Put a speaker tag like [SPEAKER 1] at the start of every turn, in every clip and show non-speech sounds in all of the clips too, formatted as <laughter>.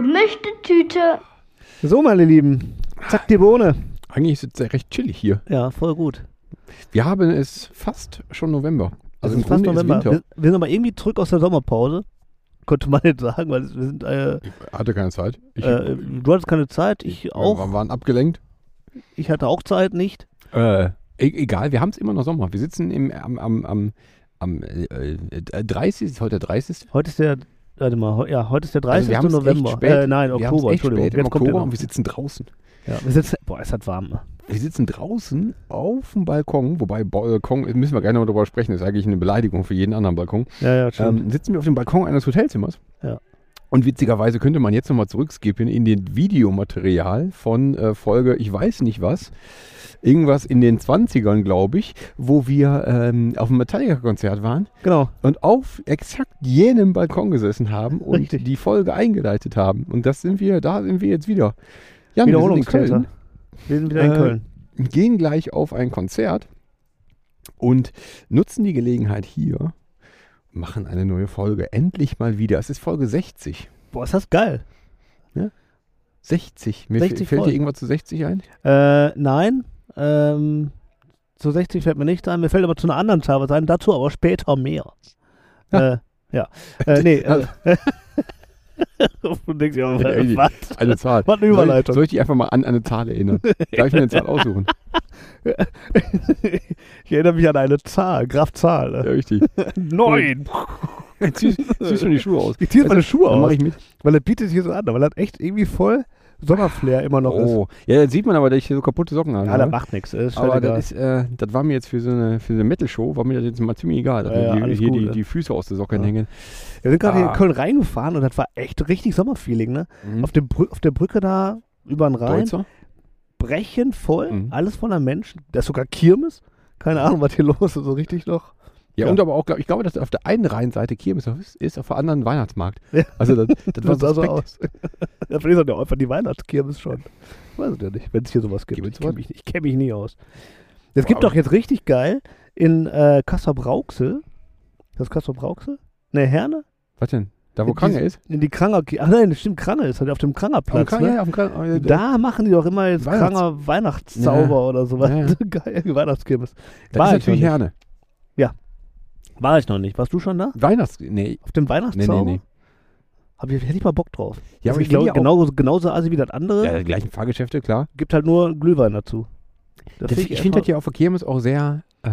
[SPEAKER 1] Gemischte Tüte.
[SPEAKER 2] So, meine Lieben, zack die Bohne.
[SPEAKER 3] Eigentlich ist es recht chillig hier.
[SPEAKER 2] Ja, voll gut.
[SPEAKER 3] Wir haben es fast schon November. Also
[SPEAKER 2] es
[SPEAKER 3] im Grunde
[SPEAKER 2] November.
[SPEAKER 3] ist Winter.
[SPEAKER 2] Wir, wir sind aber irgendwie zurück aus der Sommerpause. <laughs> Könnte man jetzt sagen, weil wir sind, äh,
[SPEAKER 3] Ich hatte keine Zeit. Ich,
[SPEAKER 2] äh, du hattest keine Zeit, ich
[SPEAKER 3] wir
[SPEAKER 2] auch.
[SPEAKER 3] waren abgelenkt.
[SPEAKER 2] Ich hatte auch Zeit nicht.
[SPEAKER 3] Äh, e egal, wir haben es immer noch Sommer. Wir sitzen im, am, am, am, am äh, äh, 30. Ist heute der 30.
[SPEAKER 2] Heute ist der, warte mal, ja, heute ist der 30.
[SPEAKER 3] Also wir
[SPEAKER 2] November. Äh, nein,
[SPEAKER 3] wir
[SPEAKER 2] Oktober,
[SPEAKER 3] echt
[SPEAKER 2] Entschuldigung.
[SPEAKER 3] spät
[SPEAKER 2] Jetzt kommt der
[SPEAKER 3] Oktober
[SPEAKER 2] noch.
[SPEAKER 3] und wir sitzen draußen.
[SPEAKER 2] Ja, wir sitzen, boah, es hat warm. ne?
[SPEAKER 3] Wir sitzen draußen auf dem Balkon, wobei Balkon, müssen wir gerne mal drüber sprechen, ist eigentlich eine Beleidigung für jeden anderen Balkon.
[SPEAKER 2] Ja, ja.
[SPEAKER 3] Ähm, sitzen wir auf dem Balkon eines Hotelzimmers.
[SPEAKER 2] Ja.
[SPEAKER 3] Und witzigerweise könnte man jetzt nochmal zurückskippen in den Videomaterial von äh, Folge, ich weiß nicht was, irgendwas in den 20ern, glaube ich, wo wir ähm, auf einem Metallica-Konzert waren
[SPEAKER 2] genau.
[SPEAKER 3] und auf exakt jenem Balkon gesessen haben und
[SPEAKER 2] Richtig.
[SPEAKER 3] die Folge eingeleitet haben. Und das sind wir, da sind wir jetzt wieder. Jan,
[SPEAKER 2] Wiederholungstäter.
[SPEAKER 3] Köln
[SPEAKER 2] Wir sind wieder in
[SPEAKER 3] Äh,
[SPEAKER 2] Köln.
[SPEAKER 3] gehen gleich auf ein Konzert und nutzen die Gelegenheit hier, machen eine neue Folge. Endlich mal wieder. Es ist Folge 60.
[SPEAKER 2] Boah, ist das geil.
[SPEAKER 3] 60. Mir
[SPEAKER 2] 60
[SPEAKER 3] fällt dir
[SPEAKER 2] Folgen.
[SPEAKER 3] irgendwas zu 60 ein?
[SPEAKER 2] Äh, nein. Ähm, zu 60 fällt mir nicht ein. Mir fällt aber zu einer anderen Zahl was ein. Dazu aber später mehr. Äh, ja. Äh, nee. Äh, <laughs> du denkst ja, <laughs>
[SPEAKER 3] Ja,
[SPEAKER 2] was?
[SPEAKER 3] Eine Zahl.
[SPEAKER 2] Was eine Überleitung.
[SPEAKER 3] Soll ich, soll ich dich einfach mal an eine Zahl erinnern? Darf ich mir eine Zahl aussuchen? <laughs> <laughs>
[SPEAKER 2] ich erinnere mich an eine Zahl, Graf Zahl.
[SPEAKER 3] Ja,
[SPEAKER 2] Äh.
[SPEAKER 3] richtig. <laughs>
[SPEAKER 2] Neun.
[SPEAKER 3] Jetzt ziehst ziehst schon die Schuhe aus.
[SPEAKER 2] Ich ziehe jetzt meine Schuhe
[SPEAKER 3] Dann mach
[SPEAKER 2] aus,
[SPEAKER 3] ich mit.
[SPEAKER 2] weil er bietet sich hier so an, weil er echt irgendwie voll Sommerflair immer noch ist.
[SPEAKER 3] Oh. Ja, jetzt sieht man aber, dass ich hier so kaputte Socken habe.
[SPEAKER 2] Ja, das
[SPEAKER 3] ne?
[SPEAKER 2] macht nichts. Ist
[SPEAKER 3] aber das, ist, äh, das war mir jetzt für so eine, für so eine Metal-Show, war mir das jetzt mal ziemlich egal. dass
[SPEAKER 2] Ja, ja,
[SPEAKER 3] die, hier
[SPEAKER 2] gut,
[SPEAKER 3] die,
[SPEAKER 2] ne?
[SPEAKER 3] die Füße aus der Socken
[SPEAKER 2] Ja.
[SPEAKER 3] hängen.
[SPEAKER 2] Wir sind gerade hier
[SPEAKER 3] Ah.
[SPEAKER 2] in Köln reingefahren und das war echt richtig Sommerfeeling, ne?
[SPEAKER 3] Mhm.
[SPEAKER 2] Auf, dem auf der Brücke da über den Rhein,
[SPEAKER 3] Deutzer?
[SPEAKER 2] Brechen voll,
[SPEAKER 3] Mhm.
[SPEAKER 2] alles voller Menschen. Da ist sogar Kirmes. Keine Ahnung, was hier <laughs> los ist, so richtig noch.
[SPEAKER 3] Ja,
[SPEAKER 2] Ja.
[SPEAKER 3] und aber auch, glaub, ich glaube, dass auf der einen Rheinseite Kirmes ist, auf der anderen Weihnachtsmarkt.
[SPEAKER 2] Ja.
[SPEAKER 3] Also das, <laughs> das war
[SPEAKER 2] so aus. <laughs> ja, vielleicht ist ja einfach die Weihnachtskirmes schon. Weiß ich ja nicht, wenn es hier sowas gibt.
[SPEAKER 3] Gibt's
[SPEAKER 2] Ich kenne mich, nicht- ich kenn mich nie aus. Es gibt doch jetzt richtig geil in äh, Kassel-Brauxel. Ist das Kassel-Brauxel? Ne, Herne?
[SPEAKER 3] Was denn? Da, wo
[SPEAKER 2] In
[SPEAKER 3] Krange
[SPEAKER 2] diese-
[SPEAKER 3] ist?
[SPEAKER 2] In die Kranger. Ach nein, das stimmt, Krange ist halt auf dem Krangerplatz.
[SPEAKER 3] Krange,
[SPEAKER 2] ne?
[SPEAKER 3] ja, auf dem Krange. äh,
[SPEAKER 2] Da machen die doch immer jetzt
[SPEAKER 3] Weihnachts-
[SPEAKER 2] Kranger Weihnachtszauber
[SPEAKER 3] Ja.
[SPEAKER 2] oder sowas.
[SPEAKER 3] Ja, ja. <laughs>
[SPEAKER 2] Geil, Weihnachtskirmes.
[SPEAKER 3] das ist
[SPEAKER 2] ich
[SPEAKER 3] natürlich. Herne.
[SPEAKER 2] War ich noch nicht. Warst du schon da?
[SPEAKER 3] Weihnachts... Nee,
[SPEAKER 2] Auf dem
[SPEAKER 3] nee,
[SPEAKER 2] Weihnachtszauber?
[SPEAKER 3] nee. nee.
[SPEAKER 2] Hab ich, hätte ich mal Bock drauf.
[SPEAKER 3] Ja, aber
[SPEAKER 2] ich
[SPEAKER 3] ich
[SPEAKER 2] glaube,
[SPEAKER 3] ja
[SPEAKER 2] genauso, genauso assi wie das andere.
[SPEAKER 3] Ja, die gleichen Fahrgeschäfte, klar.
[SPEAKER 2] Gibt halt nur Glühwein dazu. Das
[SPEAKER 3] Das,
[SPEAKER 2] find
[SPEAKER 3] ich finde das ja auf der Kirmes auch sehr, äh,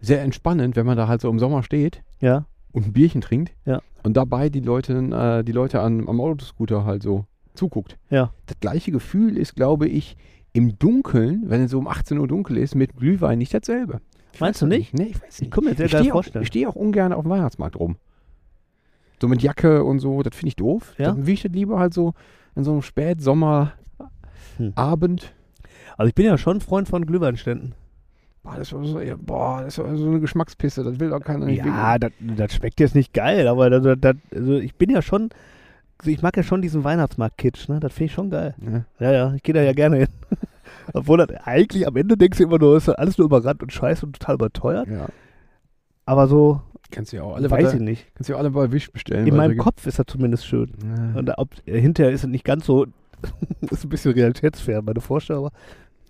[SPEAKER 3] sehr entspannend, wenn man da halt so im Sommer steht
[SPEAKER 2] Ja,
[SPEAKER 3] und ein Bierchen trinkt
[SPEAKER 2] Ja.
[SPEAKER 3] Und dabei die Leute, äh, die Leute an, am Autoscooter halt so zuguckt.
[SPEAKER 2] ja.
[SPEAKER 3] Das gleiche Gefühl ist, glaube ich, im Dunkeln, wenn es so um 18 Uhr dunkel ist, mit Glühwein nicht dasselbe. Ich
[SPEAKER 2] Meinst du nicht?
[SPEAKER 3] Nee, ich weiß
[SPEAKER 2] Ich
[SPEAKER 3] nicht.
[SPEAKER 2] kann mir sehr
[SPEAKER 3] Ich
[SPEAKER 2] geil
[SPEAKER 3] stehe auch,
[SPEAKER 2] vorstellen.
[SPEAKER 3] ich steh auch ungern auf dem Weihnachtsmarkt rum. So mit Jacke und so, das finde ich doof.
[SPEAKER 2] Ja?
[SPEAKER 3] Dann will ich das lieber halt so in so einem Spätsommerabend.
[SPEAKER 2] Hm. Also ich bin ja schon Freund von Glühweinständen.
[SPEAKER 3] Boah, das war so, boah, das war so eine Geschmackspisse, das will doch keiner nicht
[SPEAKER 2] Ja, das, das schmeckt jetzt nicht geil, aber das, das, also ich bin ja schon, ich mag ja schon diesen Weihnachtsmarkt-Kitsch, ne? Das finde ich schon geil.
[SPEAKER 3] Ja.
[SPEAKER 2] Ja, ja, ich gehe da ja gerne hin. <laughs> Obwohl das eigentlich am Ende denkst du immer nur, ist das alles nur überrannt und scheiße und total überteuert.
[SPEAKER 3] ja.
[SPEAKER 2] Aber so,
[SPEAKER 3] Kannst du ja auch alle,
[SPEAKER 2] weiß
[SPEAKER 3] bei,
[SPEAKER 2] ich nicht.
[SPEAKER 3] kannst du ja auch alle bei Wish bestellen.
[SPEAKER 2] In meinem Kopf ist das zumindest schön.
[SPEAKER 3] Ja.
[SPEAKER 2] Und ob, äh, hinterher ist es nicht ganz so, <laughs> ist ein bisschen realitätsfern, meine Vorstellung, aber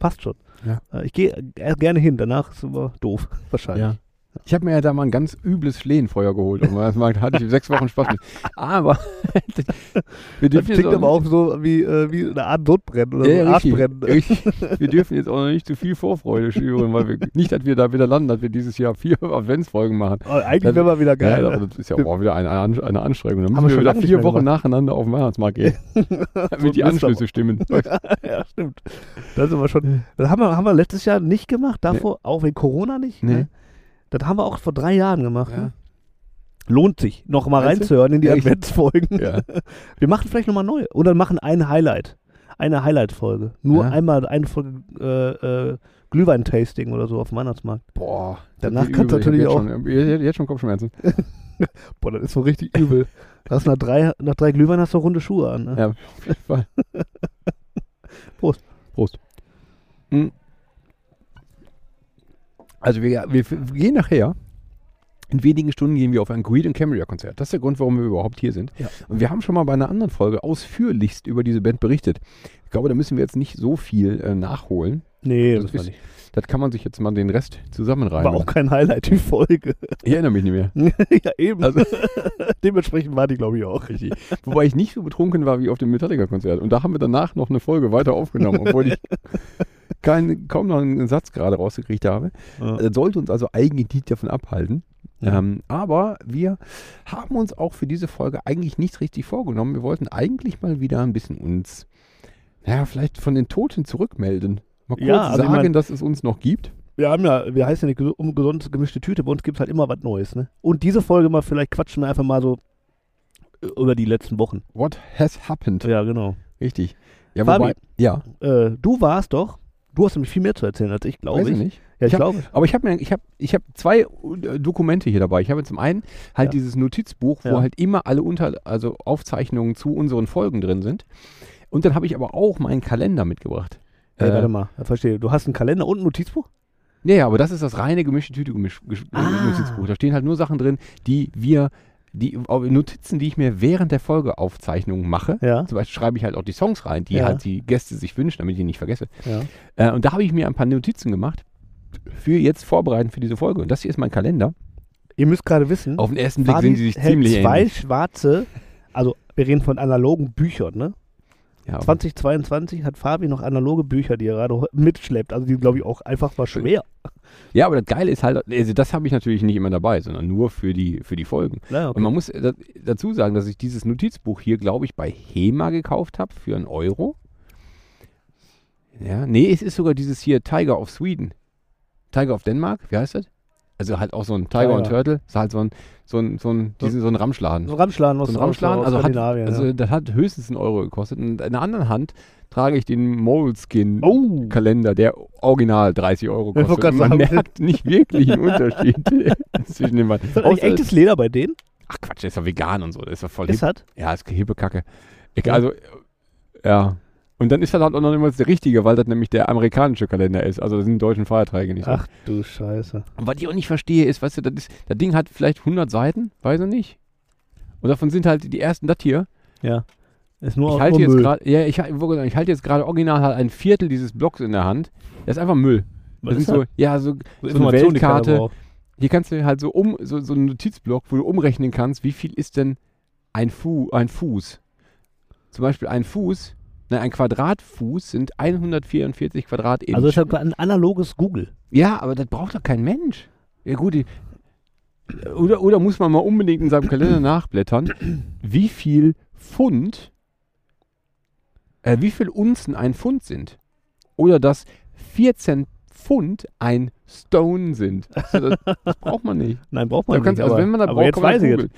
[SPEAKER 2] passt schon.
[SPEAKER 3] Ja.
[SPEAKER 2] Äh, Ich gehe äh, gerne hin, danach ist es immer doof, <laughs> wahrscheinlich.
[SPEAKER 3] Ja. Ich habe mir ja da mal ein ganz übles Schlehenfeuer geholt. Und das hatte ich sechs Wochen Spaß mit. Aber <laughs> wir
[SPEAKER 2] Das
[SPEAKER 3] dürfen jetzt
[SPEAKER 2] klingt
[SPEAKER 3] auch
[SPEAKER 2] aber auch so wie, äh, wie eine Art Sodbrennen oder
[SPEAKER 3] Ja,
[SPEAKER 2] so Arschbrennen. <laughs>
[SPEAKER 3] richtig. Wir dürfen jetzt auch noch nicht zu viel Vorfreude schüren, weil wir nicht, dass wir da wieder landen, dass wir dieses Jahr vier Adventsfolgen machen.
[SPEAKER 2] Aber eigentlich
[SPEAKER 3] Das-
[SPEAKER 2] wäre mal wieder geil.
[SPEAKER 3] ja, aber das ist ja auch wieder eine, eine Anstrengung. Dann müssen
[SPEAKER 2] wir
[SPEAKER 3] wieder vier Wochen nacheinander auf den Weihnachtsmarkt gehen, <laughs>
[SPEAKER 2] So
[SPEAKER 3] damit die
[SPEAKER 2] ein
[SPEAKER 3] Anschlüsse stimmen.
[SPEAKER 2] ja, stimmt. Das ist aber schon. Das haben wir, haben wir letztes Jahr nicht gemacht, davor auch wegen Corona nicht.
[SPEAKER 3] Nee.
[SPEAKER 2] Ne? Das haben wir auch vor drei Jahren gemacht.
[SPEAKER 3] Ja.
[SPEAKER 2] Ne? Lohnt sich, noch mal
[SPEAKER 3] Meinst du?
[SPEAKER 2] reinzuhören in die
[SPEAKER 3] Echt?
[SPEAKER 2] Adventsfolgen.
[SPEAKER 3] Ja. <laughs> <laughs>
[SPEAKER 2] Wir machen vielleicht nochmal neu. Oder machen ein Highlight. Eine Highlight-Folge. Nur
[SPEAKER 3] Ja.
[SPEAKER 2] einmal eine Folge äh, äh, Glühwein-Tasting oder so auf dem Weihnachtsmarkt.
[SPEAKER 3] Boah.
[SPEAKER 2] Danach kannst du natürlich
[SPEAKER 3] jetzt Schon, jetzt, schon Kopfschmerzen. <laughs>
[SPEAKER 2] Boah, das ist so richtig übel. Hast nach drei, nach drei Glühwein hast du runde Schuhe an. Ne?
[SPEAKER 3] Ja, auf jeden Fall.
[SPEAKER 2] Prost.
[SPEAKER 3] Prost. Hm. Also wir, wir, wir gehen nachher. In wenigen Stunden gehen wir auf ein Greed and Cambria Konzert. Das ist der Grund, warum wir überhaupt hier sind.
[SPEAKER 2] Ja.
[SPEAKER 3] Und wir haben schon mal bei einer anderen Folge ausführlichst über diese Band berichtet. Ich glaube, da müssen wir jetzt nicht so viel äh, nachholen.
[SPEAKER 2] Nee,
[SPEAKER 3] Das ist-
[SPEAKER 2] nicht.
[SPEAKER 3] Das kann man sich jetzt mal den Rest zusammenreimen.
[SPEAKER 2] War auch kein Highlight, die Folge.
[SPEAKER 3] ich erinnere mich nicht mehr. <laughs>
[SPEAKER 2] ja, eben.
[SPEAKER 3] Also- <laughs>
[SPEAKER 2] Dementsprechend war die, glaube ich, auch.
[SPEAKER 3] Richtig. Wobei ich nicht so betrunken war wie auf dem Metallica-Konzert. Und da haben wir danach noch eine Folge weiter aufgenommen, obwohl ich <laughs> kein, kaum noch einen Satz gerade rausgekriegt habe.
[SPEAKER 2] Ja.
[SPEAKER 3] Das sollte uns also eigentlich nicht davon abhalten.
[SPEAKER 2] Ja.
[SPEAKER 3] Ähm, aber wir haben uns auch für diese Folge eigentlich nicht richtig vorgenommen. Wir wollten eigentlich mal wieder ein bisschen uns, naja, vielleicht von den Toten zurückmelden. Mal kurz
[SPEAKER 2] Ja, also ich
[SPEAKER 3] sagen,
[SPEAKER 2] mein-
[SPEAKER 3] dass es uns noch gibt.
[SPEAKER 2] Wir haben ja, wir heißen ja nicht ges- umsonst gemischte Tüte, bei uns gibt es halt immer was Neues, ne? Und diese Folge mal, vielleicht quatschen wir einfach mal so über die letzten Wochen.
[SPEAKER 3] What has happened?
[SPEAKER 2] Ja, genau.
[SPEAKER 3] Richtig. Ja,
[SPEAKER 2] Fabi.
[SPEAKER 3] wobei, ja,
[SPEAKER 2] Äh, du warst doch, du hast nämlich viel mehr zu erzählen als ich, glaube
[SPEAKER 3] weiß
[SPEAKER 2] ich.
[SPEAKER 3] ich nicht.
[SPEAKER 2] Ja, ich
[SPEAKER 3] Ich
[SPEAKER 2] glaube.
[SPEAKER 3] Aber ich habe mir, ich habe, ich habe zwei äh, Dokumente hier dabei. Ich habe zum einen halt
[SPEAKER 2] Ja.
[SPEAKER 3] dieses Notizbuch, wo
[SPEAKER 2] Ja.
[SPEAKER 3] halt immer alle unter, also Aufzeichnungen zu unseren Folgen drin sind. Und dann habe ich aber auch meinen Kalender mitgebracht.
[SPEAKER 2] Hey,
[SPEAKER 3] Äh,
[SPEAKER 2] warte mal, ich verstehe. Du hast einen Kalender und ein Notizbuch?
[SPEAKER 3] Ja, ja, aber das ist das reine gemischte Tüte gemisch, gesch-
[SPEAKER 2] Ah.
[SPEAKER 3] Notizbuch. Da stehen halt nur Sachen drin, die wir, die au- Notizen, die ich mir während der Folgeaufzeichnung mache.
[SPEAKER 2] Ja.
[SPEAKER 3] Zum Beispiel schreibe ich halt auch die Songs rein, die
[SPEAKER 2] Ja.
[SPEAKER 3] halt die Gäste sich wünschen, damit ich die nicht vergesse.
[SPEAKER 2] Ja.
[SPEAKER 3] Äh, und da habe ich mir ein paar Notizen gemacht für jetzt vorbereiten für diese Folge. Und das hier ist mein Kalender.
[SPEAKER 2] Ihr müsst gerade wissen,
[SPEAKER 3] Auf den ersten Blick
[SPEAKER 2] Fabi
[SPEAKER 3] sehen sie sich ziemlich
[SPEAKER 2] zwei
[SPEAKER 3] ähnlich.
[SPEAKER 2] schwarze, also wir reden von analogen Büchern, ne?
[SPEAKER 3] Ja, aber-
[SPEAKER 2] 2022 hat Fabi noch analoge Bücher, die er gerade mitschleppt. Also die, glaube ich, auch einfach war schwer.
[SPEAKER 3] ja, aber das Geile ist halt, also das habe ich natürlich nicht immer dabei, sondern nur für die, für die Folgen.
[SPEAKER 2] Ja, okay.
[SPEAKER 3] Und man muss da, dazu sagen, dass ich dieses Notizbuch hier, glaube ich, bei HEMA gekauft habe für einen Euro. Ja, nee, es ist sogar dieses hier Tiger of Sweden. Tiger of Denmark, wie heißt das? Also halt auch so ein Tiger, und
[SPEAKER 2] Tiger.
[SPEAKER 3] Turtle. Ist halt so ein, so ein, so ein, diesen, so ein Ramschladen.
[SPEAKER 2] so ein Ramschladen aus,
[SPEAKER 3] so ein Ramschladen,
[SPEAKER 2] aus,
[SPEAKER 3] also,
[SPEAKER 2] aus
[SPEAKER 3] hat,
[SPEAKER 2] Skandinavien.
[SPEAKER 3] also
[SPEAKER 2] ja.
[SPEAKER 3] das hat höchstens einen Euro gekostet. Und in der anderen Hand trage ich den Moleskin
[SPEAKER 2] Oh,
[SPEAKER 3] Kalender, der original 30 Euro kostet. Und man
[SPEAKER 2] sagen.
[SPEAKER 3] merkt nicht wirklich einen Unterschied <laughs> zwischen den beiden.
[SPEAKER 2] ist das
[SPEAKER 3] Außer-
[SPEAKER 2] echtes Leder bei denen?
[SPEAKER 3] Ach Quatsch, der ist ja vegan und so. Der ist ja voll
[SPEAKER 2] Ist
[SPEAKER 3] hip.
[SPEAKER 2] das?
[SPEAKER 3] Ja, ist hippe Kacke. Ich,
[SPEAKER 2] Ja.
[SPEAKER 3] Also, ja. Und dann ist das halt auch noch niemals der richtige, weil das nämlich der amerikanische Kalender ist. Also da sind deutschen Feiertage nicht so.
[SPEAKER 2] Ach du Scheiße.
[SPEAKER 3] Und was ich auch nicht verstehe, ist, weißt du, das, ist, das Ding hat vielleicht 100 Seiten, weiß ich nicht. Und davon sind halt die ersten, das hier.
[SPEAKER 2] Ja. Ist nur
[SPEAKER 3] Ich halte jetzt gerade, ja, ich, ich halte jetzt gerade original halt ein Viertel dieses Blocks in der Hand. Das ist einfach Müll.
[SPEAKER 2] Was
[SPEAKER 3] Das
[SPEAKER 2] ist
[SPEAKER 3] sind so, ja, so,
[SPEAKER 2] So
[SPEAKER 3] so eine Weltkarte. Hier kannst du halt so um, so, so einen Notizblock, wo du umrechnen kannst, wie viel ist denn ein, Fu ein Fuß. Zum Beispiel ein Fuß, ne, ein Quadratfuß sind 144 Quadratinch.
[SPEAKER 2] Also ist ja ein analoges Google.
[SPEAKER 3] ja, aber das braucht doch kein Mensch. Ja gut, die, oder, oder muss man mal unbedingt in seinem Kalender <clears throat> nachblättern, wie viel Pfund, äh, wie viel Unzen ein Pfund sind. Oder dass 14 Pfund ein Stone sind. Also das, das braucht man nicht. <laughs>
[SPEAKER 2] Nein, braucht
[SPEAKER 3] Da
[SPEAKER 2] man
[SPEAKER 3] kannst,
[SPEAKER 2] nicht.
[SPEAKER 3] also
[SPEAKER 2] aber,
[SPEAKER 3] wenn man das
[SPEAKER 2] aber
[SPEAKER 3] braucht,
[SPEAKER 2] jetzt
[SPEAKER 3] kann man
[SPEAKER 2] weiß ich.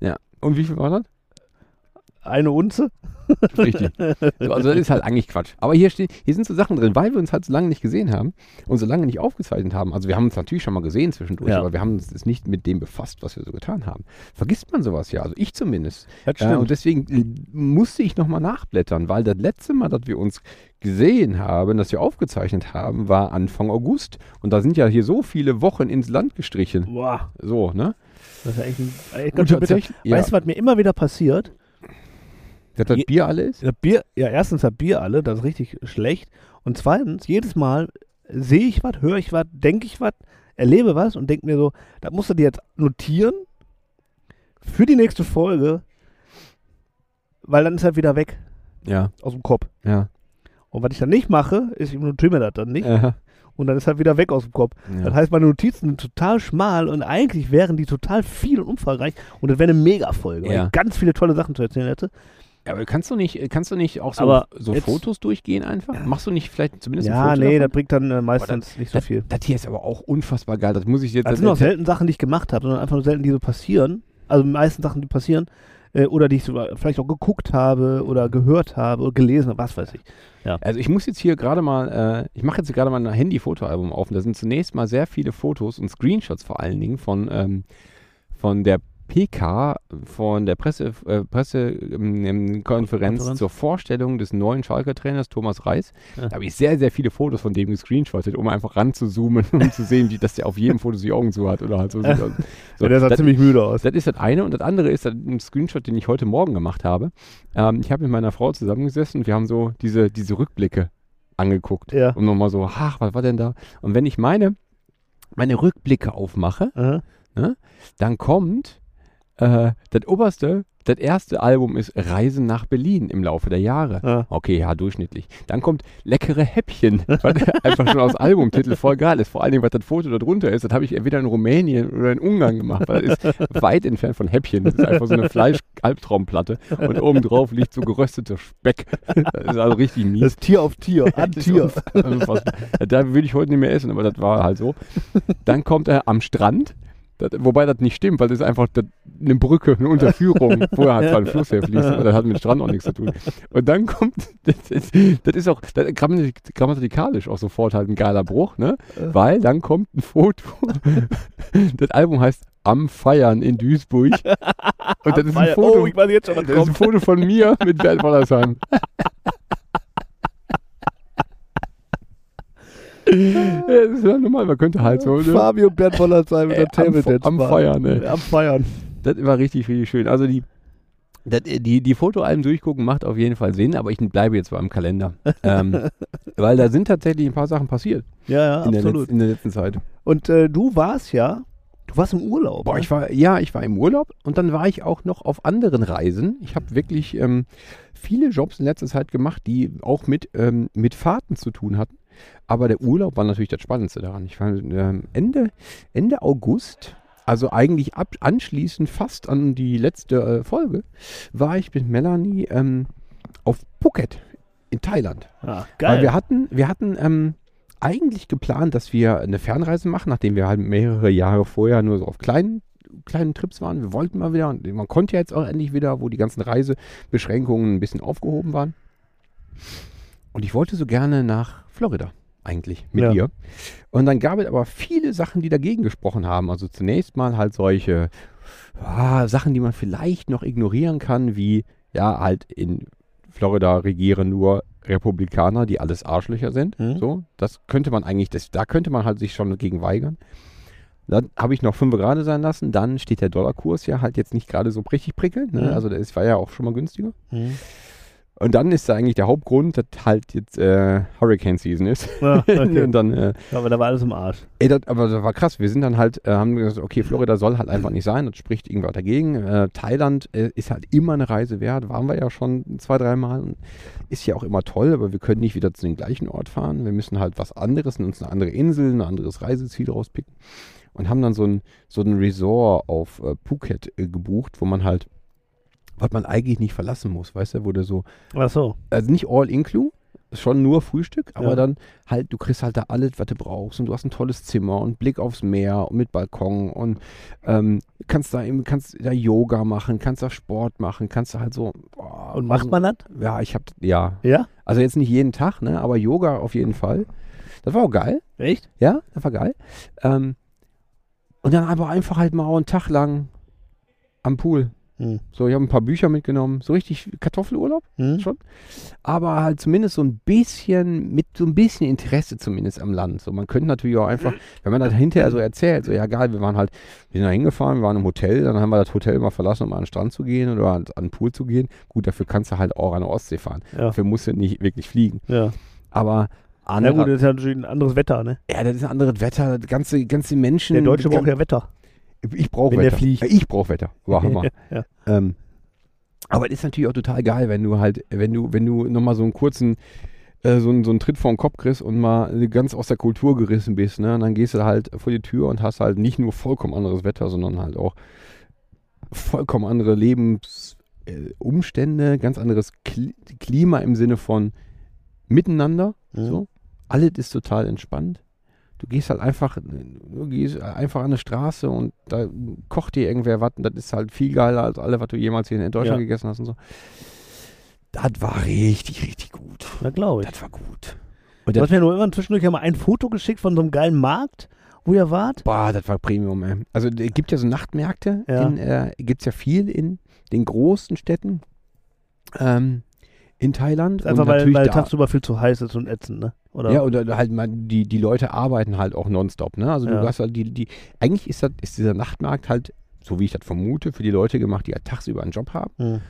[SPEAKER 3] Ja. Und wie viel war das?
[SPEAKER 2] Eine Unze?
[SPEAKER 3] Richtig. <laughs> So, also das ist halt eigentlich Quatsch. Aber hier, steht, hier sind so Sachen drin, weil wir uns halt so lange nicht gesehen haben und so lange nicht aufgezeichnet haben. Also wir haben uns natürlich schon mal gesehen zwischendurch,
[SPEAKER 2] Ja.
[SPEAKER 3] aber wir haben uns nicht mit dem befasst, was wir so getan haben. Vergisst man sowas ja, also ich zumindest. Äh, und deswegen äh, musste ich nochmal nachblättern, weil das letzte Mal, dass wir uns gesehen haben, dass wir aufgezeichnet haben, war Anfang August. Und da sind ja hier so viele Wochen ins Land gestrichen.
[SPEAKER 2] Boah,
[SPEAKER 3] So, ne?
[SPEAKER 2] das ist ja echt, ein, echt ganz
[SPEAKER 3] ja,
[SPEAKER 2] Weißt du, was mir immer wieder passiert?
[SPEAKER 3] Dass das Bier alle ist?
[SPEAKER 2] Das Bier, ja, erstens hat Bier alle, das ist richtig schlecht. Und zweitens, jedes Mal sehe ich was, höre ich was, denke ich was, erlebe was und denke mir so, das musst du dir jetzt notieren für die nächste Folge, weil dann ist er wieder weg
[SPEAKER 3] Ja,
[SPEAKER 2] aus dem Kopf.
[SPEAKER 3] ja.
[SPEAKER 2] Und was ich dann nicht mache, ist, ich notiere mir das dann nicht
[SPEAKER 3] Aha.
[SPEAKER 2] und dann ist er wieder weg aus dem Kopf.
[SPEAKER 3] ja.
[SPEAKER 2] Das heißt, meine Notizen sind total schmal und eigentlich wären die total viel und umfangreich und das wäre eine Mega-Folge, weil
[SPEAKER 3] Ja.
[SPEAKER 2] ich ganz viele tolle Sachen zu erzählen hätte.
[SPEAKER 3] Ja, aber kannst du nicht, kannst du nicht auch so,
[SPEAKER 2] Aber
[SPEAKER 3] so
[SPEAKER 2] jetzt-
[SPEAKER 3] Fotos durchgehen einfach? Machst du nicht vielleicht zumindest ein
[SPEAKER 2] Ja,
[SPEAKER 3] Foto
[SPEAKER 2] nee, das
[SPEAKER 3] davon?
[SPEAKER 2] bringt dann äh, meistens nicht so
[SPEAKER 3] das,
[SPEAKER 2] viel.
[SPEAKER 3] Das hier ist aber auch unfassbar geil. Das muss ich jetzt.
[SPEAKER 2] Das sind auch selten Sachen, die ich gemacht habe, sondern einfach nur selten, die so passieren. Also die meisten Sachen, die passieren, äh, oder die ich so, vielleicht auch geguckt habe oder gehört habe oder gelesen habe, was weiß ich.
[SPEAKER 3] Also ich muss jetzt hier gerade mal, äh, ich mache jetzt gerade mal ein Handy-Fotoalbum auf und da sind zunächst mal sehr viele Fotos und Screenshots vor allen Dingen von, ähm, von der PK, von der Presse, äh, Pressekonferenz
[SPEAKER 2] Konferenz.
[SPEAKER 3] zur Vorstellung des neuen Schalke-Trainers Thomas Reis.
[SPEAKER 2] Ja.
[SPEAKER 3] Da habe ich sehr, sehr viele Fotos von dem gescreenshottet, um einfach ranzuzoomen <laughs> und zu sehen, wie, dass der auf jedem Foto die Augen zu hat oder halt so. aus. so
[SPEAKER 2] Ja, der sah
[SPEAKER 3] das-
[SPEAKER 2] ziemlich müde aus.
[SPEAKER 3] das ist das eine. Und das andere ist ein Screenshot, den ich heute Morgen gemacht habe. Ähm, ich habe mit meiner Frau zusammengesessen und wir haben so diese, diese Rückblicke angeguckt.
[SPEAKER 2] Ja.
[SPEAKER 3] Und nochmal so, ach, was war denn da? Und wenn ich meine, meine Rückblicke aufmache,
[SPEAKER 2] Aha.
[SPEAKER 3] dann kommt äh, das oberste, das erste Album ist Reisen nach Berlin im Laufe der Jahre.
[SPEAKER 2] Ja.
[SPEAKER 3] Okay, ja, durchschnittlich. Dann kommt Leckere Häppchen, <laughs> was einfach schon aus Albumtitel voll geil ist. Vor allen Dingen, was das Foto da drunter ist, das habe ich entweder in Rumänien oder in Ungarn gemacht, weil das ist weit entfernt von Häppchen. Das ist einfach so eine Fleisch-Albtraumplatte und obendrauf liegt so gerösteter Speck. Das ist also richtig mies.
[SPEAKER 2] Das Tier auf Tier, <laughs> an Tier.
[SPEAKER 3] Da würde ich heute nicht mehr essen, aber das war halt so. Dann kommt er am Strand, das, wobei das nicht stimmt, weil das ist einfach das, eine Brücke, eine Unterführung. <laughs> Vorher hat zwar ein Fluss herfließt, aber das hat mit dem Strand auch nichts zu tun. Und dann kommt, <laughs> das ist, das ist auch das grammatikalisch auch sofort halt ein geiler Bruch, ne? Weil dann kommt ein Foto. <laughs> Das Album heißt Am Feiern in Duisburg. Und das ist ein Foto.
[SPEAKER 2] Oh, ich weiß jetzt schon, was
[SPEAKER 3] Das ist ein
[SPEAKER 2] kommt.
[SPEAKER 3] Foto von mir mit Bernd Wollersheim. Das ist ja normal, man könnte halt so. Ne?
[SPEAKER 2] Fabio Wollersheim mit
[SPEAKER 3] Äh,
[SPEAKER 2] der Table
[SPEAKER 3] am,
[SPEAKER 2] Dance
[SPEAKER 3] am
[SPEAKER 2] Bar.
[SPEAKER 3] Feiern, ne?
[SPEAKER 2] Am Feiern.
[SPEAKER 3] Das war richtig, richtig schön. Also die, das, die, die Fotoalben durchgucken macht auf jeden Fall Sinn, aber ich bleibe jetzt beim Kalender. ähm, <laughs> weil da sind tatsächlich ein paar Sachen passiert
[SPEAKER 2] Ja, ja,
[SPEAKER 3] in der,
[SPEAKER 2] absolut.
[SPEAKER 3] Letz-, in der letzten Zeit.
[SPEAKER 2] Und äh, du warst ja, du warst im Urlaub.
[SPEAKER 3] Boah,
[SPEAKER 2] ne?
[SPEAKER 3] ich war, ja, ich war im Urlaub und dann war ich auch noch auf anderen Reisen. Ich habe wirklich ähm, viele Jobs in letzter Zeit gemacht, die auch mit, ähm, mit Fahrten zu tun hatten. Aber der Urlaub war natürlich das Spannendste daran. Ich war ähm, Ende, Ende August, also eigentlich ab, anschließend fast an die letzte äh, Folge, war ich mit Melanie ähm, auf Phuket in Thailand.
[SPEAKER 2] Ah,
[SPEAKER 3] Weil
[SPEAKER 2] geil.
[SPEAKER 3] wir hatten, wir hatten ähm, eigentlich geplant, dass wir eine Fernreise machen, nachdem wir halt mehrere Jahre vorher nur so auf kleinen, kleinen Trips waren. Wir wollten mal wieder, und man konnte ja jetzt auch endlich wieder, wo die ganzen Reisebeschränkungen ein bisschen aufgehoben waren. Und ich wollte so gerne nach Florida eigentlich mit
[SPEAKER 2] Ja.
[SPEAKER 3] ihr. Und dann gab es aber viele Sachen, die dagegen gesprochen haben. Also zunächst mal halt solche ah, Sachen, die man vielleicht noch ignorieren kann, wie ja halt in Florida regieren nur Republikaner, die alles Arschlöcher sind.
[SPEAKER 2] Mhm.
[SPEAKER 3] So, das könnte man eigentlich, das, da könnte man halt sich schon gegen weigern. Dann habe ich noch fünf gerade sein lassen. Dann steht der Dollarkurs ja halt jetzt nicht gerade so richtig prickelnd. Ne?
[SPEAKER 2] Mhm.
[SPEAKER 3] Also das war ja auch schon mal günstiger.
[SPEAKER 2] Mhm.
[SPEAKER 3] Und dann ist da eigentlich der Hauptgrund, dass halt jetzt äh, Hurricane Season ist.
[SPEAKER 2] Ja, okay. <laughs>
[SPEAKER 3] Und dann, äh,
[SPEAKER 2] Aber da war alles im Arsch.
[SPEAKER 3] ey, das, aber das war krass. Wir sind dann halt, äh, haben gesagt, okay, Florida soll halt einfach nicht sein. Das spricht irgendwas dagegen. Äh, Thailand äh, ist halt immer eine Reise wert. Waren wir ja schon zwei, dreimal. Ist ja auch immer toll, aber wir können nicht wieder zu dem gleichen Ort fahren. Wir müssen halt was anderes, uns eine andere Insel, ein anderes Reiseziel rauspicken. Und haben dann so ein, so ein Resort auf äh, Phuket gebucht, wo man halt, was man eigentlich nicht verlassen muss, weißt du, du so,
[SPEAKER 2] Ach so.
[SPEAKER 3] also nicht all include, schon nur Frühstück, aber
[SPEAKER 2] Ja.
[SPEAKER 3] dann halt, du kriegst halt da alles, was du brauchst und du hast ein tolles Zimmer und Blick aufs Meer und mit Balkon und ähm, kannst da eben, kannst da Yoga machen, kannst da Sport machen, kannst da halt so. boah,
[SPEAKER 2] Und macht man das?
[SPEAKER 3] Ja, ich hab, ja,
[SPEAKER 2] Ja?
[SPEAKER 3] also jetzt nicht jeden Tag, ne, aber Yoga auf jeden Fall. Das war auch geil,
[SPEAKER 2] Echt?
[SPEAKER 3] ja, das war geil. Ähm, und dann aber einfach halt mal einen Tag lang am Pool.
[SPEAKER 2] Hm.
[SPEAKER 3] So, ich habe ein paar Bücher mitgenommen, so richtig Kartoffelurlaub
[SPEAKER 2] Hm?
[SPEAKER 3] schon. Aber halt zumindest so ein bisschen, mit so ein bisschen Interesse zumindest am Land. So, man könnte natürlich auch einfach, wenn man das hinterher so erzählt, so ja geil, wir waren halt, wir sind da hingefahren, wir waren im Hotel, dann haben wir das Hotel mal verlassen, um an den Strand zu gehen oder an, an den Pool zu gehen. Gut, dafür kannst du halt auch an der Ostsee fahren.
[SPEAKER 2] Ja.
[SPEAKER 3] Dafür musst du nicht wirklich fliegen.
[SPEAKER 2] Ja.
[SPEAKER 3] Aber andere,
[SPEAKER 2] gut, das ist ja natürlich ein anderes Wetter, ne?
[SPEAKER 3] ja, das ist ein anderes Wetter, das ganze, ganze Menschen.
[SPEAKER 2] Der Deutsche braucht ja Wetter.
[SPEAKER 3] Ich brauche
[SPEAKER 2] wenn der
[SPEAKER 3] Wetter.
[SPEAKER 2] fliegt.
[SPEAKER 3] Ich brauche Wetter. War Hammer. <laughs>
[SPEAKER 2] ja.
[SPEAKER 3] Ähm, aber es ist natürlich auch total geil, wenn du halt, wenn du, wenn du nochmal so einen kurzen, äh, so, einen, so einen Tritt vor den Kopf kriegst und mal ganz aus der Kultur gerissen bist, ne? Und dann gehst du halt vor die Tür und hast halt nicht nur vollkommen anderes Wetter, sondern halt auch vollkommen andere Lebensumstände, äh, ganz anderes Kli Klima im Sinne von Miteinander.
[SPEAKER 2] Mhm.
[SPEAKER 3] So. Alles ist total entspannt. Du gehst halt einfach, du gehst einfach an eine Straße und da kocht dir irgendwer was und das ist halt viel geiler als alle, was du jemals hier in Deutschland
[SPEAKER 2] Ja.
[SPEAKER 3] gegessen hast und so. Das war richtig, richtig gut.
[SPEAKER 2] Na, glaube ich.
[SPEAKER 3] Das war gut. Und
[SPEAKER 2] Du hast mir nur immer zwischendurch mal ein Foto geschickt von so einem geilen Markt, wo ihr wart.
[SPEAKER 3] boah, das war Premium, ey. Also es gibt ja so Nachtmärkte,
[SPEAKER 2] Ja.
[SPEAKER 3] in, äh, gibt es ja viel in den großen Städten ähm, in Thailand.
[SPEAKER 2] Einfach weil, weil tagsüber viel zu heiß ist und ätzend, ne? Oder?
[SPEAKER 3] Ja, oder halt mal, die, die Leute arbeiten halt auch nonstop, ne? Also
[SPEAKER 2] Ja.
[SPEAKER 3] du hast halt die, die, eigentlich ist das, ist dieser Nachtmarkt halt, so wie ich das vermute, für die Leute gemacht, die halt tagsüber einen Job haben,
[SPEAKER 2] Hm.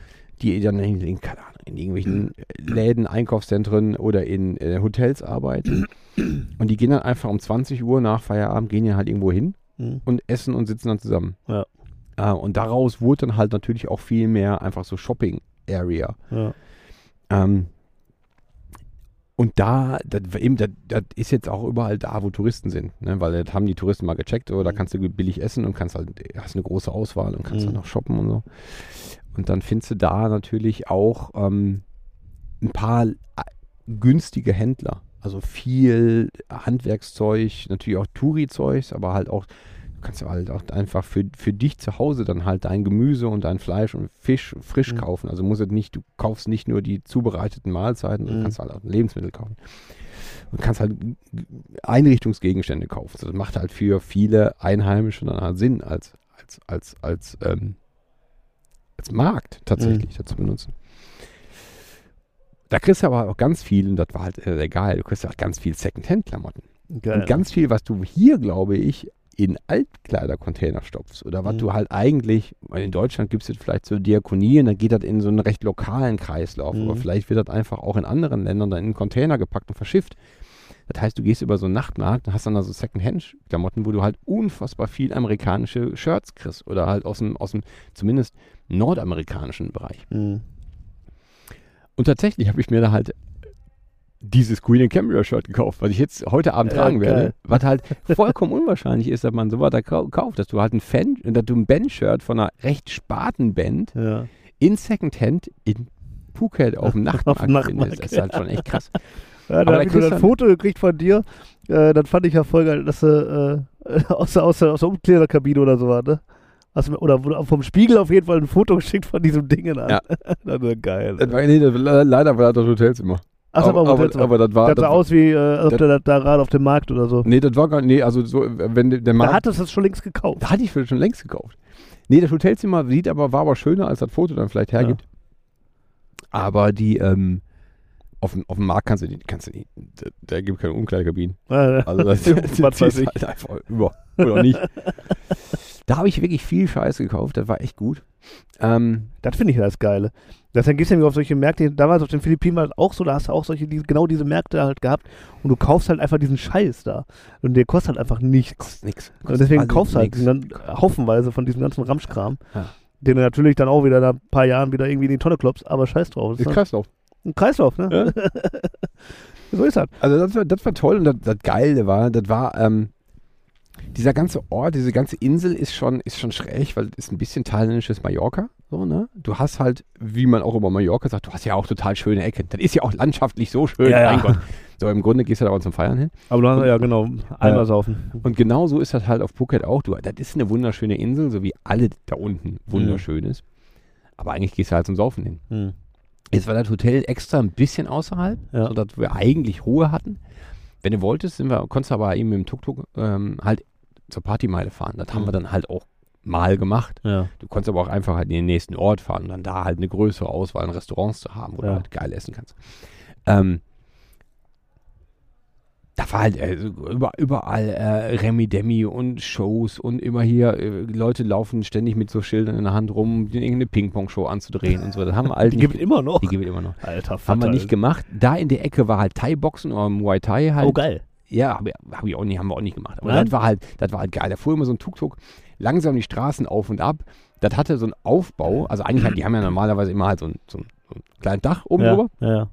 [SPEAKER 3] die dann in, in, in irgendwelchen <clears throat> Läden, Einkaufszentren oder in äh, Hotels arbeiten. <clears throat> Und die gehen dann einfach um 20 Uhr nach Feierabend, gehen ja halt irgendwo hin
[SPEAKER 2] Hm.
[SPEAKER 3] und essen und sitzen dann zusammen.
[SPEAKER 2] Ja.
[SPEAKER 3] Äh, und daraus wurde dann halt natürlich auch viel mehr einfach so Shopping-Area.
[SPEAKER 2] Ja.
[SPEAKER 3] Ähm, und da, das, eben, das, das ist jetzt auch überall da, wo Touristen sind, ne? weil das haben die Touristen mal gecheckt, oder da
[SPEAKER 2] Mhm.
[SPEAKER 3] kannst du billig essen und kannst halt, hast eine große Auswahl und kannst
[SPEAKER 2] Mhm.
[SPEAKER 3] dann noch shoppen und so. Und dann findest du da natürlich auch ähm, ein paar äh, günstige Händler. Also viel Handwerkszeug, natürlich auch Touri-Zeugs, aber halt auch, kannst ja halt auch einfach für, für dich zu Hause dann halt dein Gemüse und dein Fleisch und Fisch frisch
[SPEAKER 2] Mhm.
[SPEAKER 3] kaufen. Also muss es nicht, du kaufst nicht nur die zubereiteten Mahlzeiten, du
[SPEAKER 2] Mhm.
[SPEAKER 3] kannst halt auch Lebensmittel kaufen. Und kannst halt Einrichtungsgegenstände kaufen. Also das macht halt für viele Einheimische dann halt Sinn, als, als, als, als, ähm, als Markt tatsächlich das zu benutzen. Da kriegst du aber auch ganz viel, und das war halt äh, geil, du kriegst halt ganz viel Secondhand-Klamotten. Und ganz viel, was du hier, glaube ich, in Altkleidercontainer stopfst oder was
[SPEAKER 2] Mhm.
[SPEAKER 3] du halt eigentlich, weil in Deutschland gibt es jetzt vielleicht so Diakonie und dann geht das in so einen recht lokalen Kreislauf,
[SPEAKER 2] Mhm.
[SPEAKER 3] aber vielleicht wird das einfach auch in anderen Ländern dann in einen Container gepackt und verschifft. Das heißt, du gehst über so einen Nachtmarkt und hast dann da so Secondhand-Klamotten, wo du halt unfassbar viel amerikanische Shirts kriegst oder halt aus dem, aus dem zumindest nordamerikanischen Bereich.
[SPEAKER 2] Hm.
[SPEAKER 3] Und tatsächlich habe ich mir da halt dieses Queen and Cambria Shirt gekauft, was ich jetzt heute Abend
[SPEAKER 2] Ja,
[SPEAKER 3] tragen werde.
[SPEAKER 2] geil. <laughs>
[SPEAKER 3] Was halt vollkommen unwahrscheinlich ist, dass man sowas da kau- kauft, dass du halt ein Fan, dass du ein Band-Shirt von einer recht sparten Band
[SPEAKER 2] Ja.
[SPEAKER 3] in Secondhand in Phuket auf dem <laughs> Nachtmarkt,
[SPEAKER 2] Nachtmarkt,
[SPEAKER 3] findest. Das ist halt schon echt krass.
[SPEAKER 2] Ja, da habe ich nur ein Foto gekriegt von dir. Äh, dann fand ich ja voll geil, dass du äh, <laughs> aus, der- aus, aus der Umkleiderkabine oder so war, ne? Mir, oder vom Spiegel auf jeden Fall ein Foto geschickt von diesem Ding an.
[SPEAKER 3] Ja.
[SPEAKER 2] das war geil.
[SPEAKER 3] Das war, nee, das, le- leider war das Hotelzimmer.
[SPEAKER 2] Ach,
[SPEAKER 3] aber,
[SPEAKER 2] aber,
[SPEAKER 3] aber,
[SPEAKER 2] aber,
[SPEAKER 3] das war.
[SPEAKER 2] das sah
[SPEAKER 3] das,
[SPEAKER 2] aus wie, äh, ob
[SPEAKER 3] das-
[SPEAKER 2] der da- gerade auf dem Markt oder so.
[SPEAKER 3] nee, das war gar nee, also so, wenn der- der
[SPEAKER 2] Da
[SPEAKER 3] Markt.
[SPEAKER 2] hattest du es schon längst gekauft.
[SPEAKER 3] Da hatte ich schon längst gekauft. Nee, das Hotelzimmer sieht aber, war aber schöner, als das Foto dann vielleicht hergibt. Aber die, ähm, auf dem, auf dem Markt kannst du die, kannst du die, da, da gibt keine Umkleidekabinen.
[SPEAKER 2] Ja,
[SPEAKER 3] Also das, <laughs> das,
[SPEAKER 2] weiß <laughs>
[SPEAKER 3] ist halt einfach über. Oder nicht. <laughs> da habe ich wirklich viel Scheiße gekauft, das war echt gut. Ähm,
[SPEAKER 2] Das finde ich ja das Geile. Deswegen gehst du ja auf solche Märkte, damals auf den Philippinen war das auch so, da hast du auch solche, die, genau diese Märkte halt gehabt und du kaufst halt einfach diesen Scheiß da. Und der kostet halt einfach nichts.
[SPEAKER 3] kostet nix.
[SPEAKER 2] Und deswegen
[SPEAKER 3] Kostet
[SPEAKER 2] kaufst du halt dann haufenweise von diesem ganzen Ramschkram,
[SPEAKER 3] Ja.
[SPEAKER 2] den du natürlich dann auch wieder nach ein paar Jahren wieder irgendwie in die Tonne klopfst, aber scheiß drauf. Das
[SPEAKER 3] Ist Kreislauf.
[SPEAKER 2] ein Kreislauf, ne? <laughs> so ist das.
[SPEAKER 3] Also das war, das war toll und das, das Geile war, das war, ähm, dieser ganze Ort, diese ganze Insel ist schon, ist schon schräg, weil es ist ein bisschen thailändisches Mallorca. So, ne? Du hast halt, wie man auch über Mallorca sagt, du hast ja auch total schöne Ecken. Das ist ja auch landschaftlich so schön.
[SPEAKER 2] Ja, ja.
[SPEAKER 3] So, im Grunde gehst du da auch zum Feiern hin.
[SPEAKER 2] Aber dann, ja genau, einmal saufen.
[SPEAKER 3] Und genau so ist das halt auf Phuket auch. Du, das ist eine wunderschöne Insel, so wie alle da unten wunderschön ist. Aber eigentlich gehst du halt zum Saufen hin.
[SPEAKER 2] Hm.
[SPEAKER 3] Jetzt war das Hotel extra ein bisschen außerhalb,
[SPEAKER 2] Ja.
[SPEAKER 3] sodass wir eigentlich Ruhe hatten. Wenn du wolltest, sind wir, konntest du aber eben mit dem Tuk-Tuk ähm, halt zur Partymeile fahren. Das haben
[SPEAKER 2] Mhm.
[SPEAKER 3] wir dann halt auch mal gemacht.
[SPEAKER 2] Ja.
[SPEAKER 3] Du konntest aber auch einfach halt in den nächsten Ort fahren und dann da halt eine größere Auswahl an Restaurants zu haben, wo
[SPEAKER 2] Ja.
[SPEAKER 3] du halt geil essen kannst. Ähm, da war halt äh, so über, überall äh, Remi Demi und Shows und immer hier, äh, Leute laufen ständig mit so Schildern in der Hand rum, irgendeine Ping-Pong-Show anzudrehen und so. Das haben wir halt
[SPEAKER 2] Die gibt es immer noch.
[SPEAKER 3] die gibt es immer noch.
[SPEAKER 2] Alter,
[SPEAKER 3] Haben wir
[SPEAKER 2] Vater,
[SPEAKER 3] nicht gemacht. Da in der Ecke war halt Thai-Boxen oder Muay Thai halt.
[SPEAKER 2] Oh, geil.
[SPEAKER 3] Ja, habe hab ich auch nicht, haben wir auch nicht gemacht. Aber
[SPEAKER 2] Nein?
[SPEAKER 3] das war halt, das war halt geil. Da fuhr immer so ein Tuk-Tuk langsam die Straßen auf und ab. Das hatte so einen Aufbau. Also eigentlich, halt, die haben ja normalerweise immer halt so ein, so ein, so ein kleines Dach oben
[SPEAKER 2] ja,
[SPEAKER 3] drüber.
[SPEAKER 2] ja, ja.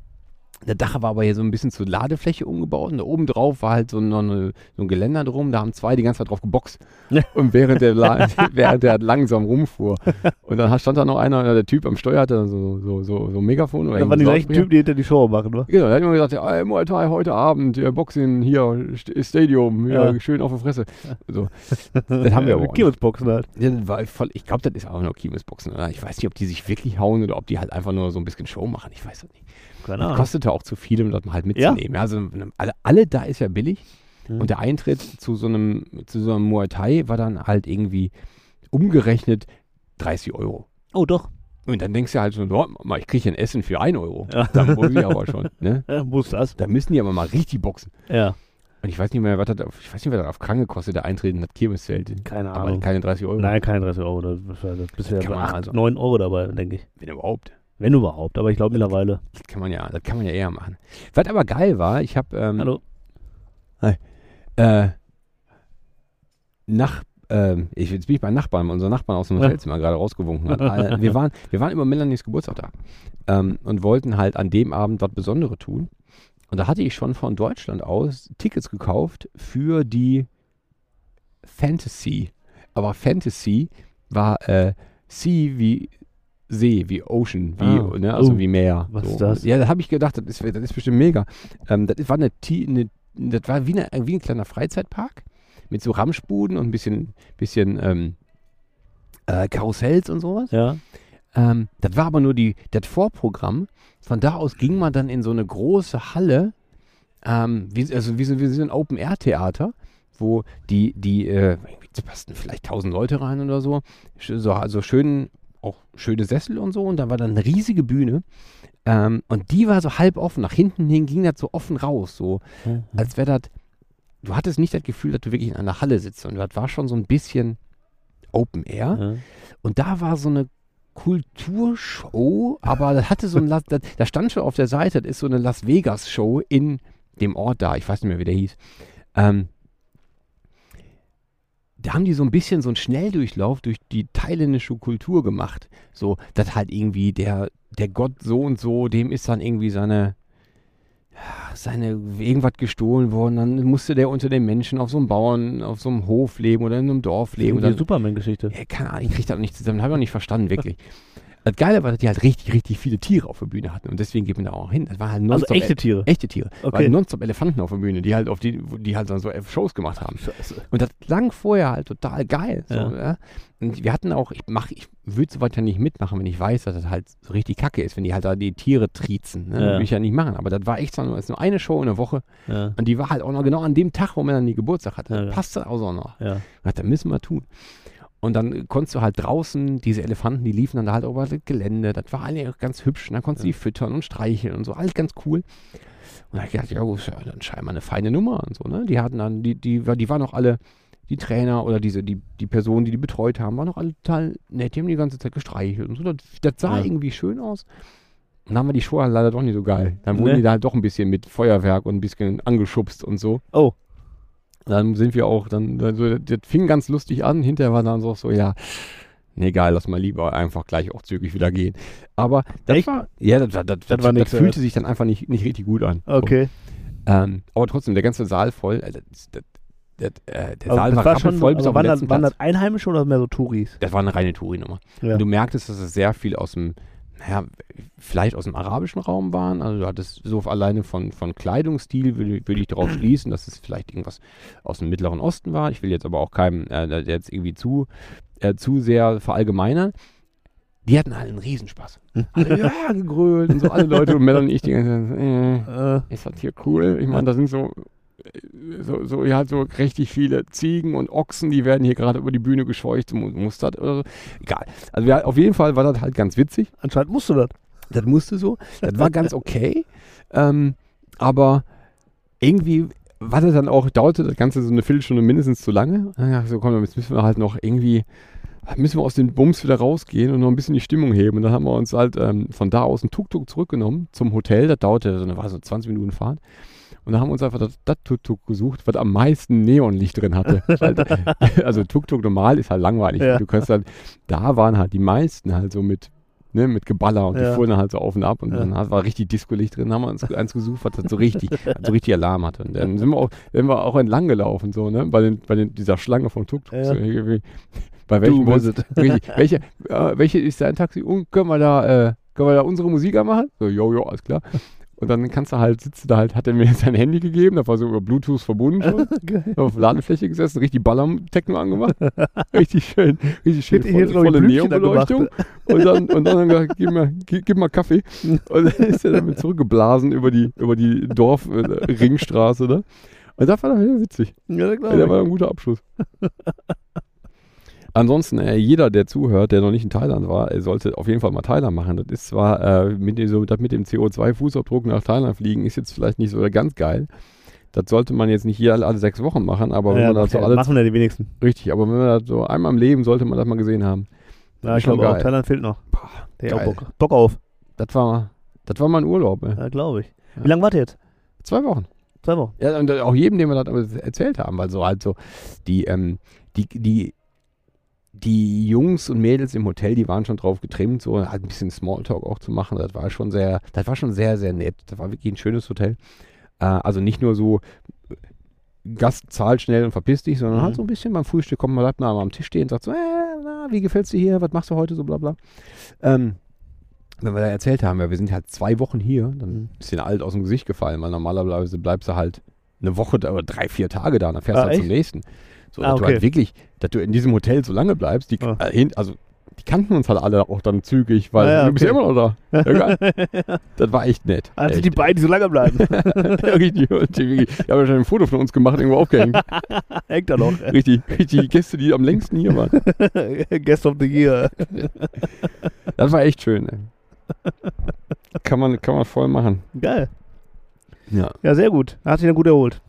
[SPEAKER 3] Der Dach war aber hier so ein bisschen zur Ladefläche umgebaut und da oben drauf war halt so, eine, so ein Geländer drum. Da haben zwei die ganze Zeit drauf geboxt.
[SPEAKER 2] Ja.
[SPEAKER 3] Und während der, <laughs> <laughs> während der langsam rumfuhr. Und dann stand da noch einer, der Typ am Steuer hatte so, so, so, so ein Megafon oder
[SPEAKER 2] Da waren die gleichen. Typen, die hinter die Show machen, ne?
[SPEAKER 3] Genau, der hat immer gesagt, ja, Muay Thai heute Abend, ja, Boxing hier, St- Stadium, hier,
[SPEAKER 2] Ja.
[SPEAKER 3] schön auf der Fresse. So. Das haben wir aber.
[SPEAKER 2] Kirmesboxen halt.
[SPEAKER 3] Ja, ich glaube, das ist auch nur Kirmesboxen. Oder? Ich weiß nicht, ob die sich wirklich hauen oder ob die halt einfach nur so ein bisschen Show machen. Ich weiß das nicht.
[SPEAKER 2] Keine
[SPEAKER 3] Das
[SPEAKER 2] Ahnung.
[SPEAKER 3] kostete auch zu viel, um das mal halt mitzunehmen. Ja? Also ne, alle, alle da ist ja billig.
[SPEAKER 2] Mhm.
[SPEAKER 3] Und der Eintritt zu so einem, zu so einem Muay Thai war dann halt irgendwie umgerechnet 30 Euro.
[SPEAKER 2] Oh, doch.
[SPEAKER 3] Und dann denkst du halt so, oh, ich kriege ein Essen für 1 Euro.
[SPEAKER 2] Ja.
[SPEAKER 3] Da muss ich aber schon. Ne? <laughs>
[SPEAKER 2] Ja, muss das.
[SPEAKER 3] Da müssen die aber mal richtig boxen.
[SPEAKER 2] Ja.
[SPEAKER 3] Und ich weiß nicht mehr, was das auf, ich weiß nicht, was das auf Kranke kostet, der Eintritt in das Kirmeszelt.
[SPEAKER 2] Keine
[SPEAKER 3] Aber
[SPEAKER 2] Ahnung.
[SPEAKER 3] keine 30 Euro.
[SPEAKER 2] Nein, keine 30 Euro. Das, das, das bist du ja
[SPEAKER 3] kann
[SPEAKER 2] bei
[SPEAKER 3] man
[SPEAKER 2] 8,
[SPEAKER 3] also-
[SPEAKER 2] 9 Euro dabei, denke ich.
[SPEAKER 3] Wenn überhaupt.
[SPEAKER 2] Wenn überhaupt. Aber ich glaube mittlerweile.
[SPEAKER 3] Das kann man ja, das kann man ja eher machen. Was aber geil war, ich habe ähm,
[SPEAKER 2] Hallo.
[SPEAKER 3] äh, nach, ähm, ich, jetzt bin ich bei Nachbarn, unser Nachbarn aus dem
[SPEAKER 2] Ja.
[SPEAKER 3] Hotelzimmer gerade rausgewunken hat. Äh, <laughs> wir, waren, wir waren über Melanies Geburtstag da ähm, und wollten halt an dem Abend was Besonderes tun. Und da hatte ich schon von Deutschland aus Tickets gekauft für die Fantasy. Aber Fantasy war äh, Sea wie See, wie Ocean, wie,
[SPEAKER 2] Ah.
[SPEAKER 3] ne, also
[SPEAKER 2] Oh.
[SPEAKER 3] wie Meer.
[SPEAKER 2] Was ist das?
[SPEAKER 3] Ja, da habe ich gedacht, das ist, das ist bestimmt mega. Ähm, das war eine, eine das war wie, eine, wie ein kleiner Freizeitpark mit so Ramschbuden und ein bisschen, bisschen ähm, äh, Karussells und sowas.
[SPEAKER 2] Ja.
[SPEAKER 3] Ähm, das war aber nur die, das Vorprogramm. Von da aus ging man dann in so eine große Halle, ähm, wie, also wie, so- wie so ein Open-Air-Theater, wo die, die, äh, passten vielleicht tausend Leute rein oder so. Sch- so also schön, auch schöne Sessel und so. Und da war dann eine riesige Bühne. Ähm, und die war so halb offen. Nach hinten hin ging das so offen raus. So,
[SPEAKER 2] Mhm.
[SPEAKER 3] als wäre das, du hattest nicht das Gefühl, dass du wirklich in einer Halle sitzt. Und das war schon so ein bisschen Open Air.
[SPEAKER 2] ja.
[SPEAKER 3] Und da war so eine Kulturshow, aber das hatte so ein, Las- da, da stand schon auf der Seite, das ist so eine Las Vegas Show in dem Ort da, ich weiß nicht mehr, wie der hieß. Ähm, da haben die so ein bisschen so einen Schnelldurchlauf durch die thailändische Kultur gemacht. So, dass halt irgendwie der, der Gott so und so, dem ist dann irgendwie seine, seine irgendwas gestohlen worden. Dann musste der unter den Menschen auf so einem Bauern, auf so einem Hof leben oder in einem Dorf leben. Und
[SPEAKER 2] Irgendwie
[SPEAKER 3] dann,
[SPEAKER 2] Superman-Geschichte.
[SPEAKER 3] ja, keine Ahnung, ich krieg das nicht zusammen. Habe ich auch nicht verstanden, wirklich. <laughs> Das Geile war, dass die halt richtig, richtig viele Tiere auf der Bühne hatten. Und deswegen geht man da auch hin. Das war halt
[SPEAKER 2] Also echte Tiere.
[SPEAKER 3] echte Tiere.
[SPEAKER 2] Okay.
[SPEAKER 3] Weil nonstop Elefanten auf der Bühne, die halt auf die, die halt dann so Shows gemacht haben.
[SPEAKER 2] Scheiße.
[SPEAKER 3] Und das klang vorher halt total geil. So,
[SPEAKER 2] Ja.
[SPEAKER 3] ja. Und wir hatten auch, ich mach, ich würde sowas ja nicht mitmachen, wenn ich weiß, dass das halt so richtig kacke ist, wenn die halt da die Tiere triezen. Ne?
[SPEAKER 2] Ja.
[SPEAKER 3] Würde ich ja nicht machen. Aber das war echt so nur, ist nur eine Show in der Woche.
[SPEAKER 2] Ja.
[SPEAKER 3] Und die war halt auch noch genau an dem Tag, wo man dann die Geburtstag hatte.
[SPEAKER 2] Ja,
[SPEAKER 3] Das passte auch so noch.
[SPEAKER 2] Ja.
[SPEAKER 3] Das müssen wir tun. Und dann konntest du halt draußen, diese Elefanten, die liefen dann da halt über das Gelände. Das war alle ganz hübsch. Und dann konntest du die füttern und streicheln und so. Alles ganz cool. Und da hab ich gedacht, ja, gut, ist ja dann scheinbar eine feine Nummer und so, ne? Die hatten dann, die, die, war- die waren auch alle, die Trainer oder diese, die, die Personen, die die betreut haben, waren auch alle total nett. Die haben die ganze Zeit gestreichelt und so. Das, das sah
[SPEAKER 2] Ja.
[SPEAKER 3] irgendwie schön aus. Und dann haben wir die Show halt leider doch nicht so geil. Dann wurden
[SPEAKER 2] Ne?
[SPEAKER 3] die da halt doch ein bisschen mit Feuerwerk und ein bisschen angeschubst und so.
[SPEAKER 2] Oh.
[SPEAKER 3] Dann sind wir auch, dann, also, das fing ganz lustig an. Hinterher war dann so, so ja, nee, egal, lass mal lieber einfach gleich auch zügig wieder gehen. Aber das
[SPEAKER 2] Echt?
[SPEAKER 3] war, ja, das, das, das,
[SPEAKER 2] Das war nix
[SPEAKER 3] fühlte sich dann einfach nicht, nicht richtig gut an.
[SPEAKER 2] Okay.
[SPEAKER 3] So. Ähm, aber trotzdem, der ganze Saal voll, äh, das, äh, der Saal war,
[SPEAKER 2] war schon,
[SPEAKER 3] rappelvoll bis auf den
[SPEAKER 2] waren, das,
[SPEAKER 3] letzten
[SPEAKER 2] waren
[SPEAKER 3] Platz.
[SPEAKER 2] das Einheimische oder mehr so Touris?
[SPEAKER 3] Das war eine reine Touri-Nummer.
[SPEAKER 2] Ja.
[SPEAKER 3] Und du merktest, dass es sehr viel aus dem, naja, vielleicht aus dem arabischen Raum waren. Also du hattest so alleine von, von Kleidungsstil, würde, würde ich darauf schließen, dass es vielleicht irgendwas aus dem Mittleren Osten war. Ich will jetzt aber auch keinem, äh, der jetzt irgendwie zu, äh, zu sehr verallgemeinern. Die hatten alle einen Riesenspaß. Alle, ja, gegrölt und so, alle Leute und Männer und ich, die ganze Zeit, äh,
[SPEAKER 2] Äh,
[SPEAKER 3] ist das hier cool? Ich meine, da sind so, so, so, ja, so richtig viele Ziegen und Ochsen, die werden hier gerade über die Bühne gescheucht, mu- muss das oder so. Egal. Also ja, auf jeden Fall war das halt ganz witzig.
[SPEAKER 2] anscheinend musst du das.
[SPEAKER 3] Das musste so. Das war ganz okay. ähm, aber irgendwie war das dann auch, dauerte das Ganze so eine Viertelstunde mindestens zu lange. Ja, so komm, jetzt müssen wir halt noch irgendwie, müssen wir aus den Bums wieder rausgehen und noch ein bisschen die Stimmung heben. Und dann haben wir uns halt ähm, von da aus ein Tuk-Tuk zurückgenommen zum Hotel. Das dauerte, so eine, war so 20 Minuten Fahrt. Und dann haben wir uns einfach das, das Tuk-Tuk gesucht, was am meisten Neonlicht drin hatte. <laughs> Also Tuk-Tuk normal ist halt langweilig.
[SPEAKER 2] Ja.
[SPEAKER 3] Du kannst halt, da waren halt die meisten halt so mit ne, mit Geballer und
[SPEAKER 2] Ja.
[SPEAKER 3] die fuhren dann halt so auf und ab und
[SPEAKER 2] Ja.
[SPEAKER 3] dann war richtig Disco-Licht drin, haben wir uns eins gesucht, was das so richtig, <laughs> so richtig Alarm hatte. Und dann sind wir auch, sind wir auch entlang gelaufen, so, ne, bei, den, bei den, dieser Schlange vom Tuk-Tuk.
[SPEAKER 2] Ja.
[SPEAKER 3] So, bei welchem
[SPEAKER 2] Du
[SPEAKER 3] Bus,
[SPEAKER 2] bist
[SPEAKER 3] richtig, <laughs> welche, äh, welche ist dein Taxi? Und können wir da, äh, können wir da unsere Musik anmachen? So, jo, jo, alles klar. Und dann kannst du halt, sitzt du da halt, hat er mir sein Handy gegeben, da war so über Bluetooth verbunden schon. <laughs>
[SPEAKER 2] Geil.
[SPEAKER 3] auf Ladefläche gesessen, richtig Baller-Techno angemacht. <laughs> richtig schön, richtig schön,
[SPEAKER 2] hier
[SPEAKER 3] voll,
[SPEAKER 2] noch
[SPEAKER 3] volle Neonbeleuchtung. Und dann, und dann gesagt, gib mal, gib, gib mal Kaffee. <laughs> Und dann ist er damit zurückgeblasen über die, über die Dorf-Ringstraße. Ne? Und das war dann wieder witzig.
[SPEAKER 2] Ja,
[SPEAKER 3] Ja,
[SPEAKER 2] klar.
[SPEAKER 3] der war ein guter Abschluss. Ansonsten, äh, jeder, der zuhört, der noch nicht in Thailand war, äh, sollte auf jeden Fall mal Thailand machen. Das ist zwar äh, mit, dem, so, das mit dem CO2-Fußabdruck nach Thailand fliegen, ist jetzt vielleicht nicht so ganz geil. Das sollte man jetzt nicht hier alle, alle sechs Wochen machen, aber wenn
[SPEAKER 2] ja,
[SPEAKER 3] man das so alle
[SPEAKER 2] machen ja die wenigsten.
[SPEAKER 3] Richtig, aber wenn man das so einmal im Leben sollte man das mal gesehen haben.
[SPEAKER 2] Ja, ich glaube auch. Thailand fehlt noch.
[SPEAKER 3] Boah,
[SPEAKER 2] Der auch. Bock, Bock auf.
[SPEAKER 3] Das war, das war mein Urlaub. Ey.
[SPEAKER 2] Ja, glaube ich.
[SPEAKER 3] Ja.
[SPEAKER 2] Wie lange wart ihr jetzt?
[SPEAKER 3] Zwei Wochen.
[SPEAKER 2] Zwei Wochen.
[SPEAKER 3] Ja, und auch jedem, dem wir das erzählt haben, weil so halt so die, ähm, die, die, die Jungs und Mädels im Hotel, die waren schon drauf getrimmt, so halt ein bisschen Smalltalk auch zu machen. Das war schon sehr, das war schon sehr, sehr nett. Das war wirklich ein schönes Hotel. Äh, also nicht nur so äh, Gast zahlt schnell und verpiss dich, sondern
[SPEAKER 2] Mhm.
[SPEAKER 3] halt so ein bisschen beim Frühstück kommt man bleibt nah am Tisch stehen und sagt so, äh, na, wie gefällt's dir hier? Was machst du heute so bla bla. Ähm, wenn wir da erzählt haben, ja, wir sind halt zwei Wochen hier, dann
[SPEAKER 2] Mhm.
[SPEAKER 3] ein bisschen alt aus dem Gesicht gefallen, weil normalerweise bleibst du halt eine Woche oder drei, vier Tage da, dann fährst
[SPEAKER 2] Ah,
[SPEAKER 3] du halt zum nächsten. So,
[SPEAKER 2] Ah,
[SPEAKER 3] dass du
[SPEAKER 2] okay.
[SPEAKER 3] halt wirklich, dass du in diesem Hotel so lange bleibst, die,
[SPEAKER 2] Ah.
[SPEAKER 3] äh, also die kannten uns halt alle auch dann zügig, weil
[SPEAKER 2] Ah, ja,
[SPEAKER 3] du bist ja
[SPEAKER 2] okay.
[SPEAKER 3] immer noch da. <laughs> Ja, das war echt nett.
[SPEAKER 2] Also
[SPEAKER 3] echt,
[SPEAKER 2] die beiden so lange bleiben. <laughs>
[SPEAKER 3] richtig, und die, die haben ja schon ein Foto von uns gemacht, irgendwo aufgehängt. <laughs>
[SPEAKER 2] Hängt da noch.
[SPEAKER 3] richtig, richtig, die Gäste, die am längsten hier waren.
[SPEAKER 2] Guest of the Year.
[SPEAKER 3] Das war echt schön. Ey. Kann man, kann man voll machen.
[SPEAKER 2] Geil.
[SPEAKER 3] Ja.
[SPEAKER 2] Ja, sehr gut. Hat sich dann gut erholt.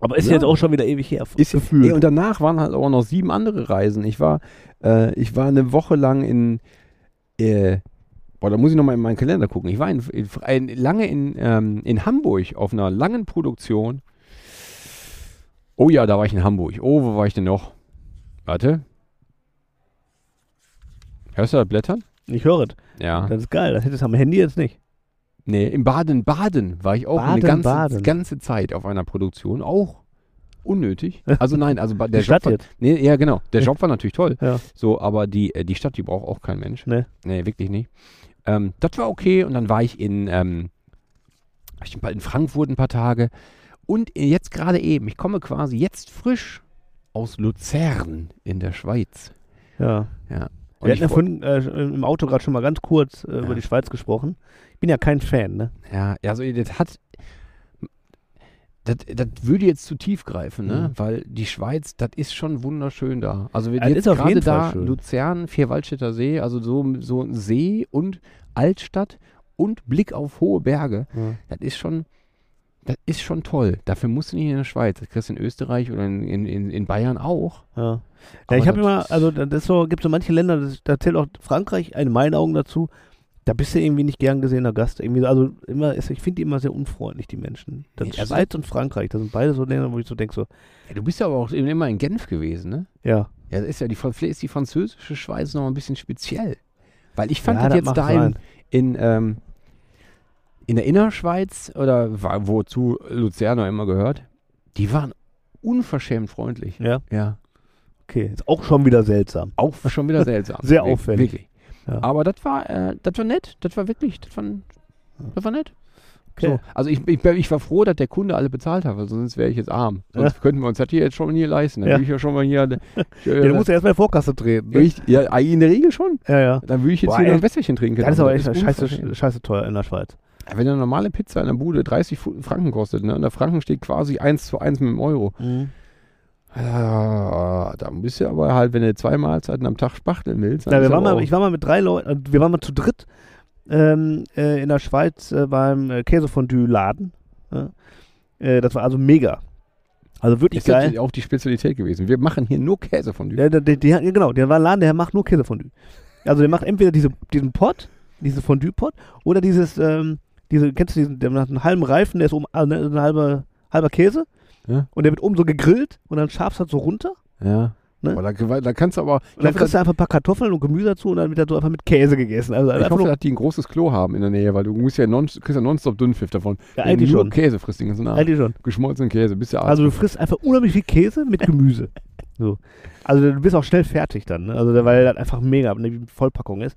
[SPEAKER 2] Aber ist
[SPEAKER 3] Ja.
[SPEAKER 2] jetzt auch schon wieder ewig her.
[SPEAKER 3] Ist
[SPEAKER 2] gefühlt.
[SPEAKER 3] Ey, und danach waren halt auch noch sieben andere Reisen. Ich war, äh, ich war eine Woche lang in, äh, boah, da muss ich nochmal in meinen Kalender gucken. Ich war in, in, in, lange in, ähm, in Hamburg auf einer langen Produktion. Oh ja, da war ich in Hamburg. Oh, wo war ich denn noch? Warte. Hörst du das Blättern?
[SPEAKER 2] ich höre es.
[SPEAKER 3] Ja.
[SPEAKER 2] Das ist geil. Das hättest du am Handy jetzt nicht.
[SPEAKER 3] Nee, im Baden-Baden war ich auch eine
[SPEAKER 2] Baden,
[SPEAKER 3] ganze,
[SPEAKER 2] Baden.
[SPEAKER 3] ganze Zeit auf einer Produktion. Auch unnötig. Also nein, also <laughs> der
[SPEAKER 2] Die Stadt
[SPEAKER 3] Job war,
[SPEAKER 2] jetzt.
[SPEAKER 3] Nee, ja, genau. Der Job war natürlich toll. <laughs>
[SPEAKER 2] Ja.
[SPEAKER 3] So, aber die, äh, die Stadt, die braucht auch kein Mensch.
[SPEAKER 2] Nee.
[SPEAKER 3] Nee, wirklich nicht. Ähm, das war okay und dann war ich in, ähm, in Frankfurt ein paar Tage und jetzt gerade eben, ich komme quasi jetzt frisch aus Luzern in der Schweiz.
[SPEAKER 2] Ja.
[SPEAKER 3] Und
[SPEAKER 2] Wir
[SPEAKER 3] ich
[SPEAKER 2] hatten ja vorhin äh, im Auto gerade schon mal ganz kurz äh,
[SPEAKER 3] Ja.
[SPEAKER 2] über die Schweiz gesprochen. Ich bin ja kein Fan, ne?
[SPEAKER 3] Ja, also das hat. Das, das würde jetzt zu tief greifen, ne?
[SPEAKER 2] Mhm.
[SPEAKER 3] Weil die Schweiz, das ist schon wunderschön da. Also wir
[SPEAKER 2] Ja,
[SPEAKER 3] jetzt gerade da,
[SPEAKER 2] schön.
[SPEAKER 3] Luzern, Vierwaldstätter See, also so, so ein See und Altstadt und Blick auf hohe Berge. Das ist schon, das ist schon toll. Dafür musst du nicht in der Schweiz. Das kriegst du in Österreich oder in, in, in, Bayern auch.
[SPEAKER 2] Ja. Ja, ich habe
[SPEAKER 3] das
[SPEAKER 2] immer, also das so, gibt so manche Länder, das, da zählt auch Frankreich in meinen Augen dazu. Da bist du irgendwie nicht gern gesehener Gast. Irgendwie, so- also immer, ich finde die immer sehr unfreundlich, die Menschen. Das
[SPEAKER 3] Nee, also-
[SPEAKER 2] Schweiz und Frankreich, das sind beide so Länder, wo ich so denke, so,
[SPEAKER 3] Ja, du bist ja aber auch immer in Genf gewesen, ne?
[SPEAKER 2] ja.
[SPEAKER 3] Ja, das ist ja die, ist die französische Schweiz noch ein bisschen speziell. Weil ich fand
[SPEAKER 2] ja,
[SPEAKER 3] das jetzt
[SPEAKER 2] mag
[SPEAKER 3] da in, in, ähm, in der Innerschweiz oder wozu Luzern auch immer gehört, die waren unverschämt freundlich.
[SPEAKER 2] Ja,
[SPEAKER 3] Ja.
[SPEAKER 2] okay. Ist auch schon wieder seltsam.
[SPEAKER 3] Auch schon wieder seltsam. <laughs>
[SPEAKER 2] Sehr
[SPEAKER 3] Wir-
[SPEAKER 2] auffällig.
[SPEAKER 3] Wirklich.
[SPEAKER 2] Ja.
[SPEAKER 3] Aber das war, äh, das war nett. Das war wirklich, das war, das war nett.
[SPEAKER 2] Okay.
[SPEAKER 3] So, also ich, ich, ich war froh, dass der Kunde alle bezahlt hat, weil sonst wäre ich jetzt arm. Sonst könnten wir uns das hier jetzt schon hier leisten. Dann
[SPEAKER 2] Ja.
[SPEAKER 3] würde ich ja schon mal hier. Äh, <laughs>
[SPEAKER 2] Ja, du musst ja erstmal Vorkasse treten. Ne?
[SPEAKER 3] ich, ja, in der Regel schon.
[SPEAKER 2] Ja, ja.
[SPEAKER 3] Dann würde ich jetzt
[SPEAKER 2] Boah,
[SPEAKER 3] hier noch
[SPEAKER 2] ey.
[SPEAKER 3] ein Wässerchen trinken.
[SPEAKER 2] Das ist aber echt scheiße, scheiße teuer in der Schweiz.
[SPEAKER 3] Wenn eine normale Pizza in der Bude 30 Fu- Franken kostet, ne, und der Franken steht quasi 1 zu 1 mit dem Euro. Ja, da bist du aber halt, wenn du zwei Mahlzeiten am Tag spachteln willst.
[SPEAKER 2] Ja, wir
[SPEAKER 3] ist
[SPEAKER 2] waren mal, ich war mal mit drei Leuten, äh, wir waren mal zu dritt ähm, äh, in der Schweiz äh, beim äh, Käsefondue-Laden. Ja. Äh, das war also mega. Also wirklich
[SPEAKER 3] ist das
[SPEAKER 2] geil.
[SPEAKER 3] auch die Spezialität gewesen. Wir machen hier nur Käse von dir.
[SPEAKER 2] Der, der, der, der, genau, der war ein Laden, der macht nur Käsefondue. Also der macht entweder diese, diesen Pot, diesen Fondue-Pot, oder dieses, ähm, diese, kennst du diesen, der hat einen halben Reifen, der ist um, äh, ne, ein halber, halber Käse.
[SPEAKER 3] Ja.
[SPEAKER 2] Und der wird oben so gegrillt und dann scharfst halt so runter.
[SPEAKER 3] Ja.
[SPEAKER 2] Ne?
[SPEAKER 3] Aber da, da kannst du aber.
[SPEAKER 2] Und dann kriegst du einfach ein paar Kartoffeln und Gemüse dazu und dann wird das so einfach mit Käse gegessen. Also
[SPEAKER 3] ich hoffe, dass die ein großes Klo haben in der Nähe, weil du musst ja non, kriegst ja nonstop Dünnpfiff davon.
[SPEAKER 2] Ja,
[SPEAKER 3] du
[SPEAKER 2] eigentlich
[SPEAKER 3] nur
[SPEAKER 2] schon.
[SPEAKER 3] Käse frisst den ganzen Abend.
[SPEAKER 2] eigentlich schon.
[SPEAKER 3] Geschmolzenen Käse, bist ja
[SPEAKER 2] Also du frisst einfach unheimlich viel Käse mit Gemüse. <laughs> so. Also du bist auch schnell fertig dann, ne? Also weil das einfach mega eine Vollpackung ist.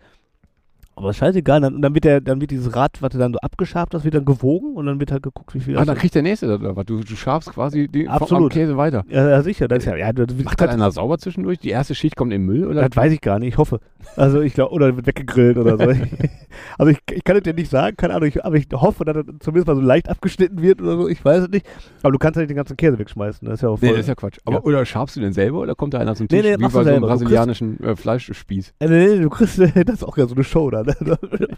[SPEAKER 2] Aber scheißegal, dann, dann wird der, dann wird dieses Rad, was du dann so abgeschabt hast, wird dann gewogen und dann wird halt geguckt, wie viel
[SPEAKER 3] Ah,
[SPEAKER 2] das
[SPEAKER 3] dann kriegt der nächste das oder was? Du, du schabst quasi am
[SPEAKER 2] Absolut.
[SPEAKER 3] Käse weiter.
[SPEAKER 2] ja, ja, sicher. Das ist ja, ja, du,
[SPEAKER 3] Macht das einer sauber zwischendurch? Die erste Schicht kommt in den Müll oder?
[SPEAKER 2] das weiß ich gar nicht, ich hoffe. Also ich glaube, oder wird weggegrillt oder so. <laughs> also ich, ich kann es dir nicht sagen, keine Ahnung, ich, aber ich hoffe, dass das zumindest mal so leicht abgeschnitten wird oder so, ich weiß es nicht. Aber du kannst ja nicht den ganzen Käse wegschmeißen, das ist ja auch voll.
[SPEAKER 3] Nee, das ist ja Quatsch. Aber,
[SPEAKER 2] Ja.
[SPEAKER 3] Oder schabst du den selber oder kommt da einer zum
[SPEAKER 2] Nee,
[SPEAKER 3] Tisch
[SPEAKER 2] nee,
[SPEAKER 3] wie
[SPEAKER 2] machst
[SPEAKER 3] bei so einem.
[SPEAKER 2] Du kriegst-
[SPEAKER 3] brasilianischen äh, Fleischspieß?
[SPEAKER 2] Äh, nee, nee, du kriegst, <laughs> das ist auch ja so eine Show da, ne?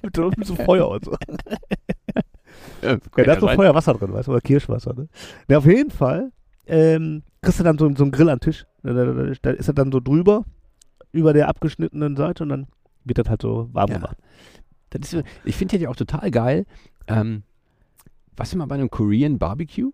[SPEAKER 2] mit, so- mit so Feuer und so. <laughs>
[SPEAKER 3] Ja,
[SPEAKER 2] Ja, da ist noch
[SPEAKER 3] sein.
[SPEAKER 2] Feuerwasser drin, weißt du, oder Kirschwasser, ne? Ja, auf jeden Fall ähm, kriegst du dann so, so einen Grill an den Tisch. Da, da, da, da ist er dann so drüber, über der abgeschnittenen Seite und dann wird das halt so warm
[SPEAKER 3] Ja.
[SPEAKER 2] gemacht.
[SPEAKER 3] Das ist, so- ich finde ja auch total geil. Ähm, was immer bei einem Korean Barbecue?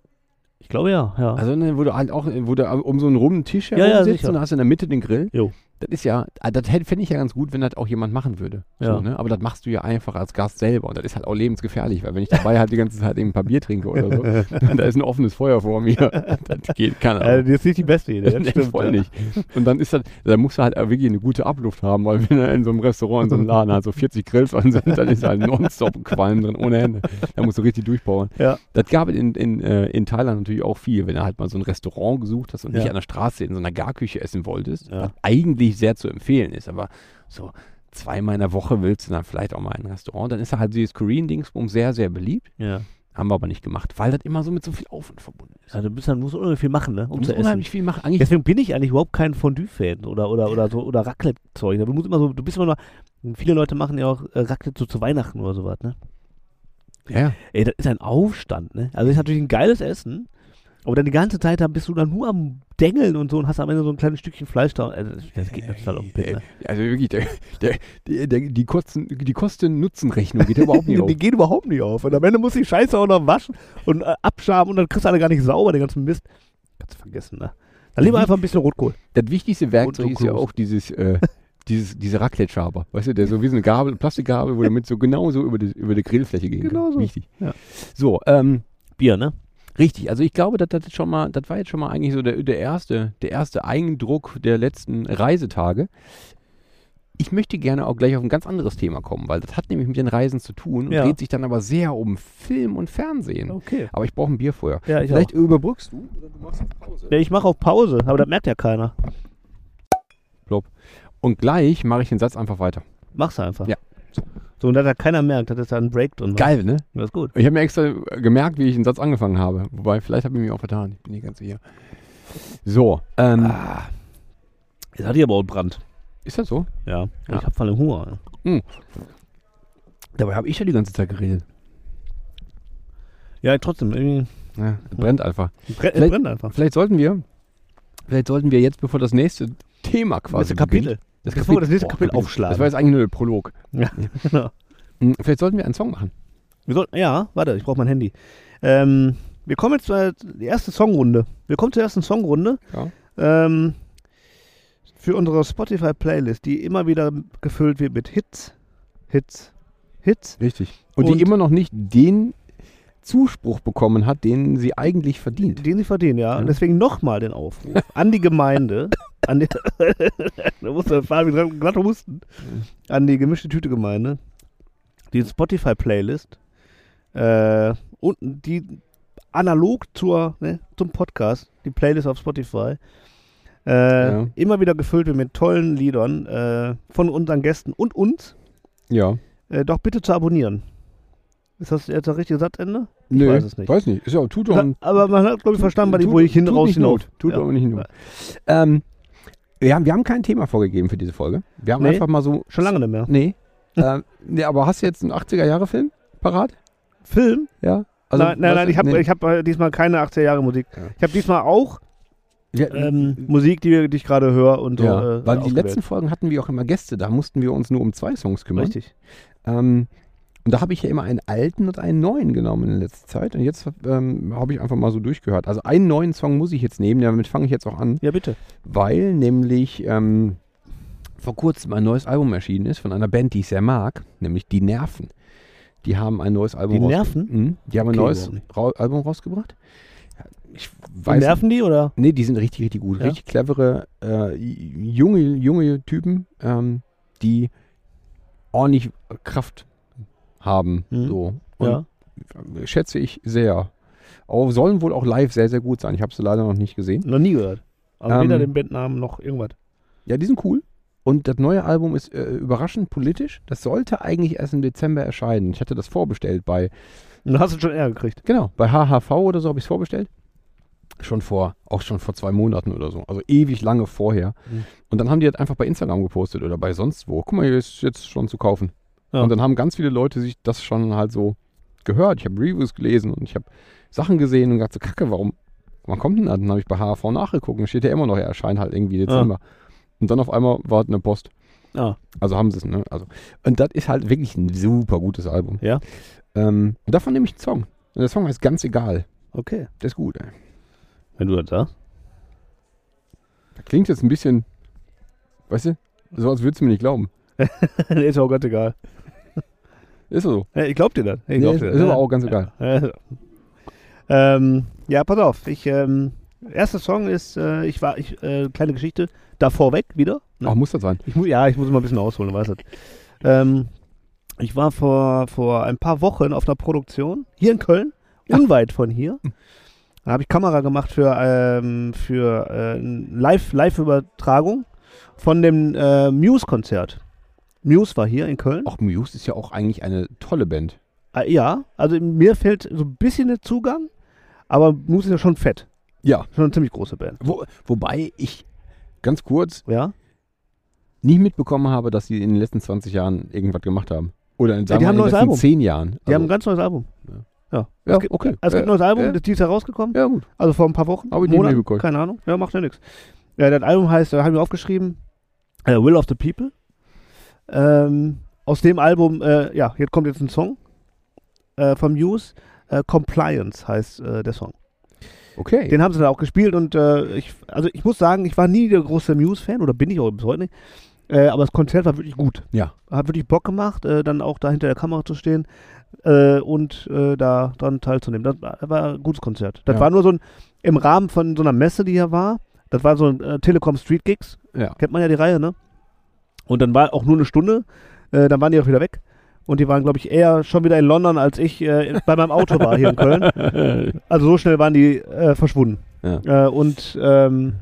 [SPEAKER 2] Ich glaube ja, ja.
[SPEAKER 3] Also, ne, wo du halt auch, wo du um so einen runden Tisch
[SPEAKER 2] Ja,
[SPEAKER 3] herum
[SPEAKER 2] ja,
[SPEAKER 3] sitzt
[SPEAKER 2] sicher.
[SPEAKER 3] und da hast du in der Mitte den Grill.
[SPEAKER 2] Jo.
[SPEAKER 3] Das ist ja, ah, das fände ich ja ganz gut, wenn das auch jemand machen würde.
[SPEAKER 2] Ja.
[SPEAKER 3] So, ne? Aber das machst du ja einfach als Gast selber und das ist halt auch lebensgefährlich, weil wenn ich dabei halt die ganze Zeit eben ein paar Bier trinke oder so, <laughs> da ist ein offenes Feuer vor mir. Das geht, keine Ahnung.
[SPEAKER 2] das ist nicht die beste Idee, <laughs> das stimmt.
[SPEAKER 3] voll nicht. Und dann ist das, da musst du halt wirklich eine gute Abluft haben, weil wenn du in so einem Restaurant, in so einem Laden halt so 40 Grills an sind, dann ist halt nonstop Qualm drin, ohne Ende. Da musst du richtig durchbauen.
[SPEAKER 2] Ja.
[SPEAKER 3] Das gab es in, in, äh, in Thailand natürlich auch viel, wenn du halt mal so ein Restaurant gesucht hast und
[SPEAKER 2] Ja.
[SPEAKER 3] nicht an der Straße in so einer Garküche essen wolltest,
[SPEAKER 2] Ja.
[SPEAKER 3] was eigentlich sehr zu empfehlen ist, aber so zweimal in der Woche willst du dann vielleicht auch mal in ein Restaurant, dann ist da halt dieses Korean-Dingsbum sehr, sehr beliebt.
[SPEAKER 2] Ja.
[SPEAKER 3] Haben wir aber nicht gemacht, weil das immer so mit so viel Aufwand verbunden ist.
[SPEAKER 2] Also du bist dann, musst unheimlich viel machen, ne?
[SPEAKER 3] Du
[SPEAKER 2] Um
[SPEAKER 3] musst
[SPEAKER 2] zu essen.
[SPEAKER 3] unheimlich viel machen. Eigentlich
[SPEAKER 2] Deswegen bin ich eigentlich überhaupt kein Fondue-Fan oder, oder, oder so oder Raclette-Zeug. Du musst immer so, du bist immer noch, viele Leute machen ja auch äh, Raclette so zu Weihnachten oder sowas, ne?
[SPEAKER 3] ja.
[SPEAKER 2] Ey, das ist ein Aufstand, ne? Also ist natürlich ein geiles Essen, aber dann die ganze Zeit bist du dann nur am Dengeln und so und hast am Ende so ein kleines Stückchen Fleisch da. Also das, geht total auf den Piss, ne?
[SPEAKER 3] Also wirklich, der, der, der, die Kosten- die Kosten-Nutzen-Rechnung geht überhaupt nicht <laughs> auf.
[SPEAKER 2] die gehen überhaupt nicht auf. Und am Ende muss die Scheiße auch noch waschen und äh, abschaben und dann kriegst du alle gar nicht sauber, den ganzen Mist. Kannst du vergessen, ne? Dann lieber einfach ein bisschen Rotkohl.
[SPEAKER 3] Das wichtigste Werkzeug ist ja auch dieses, äh, <laughs> dieses, diese Raclette-Schaber. Weißt du, der so wie so eine Gabel, Plastikgabel, wo <laughs> damit so genauso über die, über die Grillfläche gehen
[SPEAKER 2] Genau so.
[SPEAKER 3] Wichtig.
[SPEAKER 2] Ja.
[SPEAKER 3] So, ähm,
[SPEAKER 2] Bier, ne?
[SPEAKER 3] Richtig. Also ich glaube, das, das, schon mal, das war jetzt schon mal eigentlich so der, der, erste, der erste Eindruck der letzten Reisetage. Ich möchte gerne auch gleich auf ein ganz anderes Thema kommen, weil das hat nämlich mit den Reisen zu tun und
[SPEAKER 2] Ja.
[SPEAKER 3] dreht sich dann aber sehr um Film und Fernsehen.
[SPEAKER 2] Okay.
[SPEAKER 3] Aber ich brauche ein Bier vorher.
[SPEAKER 2] Ja, ich
[SPEAKER 3] Vielleicht überbrückst du oder du machst auf Pause.
[SPEAKER 2] Ja, ich mache auf Pause, aber das merkt ja keiner.
[SPEAKER 3] Und gleich mache ich den Satz einfach weiter.
[SPEAKER 2] Mach's einfach.
[SPEAKER 3] Ja.
[SPEAKER 2] So, und dass da keiner merkt, dass da ein Break drin war.
[SPEAKER 3] Geil, ne?
[SPEAKER 2] Das ist gut.
[SPEAKER 3] Ich habe mir extra gemerkt, wie ich den Satz angefangen habe. Wobei, vielleicht habe ich mich auch vertan. Ich bin nicht ganz sicher. So, ähm,
[SPEAKER 2] Ah. Jetzt hat die aber auch Brand.
[SPEAKER 3] ist das so?
[SPEAKER 2] Ja.
[SPEAKER 3] Ja.
[SPEAKER 2] Ich hab voll Hunger.
[SPEAKER 3] Dabei habe ich ja die ganze Zeit geredet.
[SPEAKER 2] Ja, trotzdem. Irgendwie
[SPEAKER 3] Ja, brennt einfach.
[SPEAKER 2] brennt,
[SPEAKER 3] Vielleicht-
[SPEAKER 2] brennt einfach.
[SPEAKER 3] Vielleicht sollten wir, vielleicht sollten wir jetzt, bevor das nächste Thema quasi
[SPEAKER 2] Das Kapitel.
[SPEAKER 3] beginnt, das
[SPEAKER 2] Bevor wir das nächste Kapitel
[SPEAKER 3] Kapitel.
[SPEAKER 2] aufschlagen.
[SPEAKER 3] Das war jetzt eigentlich nur der Prolog. <laughs>
[SPEAKER 2] Ja, genau.
[SPEAKER 3] Hm, Vielleicht sollten wir einen Song machen.
[SPEAKER 2] Wir sollten, ja, warte, ich brauche mein Handy. Ähm, wir kommen jetzt zur die erste Songrunde. Wir kommen zur ersten Songrunde.
[SPEAKER 3] Ja.
[SPEAKER 2] Ähm, für unsere Spotify-Playlist, die immer wieder gefüllt wird mit Hits, Hits, Hits.
[SPEAKER 3] Richtig. Und,
[SPEAKER 2] Und-
[SPEAKER 3] die immer noch nicht den Zuspruch bekommen hat, den sie eigentlich verdient.
[SPEAKER 2] Den sie verdienen, ja.
[SPEAKER 3] Ja.
[SPEAKER 2] Und deswegen nochmal den Aufruf an die Gemeinde, <laughs> an die, <laughs> da Fabi glatt- glatt husten, an die gemischte Tüte Gemeinde, die Spotify-Playlist äh, und die analog zur, ne, zum Podcast, die Playlist auf Spotify, äh,
[SPEAKER 3] Ja.
[SPEAKER 2] immer wieder gefüllt wird mit tollen Liedern äh, von unseren Gästen und uns,
[SPEAKER 3] Ja.
[SPEAKER 2] äh, doch bitte zu abonnieren. Ist das jetzt das richtige Satzende?
[SPEAKER 3] Nö,
[SPEAKER 2] weiß es nicht.
[SPEAKER 3] Weiß nicht. Ist ja, tut doch
[SPEAKER 2] Aber man hat, glaube ich, verstanden,
[SPEAKER 3] tut-
[SPEAKER 2] wo ich hin
[SPEAKER 3] tut
[SPEAKER 2] raus.
[SPEAKER 3] Not. Tut
[SPEAKER 2] Ja.
[SPEAKER 3] aber nicht Not. Ähm, wir, haben, wir haben kein Thema vorgegeben für diese Folge. Wir haben
[SPEAKER 2] Nee.
[SPEAKER 3] einfach mal so.
[SPEAKER 2] Schon lange nicht mehr.
[SPEAKER 3] Nee. <laughs> ähm, nee, aber hast du jetzt einen 80er-Jahre-Film parat?
[SPEAKER 2] Film?
[SPEAKER 3] Ja.
[SPEAKER 2] nein, nein,
[SPEAKER 3] was-
[SPEAKER 2] nein, ich habe
[SPEAKER 3] nee.
[SPEAKER 2] ich hab, äh, diesmal keine 80er Jahre Musik.
[SPEAKER 3] Ja.
[SPEAKER 2] Ich habe diesmal auch
[SPEAKER 3] Ja,
[SPEAKER 2] ähm, Musik, die, die ich gerade höre und so.
[SPEAKER 3] ja,
[SPEAKER 2] äh,
[SPEAKER 3] weil die letzten Folgen hatten wir auch immer Gäste, da mussten wir uns nur um zwei Songs kümmern.
[SPEAKER 2] Richtig.
[SPEAKER 3] Ähm, Und da habe ich ja immer einen alten und einen neuen genommen in letzter Zeit. Und jetzt ähm, habe ich einfach mal so durchgehört. Also einen neuen Song muss ich jetzt nehmen, damit fange ich jetzt auch an,
[SPEAKER 2] Ja, bitte.
[SPEAKER 3] weil nämlich ähm, vor kurzem ein neues Album erschienen ist von einer Band, die ich sehr mag, nämlich Die Nerven. Die haben ein neues Album
[SPEAKER 2] Die Nerven?
[SPEAKER 3] Mhm. Die haben
[SPEAKER 2] Okay,
[SPEAKER 3] ein neues
[SPEAKER 2] nicht?
[SPEAKER 3] Ra Album rausgebracht. Ich weiß
[SPEAKER 2] nerven die oder?
[SPEAKER 3] Nee, die sind richtig, richtig gut.
[SPEAKER 2] Ja?
[SPEAKER 3] Richtig clevere, äh, junge, junge Typen, ähm, die ordentlich Kraft haben.
[SPEAKER 2] Mhm.
[SPEAKER 3] So. Und
[SPEAKER 2] Ja.
[SPEAKER 3] schätze ich sehr. Aber sollen wohl auch live sehr, sehr gut sein. Ich habe sie leider noch nicht gesehen.
[SPEAKER 2] Noch nie gehört. Also
[SPEAKER 3] Ähm,
[SPEAKER 2] weder den Bandnamen noch irgendwas.
[SPEAKER 3] Ja, die sind cool. Und das neue Album ist äh, überraschend politisch. Das sollte eigentlich erst im Dezember erscheinen. Ich hatte das vorbestellt bei,
[SPEAKER 2] Und dann hast du schon Ärger gekriegt.
[SPEAKER 3] genau, bei HHV oder so habe ich es vorbestellt. Schon vor, auch schon vor zwei Monaten oder so. Also ewig lange vorher.
[SPEAKER 2] Mhm.
[SPEAKER 3] Und dann haben die das einfach bei Instagram gepostet oder bei sonst wo. Guck mal, hier ist jetzt schon zu kaufen.
[SPEAKER 2] Ja.
[SPEAKER 3] Und dann haben ganz viele Leute sich das schon halt so gehört. Ich habe Reviews gelesen und ich habe Sachen gesehen und gedacht, so kacke, warum, wann kommt denn das? Dann habe ich bei HV nachgeguckt und steht ja immer noch, er erscheint halt irgendwie Dezember. Und dann auf einmal war eine Post.
[SPEAKER 2] Ah,
[SPEAKER 3] Also haben sie es, ne? Also, und das ist halt wirklich ein super gutes Album.
[SPEAKER 2] Ja.
[SPEAKER 3] Ähm, und davon nehme ich einen Song. Und der Song heißt ganz egal.
[SPEAKER 2] okay.
[SPEAKER 3] Der ist gut, ey.
[SPEAKER 2] Wenn du das sagst.
[SPEAKER 3] Das klingt jetzt ein bisschen, weißt du, so als würdest du mir nicht glauben. <laughs>
[SPEAKER 2] ist auch ganz egal.
[SPEAKER 3] Ist so.
[SPEAKER 2] Ja, ich glaub dir das. Ich
[SPEAKER 3] Nee,
[SPEAKER 2] glaub
[SPEAKER 3] ist,
[SPEAKER 2] dir
[SPEAKER 3] ist
[SPEAKER 2] das.
[SPEAKER 3] aber auch ganz egal.
[SPEAKER 2] Ja. Ähm, ja, pass auf. Ich, ähm, erster Song ist, äh, ich war, ich, äh, kleine Geschichte, davor weg wieder. Ne?
[SPEAKER 3] Auch muss das sein.
[SPEAKER 2] Ich mu ja, ich muss mal ein bisschen ausholen, weißt du. Ähm, ich war vor, vor ein paar Wochen auf einer Produktion hier in Köln, unweit von hier. Da habe ich Kamera gemacht für, ähm, für äh, eine Live- Live-Übertragung von dem äh, Muse-Konzert. Muse war hier in Köln.
[SPEAKER 3] Auch Muse ist ja auch eigentlich eine tolle Band.
[SPEAKER 2] Äh, ja, also mir fehlt so ein bisschen der Zugang, aber Muse ist ja schon fett.
[SPEAKER 3] Ja.
[SPEAKER 2] Schon eine ziemlich große Band.
[SPEAKER 3] Wo, wobei ich ganz kurz
[SPEAKER 2] Ja?
[SPEAKER 3] nie mitbekommen habe, dass sie in den letzten 20 Jahren irgendwas gemacht haben. Oder in, sagen
[SPEAKER 2] die haben
[SPEAKER 3] in den letzten
[SPEAKER 2] Album.
[SPEAKER 3] 10 Jahren.
[SPEAKER 2] Die haben ein ganz neues Album.
[SPEAKER 3] ja,
[SPEAKER 2] es gibt-
[SPEAKER 3] okay.
[SPEAKER 2] Also es gibt ein
[SPEAKER 3] Äh,
[SPEAKER 2] neues Album,
[SPEAKER 3] äh,
[SPEAKER 2] das ist dieses Jahr rausgekommen.
[SPEAKER 3] ja, gut.
[SPEAKER 2] Also vor ein paar Wochen.
[SPEAKER 3] Hab ich nicht
[SPEAKER 2] Monaten,
[SPEAKER 3] mitbekommen.
[SPEAKER 2] Keine Ahnung. Ja, macht ja nichts. Ja, das Album heißt, da haben wir aufgeschrieben, äh, Will of the People. Ähm, aus dem Album, äh, ja, jetzt kommt jetzt ein Song äh, vom Muse. Äh, Compliance heißt äh, der Song.
[SPEAKER 3] Okay.
[SPEAKER 2] Den haben sie dann auch gespielt und äh, ich, also ich muss sagen, ich war nie der große Muse-Fan oder bin ich auch bis heute nicht. Äh, aber das Konzert war wirklich gut.
[SPEAKER 3] ja.
[SPEAKER 2] Hat wirklich Bock gemacht, dann auch da hinter der Kamera zu stehen und da dran teilzunehmen. Das war, war ein gutes Konzert. Das
[SPEAKER 3] Ja.
[SPEAKER 2] war nur so ein, im Rahmen von so einer Messe, die hier war. Das war so ein Telekom Street Gigs.
[SPEAKER 3] Ja.
[SPEAKER 2] Kennt man ja die Reihe, ne? Und dann war auch nur eine Stunde. Äh, dann waren die auch wieder weg. Und die waren, glaube ich, eher schon wieder in London, als ich äh, bei meinem Auto war hier in Köln. <laughs> Also so schnell waren die äh, verschwunden.
[SPEAKER 3] Ja.
[SPEAKER 2] Äh, und ähm,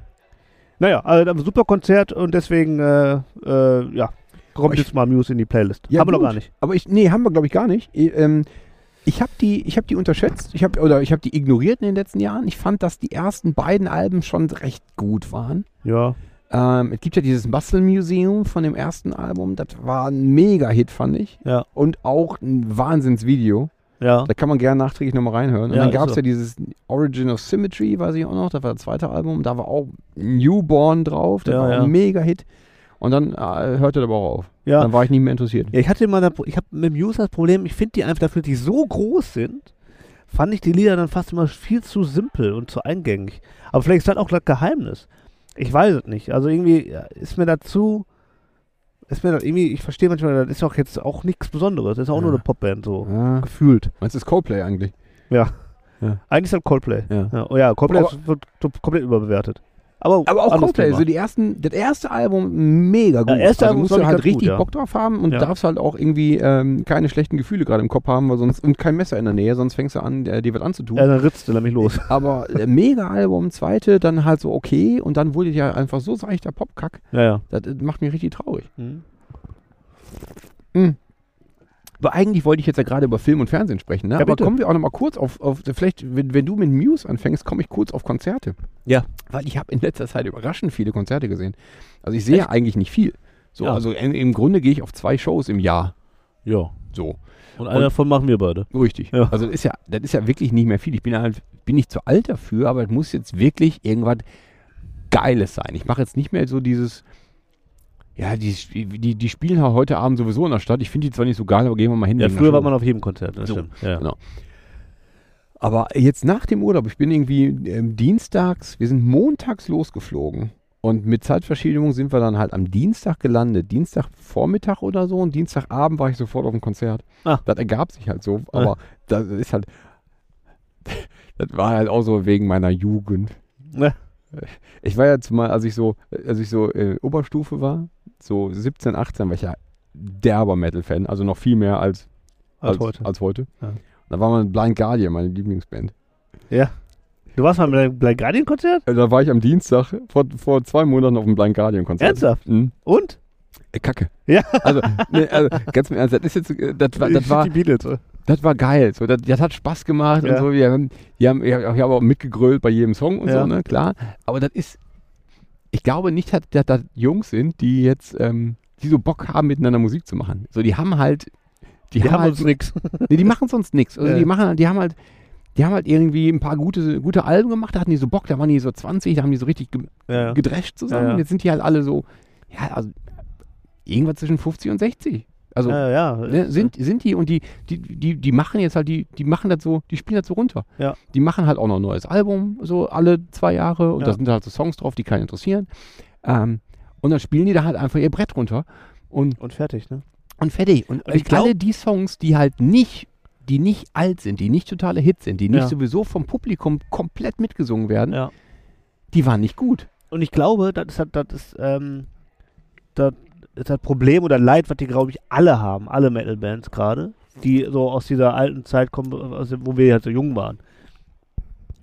[SPEAKER 2] naja, also ein super Konzert und deswegen äh, äh, ja, kommt
[SPEAKER 3] Ich-
[SPEAKER 2] jetzt mal Muse in die Playlist.
[SPEAKER 3] Ja,
[SPEAKER 2] Haben wir noch
[SPEAKER 3] gut.
[SPEAKER 2] gar nicht.
[SPEAKER 3] Aber ich, nee, haben wir glaube ich gar nicht. Ich, ähm, ich habe die, ich habe die unterschätzt. Ich habe oder ich habe die ignoriert in den letzten Jahren. Ich fand, dass die ersten beiden Alben schon recht gut waren.
[SPEAKER 2] Ja.
[SPEAKER 3] Ähm, es gibt ja dieses Bustle Museum von dem ersten Album. Das war ein Mega-Hit, fand ich.
[SPEAKER 2] Ja.
[SPEAKER 3] Und auch ein Wahnsinnsvideo.
[SPEAKER 2] Ja.
[SPEAKER 3] Da kann man gerne nachträglich nochmal reinhören. Und
[SPEAKER 2] Ja,
[SPEAKER 3] dann gab es
[SPEAKER 2] so.
[SPEAKER 3] ja dieses Origin of Symmetry, weiß ich auch noch. Das war das zweite Album. Da war auch Newborn drauf. Das
[SPEAKER 2] Ja,
[SPEAKER 3] war ein Mega-Hit. Und dann äh, hörte das aber auch auf.
[SPEAKER 2] Ja.
[SPEAKER 3] Dann war ich nicht mehr interessiert.
[SPEAKER 2] ja, ich hatte immer, ich habe mit Muse das Problem, ich finde die einfach dafür, dass die so groß sind, fand ich die Lieder dann fast immer viel zu simpel und zu eingängig. Aber vielleicht ist das auch das Geheimnis. Ich weiß es nicht. Also irgendwie ja, ist mir dazu, ist mir das irgendwie, ich verstehe manchmal, das ist auch jetzt auch nichts Besonderes. Das ist auch
[SPEAKER 3] Ja.
[SPEAKER 2] nur eine Popband, so
[SPEAKER 3] Ja.
[SPEAKER 2] gefühlt.
[SPEAKER 3] Meinst du das Coldplay eigentlich?
[SPEAKER 2] Eigentlich ist das Coldplay.
[SPEAKER 3] Ja.
[SPEAKER 2] Ja, oh ja Coldplay
[SPEAKER 3] Aber-
[SPEAKER 2] ist, wird komplett überbewertet. Aber,
[SPEAKER 3] Aber auch Coldplay, so die ersten, das erste Album mega gut.
[SPEAKER 2] Ja, erste
[SPEAKER 3] also
[SPEAKER 2] Album
[SPEAKER 3] musst du halt richtig
[SPEAKER 2] gut, ja.
[SPEAKER 3] Bock drauf haben und
[SPEAKER 2] Ja.
[SPEAKER 3] darfst halt auch irgendwie ähm, keine schlechten Gefühle gerade im Kopf haben, weil sonst und kein Messer in der Nähe, sonst fängst du an, äh, dir was anzutun.
[SPEAKER 2] ja, dann ritzt du nämlich los. <laughs>
[SPEAKER 3] Aber äh, mega Album, zweite, dann halt so okay und dann wurde ja einfach so seichter Popkack.
[SPEAKER 2] Ja, ja.
[SPEAKER 3] Das, äh, macht mich richtig traurig.
[SPEAKER 2] Mhm.
[SPEAKER 3] Aber eigentlich wollte ich jetzt ja gerade über Film und Fernsehen sprechen, ne?
[SPEAKER 2] Ja,
[SPEAKER 3] aber
[SPEAKER 2] bitte.
[SPEAKER 3] kommen wir auch nochmal kurz auf, auf vielleicht, wenn, wenn du mit Muse anfängst, komme ich kurz auf Konzerte.
[SPEAKER 2] Ja.
[SPEAKER 3] Weil ich habe in letzter Zeit überraschend viele Konzerte gesehen. Also ich sehe eigentlich nicht viel. So,
[SPEAKER 2] Ja.
[SPEAKER 3] also in, im Grunde gehe ich auf zwei Shows im Jahr.
[SPEAKER 2] Ja.
[SPEAKER 3] So,
[SPEAKER 2] Und einer davon machen wir beide.
[SPEAKER 3] richtig.
[SPEAKER 2] Ja.
[SPEAKER 3] Also das ist ja, das ist ja wirklich nicht mehr viel. Ich bin halt, bin nicht zu alt dafür, aber es muss jetzt wirklich irgendwas Geiles sein. Ich mache jetzt nicht mehr so dieses, Ja, die, die, die spielen halt heute Abend sowieso in der Stadt. Ich finde die zwar nicht so geil, aber gehen wir mal hin.
[SPEAKER 2] Ja, früher war man auf jedem Konzert, das
[SPEAKER 3] So,
[SPEAKER 2] stimmt. Ja.
[SPEAKER 3] genau. Aber jetzt nach dem Urlaub, ich bin irgendwie ähm, dienstags, wir sind montags losgeflogen. Und mit Zeitverschiebung sind wir dann halt am Dienstag gelandet. Dienstagvormittag oder so und Dienstagabend war ich sofort auf dem Konzert.
[SPEAKER 2] Ah.
[SPEAKER 3] Das ergab sich halt so. Aber das ist halt, <laughs> das war halt auch so wegen meiner Jugend.
[SPEAKER 2] Ne?
[SPEAKER 3] Ich war jetzt mal, als ich so, als ich so äh, Oberstufe war, so 17, 18, war ich ja derber Metal-Fan, also noch viel mehr als,
[SPEAKER 2] Als heute.
[SPEAKER 3] Als heute.
[SPEAKER 2] Ja.
[SPEAKER 3] Da war mal Blind Guardian, meine Lieblingsband.
[SPEAKER 2] Ja. Du warst mal beim Black Guardian Konzert?
[SPEAKER 3] Äh, Da war ich am Dienstag vor, vor zwei Monaten auf dem Blind Guardian Konzert.
[SPEAKER 2] Ernsthaft?
[SPEAKER 3] Mhm.
[SPEAKER 2] Und?
[SPEAKER 3] Äh, Kacke.
[SPEAKER 2] Ja.
[SPEAKER 3] Also, ne, also ganz im Ernst, das ist jetzt, äh, das war, das war, das war geil. So, das, das hat Spaß gemacht und
[SPEAKER 2] Ja.
[SPEAKER 3] so. Wir haben, die haben, ich habe auch mitgegrölt bei jedem Song und
[SPEAKER 2] Ja.
[SPEAKER 3] so, ne, klar. Aber das ist, ich glaube nicht, dass das Jungs sind, die jetzt, ähm, die so Bock haben, miteinander Musik zu machen. So, die haben halt, die,
[SPEAKER 2] Die
[SPEAKER 3] haben, halt,
[SPEAKER 2] nix.
[SPEAKER 3] nee, die machen sonst nichts. Also
[SPEAKER 2] Ja.
[SPEAKER 3] die machen, die haben halt, die haben halt irgendwie ein paar gute, gute Alben gemacht, da hatten die so Bock, da waren die so 20, da haben die so richtig ge
[SPEAKER 2] Ja.
[SPEAKER 3] gedrescht zusammen.
[SPEAKER 2] Ja.
[SPEAKER 3] Jetzt sind die halt alle so, ja, also irgendwas zwischen 50 und 60. Also
[SPEAKER 2] ja, ja.
[SPEAKER 3] ne, sind, sind die und die, die, die, die machen jetzt halt, die, die machen das so, die spielen das so runter.
[SPEAKER 2] Ja.
[SPEAKER 3] Die machen halt auch noch ein neues Album, so alle zwei Jahre und da sind halt so Songs drauf, die keinen interessieren. Ähm, und dann spielen die da halt einfach ihr Brett runter und,
[SPEAKER 2] Und fertig, ne?
[SPEAKER 3] und fertig. Und,
[SPEAKER 2] Und ich
[SPEAKER 3] ich alle
[SPEAKER 2] glaub-
[SPEAKER 3] die Songs, die halt nicht, die nicht alt sind, die nicht totale Hits sind, die nicht sowieso vom Publikum komplett mitgesungen werden, die waren nicht gut.
[SPEAKER 2] Und ich glaube, das halt- das ist, ähm, das ist das Problem oder Leid, was die, glaube ich, alle haben, alle Metal-Bands gerade, die so aus dieser alten Zeit kommen, wo wir halt so jung waren.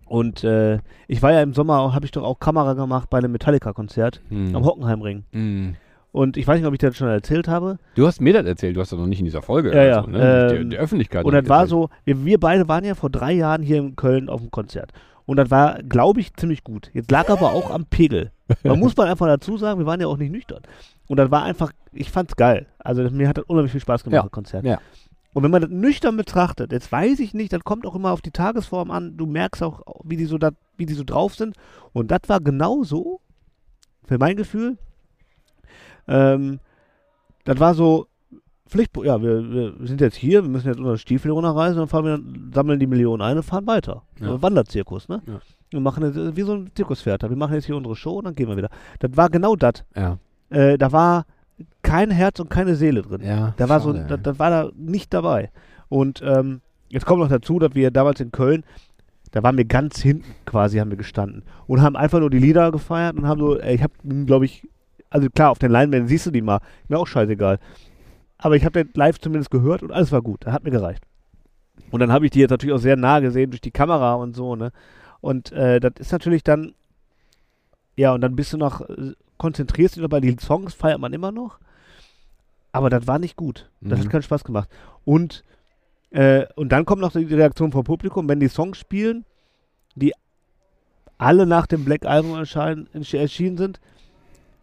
[SPEAKER 2] Und äh, ich war ja im Sommer, habe ich doch auch Kamera gemacht bei einem Metallica-Konzert
[SPEAKER 3] Hm.
[SPEAKER 2] am Hockenheimring.
[SPEAKER 3] Hm.
[SPEAKER 2] Und ich weiß nicht, ob ich das schon erzählt habe.
[SPEAKER 3] Du hast mir das erzählt, du hast das noch nicht in dieser Folge.
[SPEAKER 2] Ja, ja,
[SPEAKER 3] also, ne? der,
[SPEAKER 2] ähm,
[SPEAKER 3] der Öffentlichkeit.
[SPEAKER 2] Und das war
[SPEAKER 3] erzählt.
[SPEAKER 2] so, wir, wir beide waren ja vor drei Jahren hier in Köln auf dem Konzert. Und das war, glaube ich, ziemlich gut. Jetzt lag aber auch am Pegel. Man muss mal einfach dazu sagen, wir waren ja auch nicht nüchtern. Und das war einfach, ich fand's geil. Also mir hat das unheimlich viel Spaß gemacht,
[SPEAKER 3] Ja,
[SPEAKER 2] das Konzert.
[SPEAKER 3] ja.
[SPEAKER 2] Und wenn man das nüchtern betrachtet, jetzt weiß ich nicht, das kommt auch immer auf die Tagesform an. Du merkst auch, wie die so, dat, wie die so drauf sind. Und das war genau so, für mein Gefühl. Ähm, das war so, Pflicht, ja, wir, wir sind jetzt hier, wir müssen jetzt unsere Stiefel runterreisen, dann fahren wir, sammeln die Millionen ein und fahren weiter.
[SPEAKER 3] Ja.
[SPEAKER 2] So Wanderzirkus, ne?
[SPEAKER 3] Ja.
[SPEAKER 2] Wir machen jetzt, wie so ein Zirkuspferd. Wir machen jetzt hier unsere Show und dann gehen wir wieder. Das war genau das.
[SPEAKER 3] Ja.
[SPEAKER 2] Äh, da war kein Herz und keine Seele drin.
[SPEAKER 3] ja
[SPEAKER 2] Da war so,
[SPEAKER 3] schade,
[SPEAKER 2] da, das war da nicht dabei. Und ähm, jetzt kommt noch dazu, dass wir damals in Köln, da waren wir ganz hinten quasi, haben wir gestanden und haben einfach nur die Lieder gefeiert und haben so, ich habe, glaube ich, also klar, auf den Leinwänden siehst du die mal, mir auch scheißegal. Aber ich habe den live zumindest gehört und alles war gut, hat mir gereicht. Und dann habe ich die jetzt natürlich auch sehr nah gesehen durch die Kamera und so, ne? Und äh, das ist natürlich dann, ja, und dann bist du noch, konzentrierst dich noch bei den Songs, feiert man immer noch. Aber das war nicht gut. Das
[SPEAKER 3] Mhm.
[SPEAKER 2] hat keinen Spaß gemacht. Und, äh, und dann kommt noch die Reaktion vom Publikum, wenn die Songs spielen, die alle nach dem Black Album erschienen sind.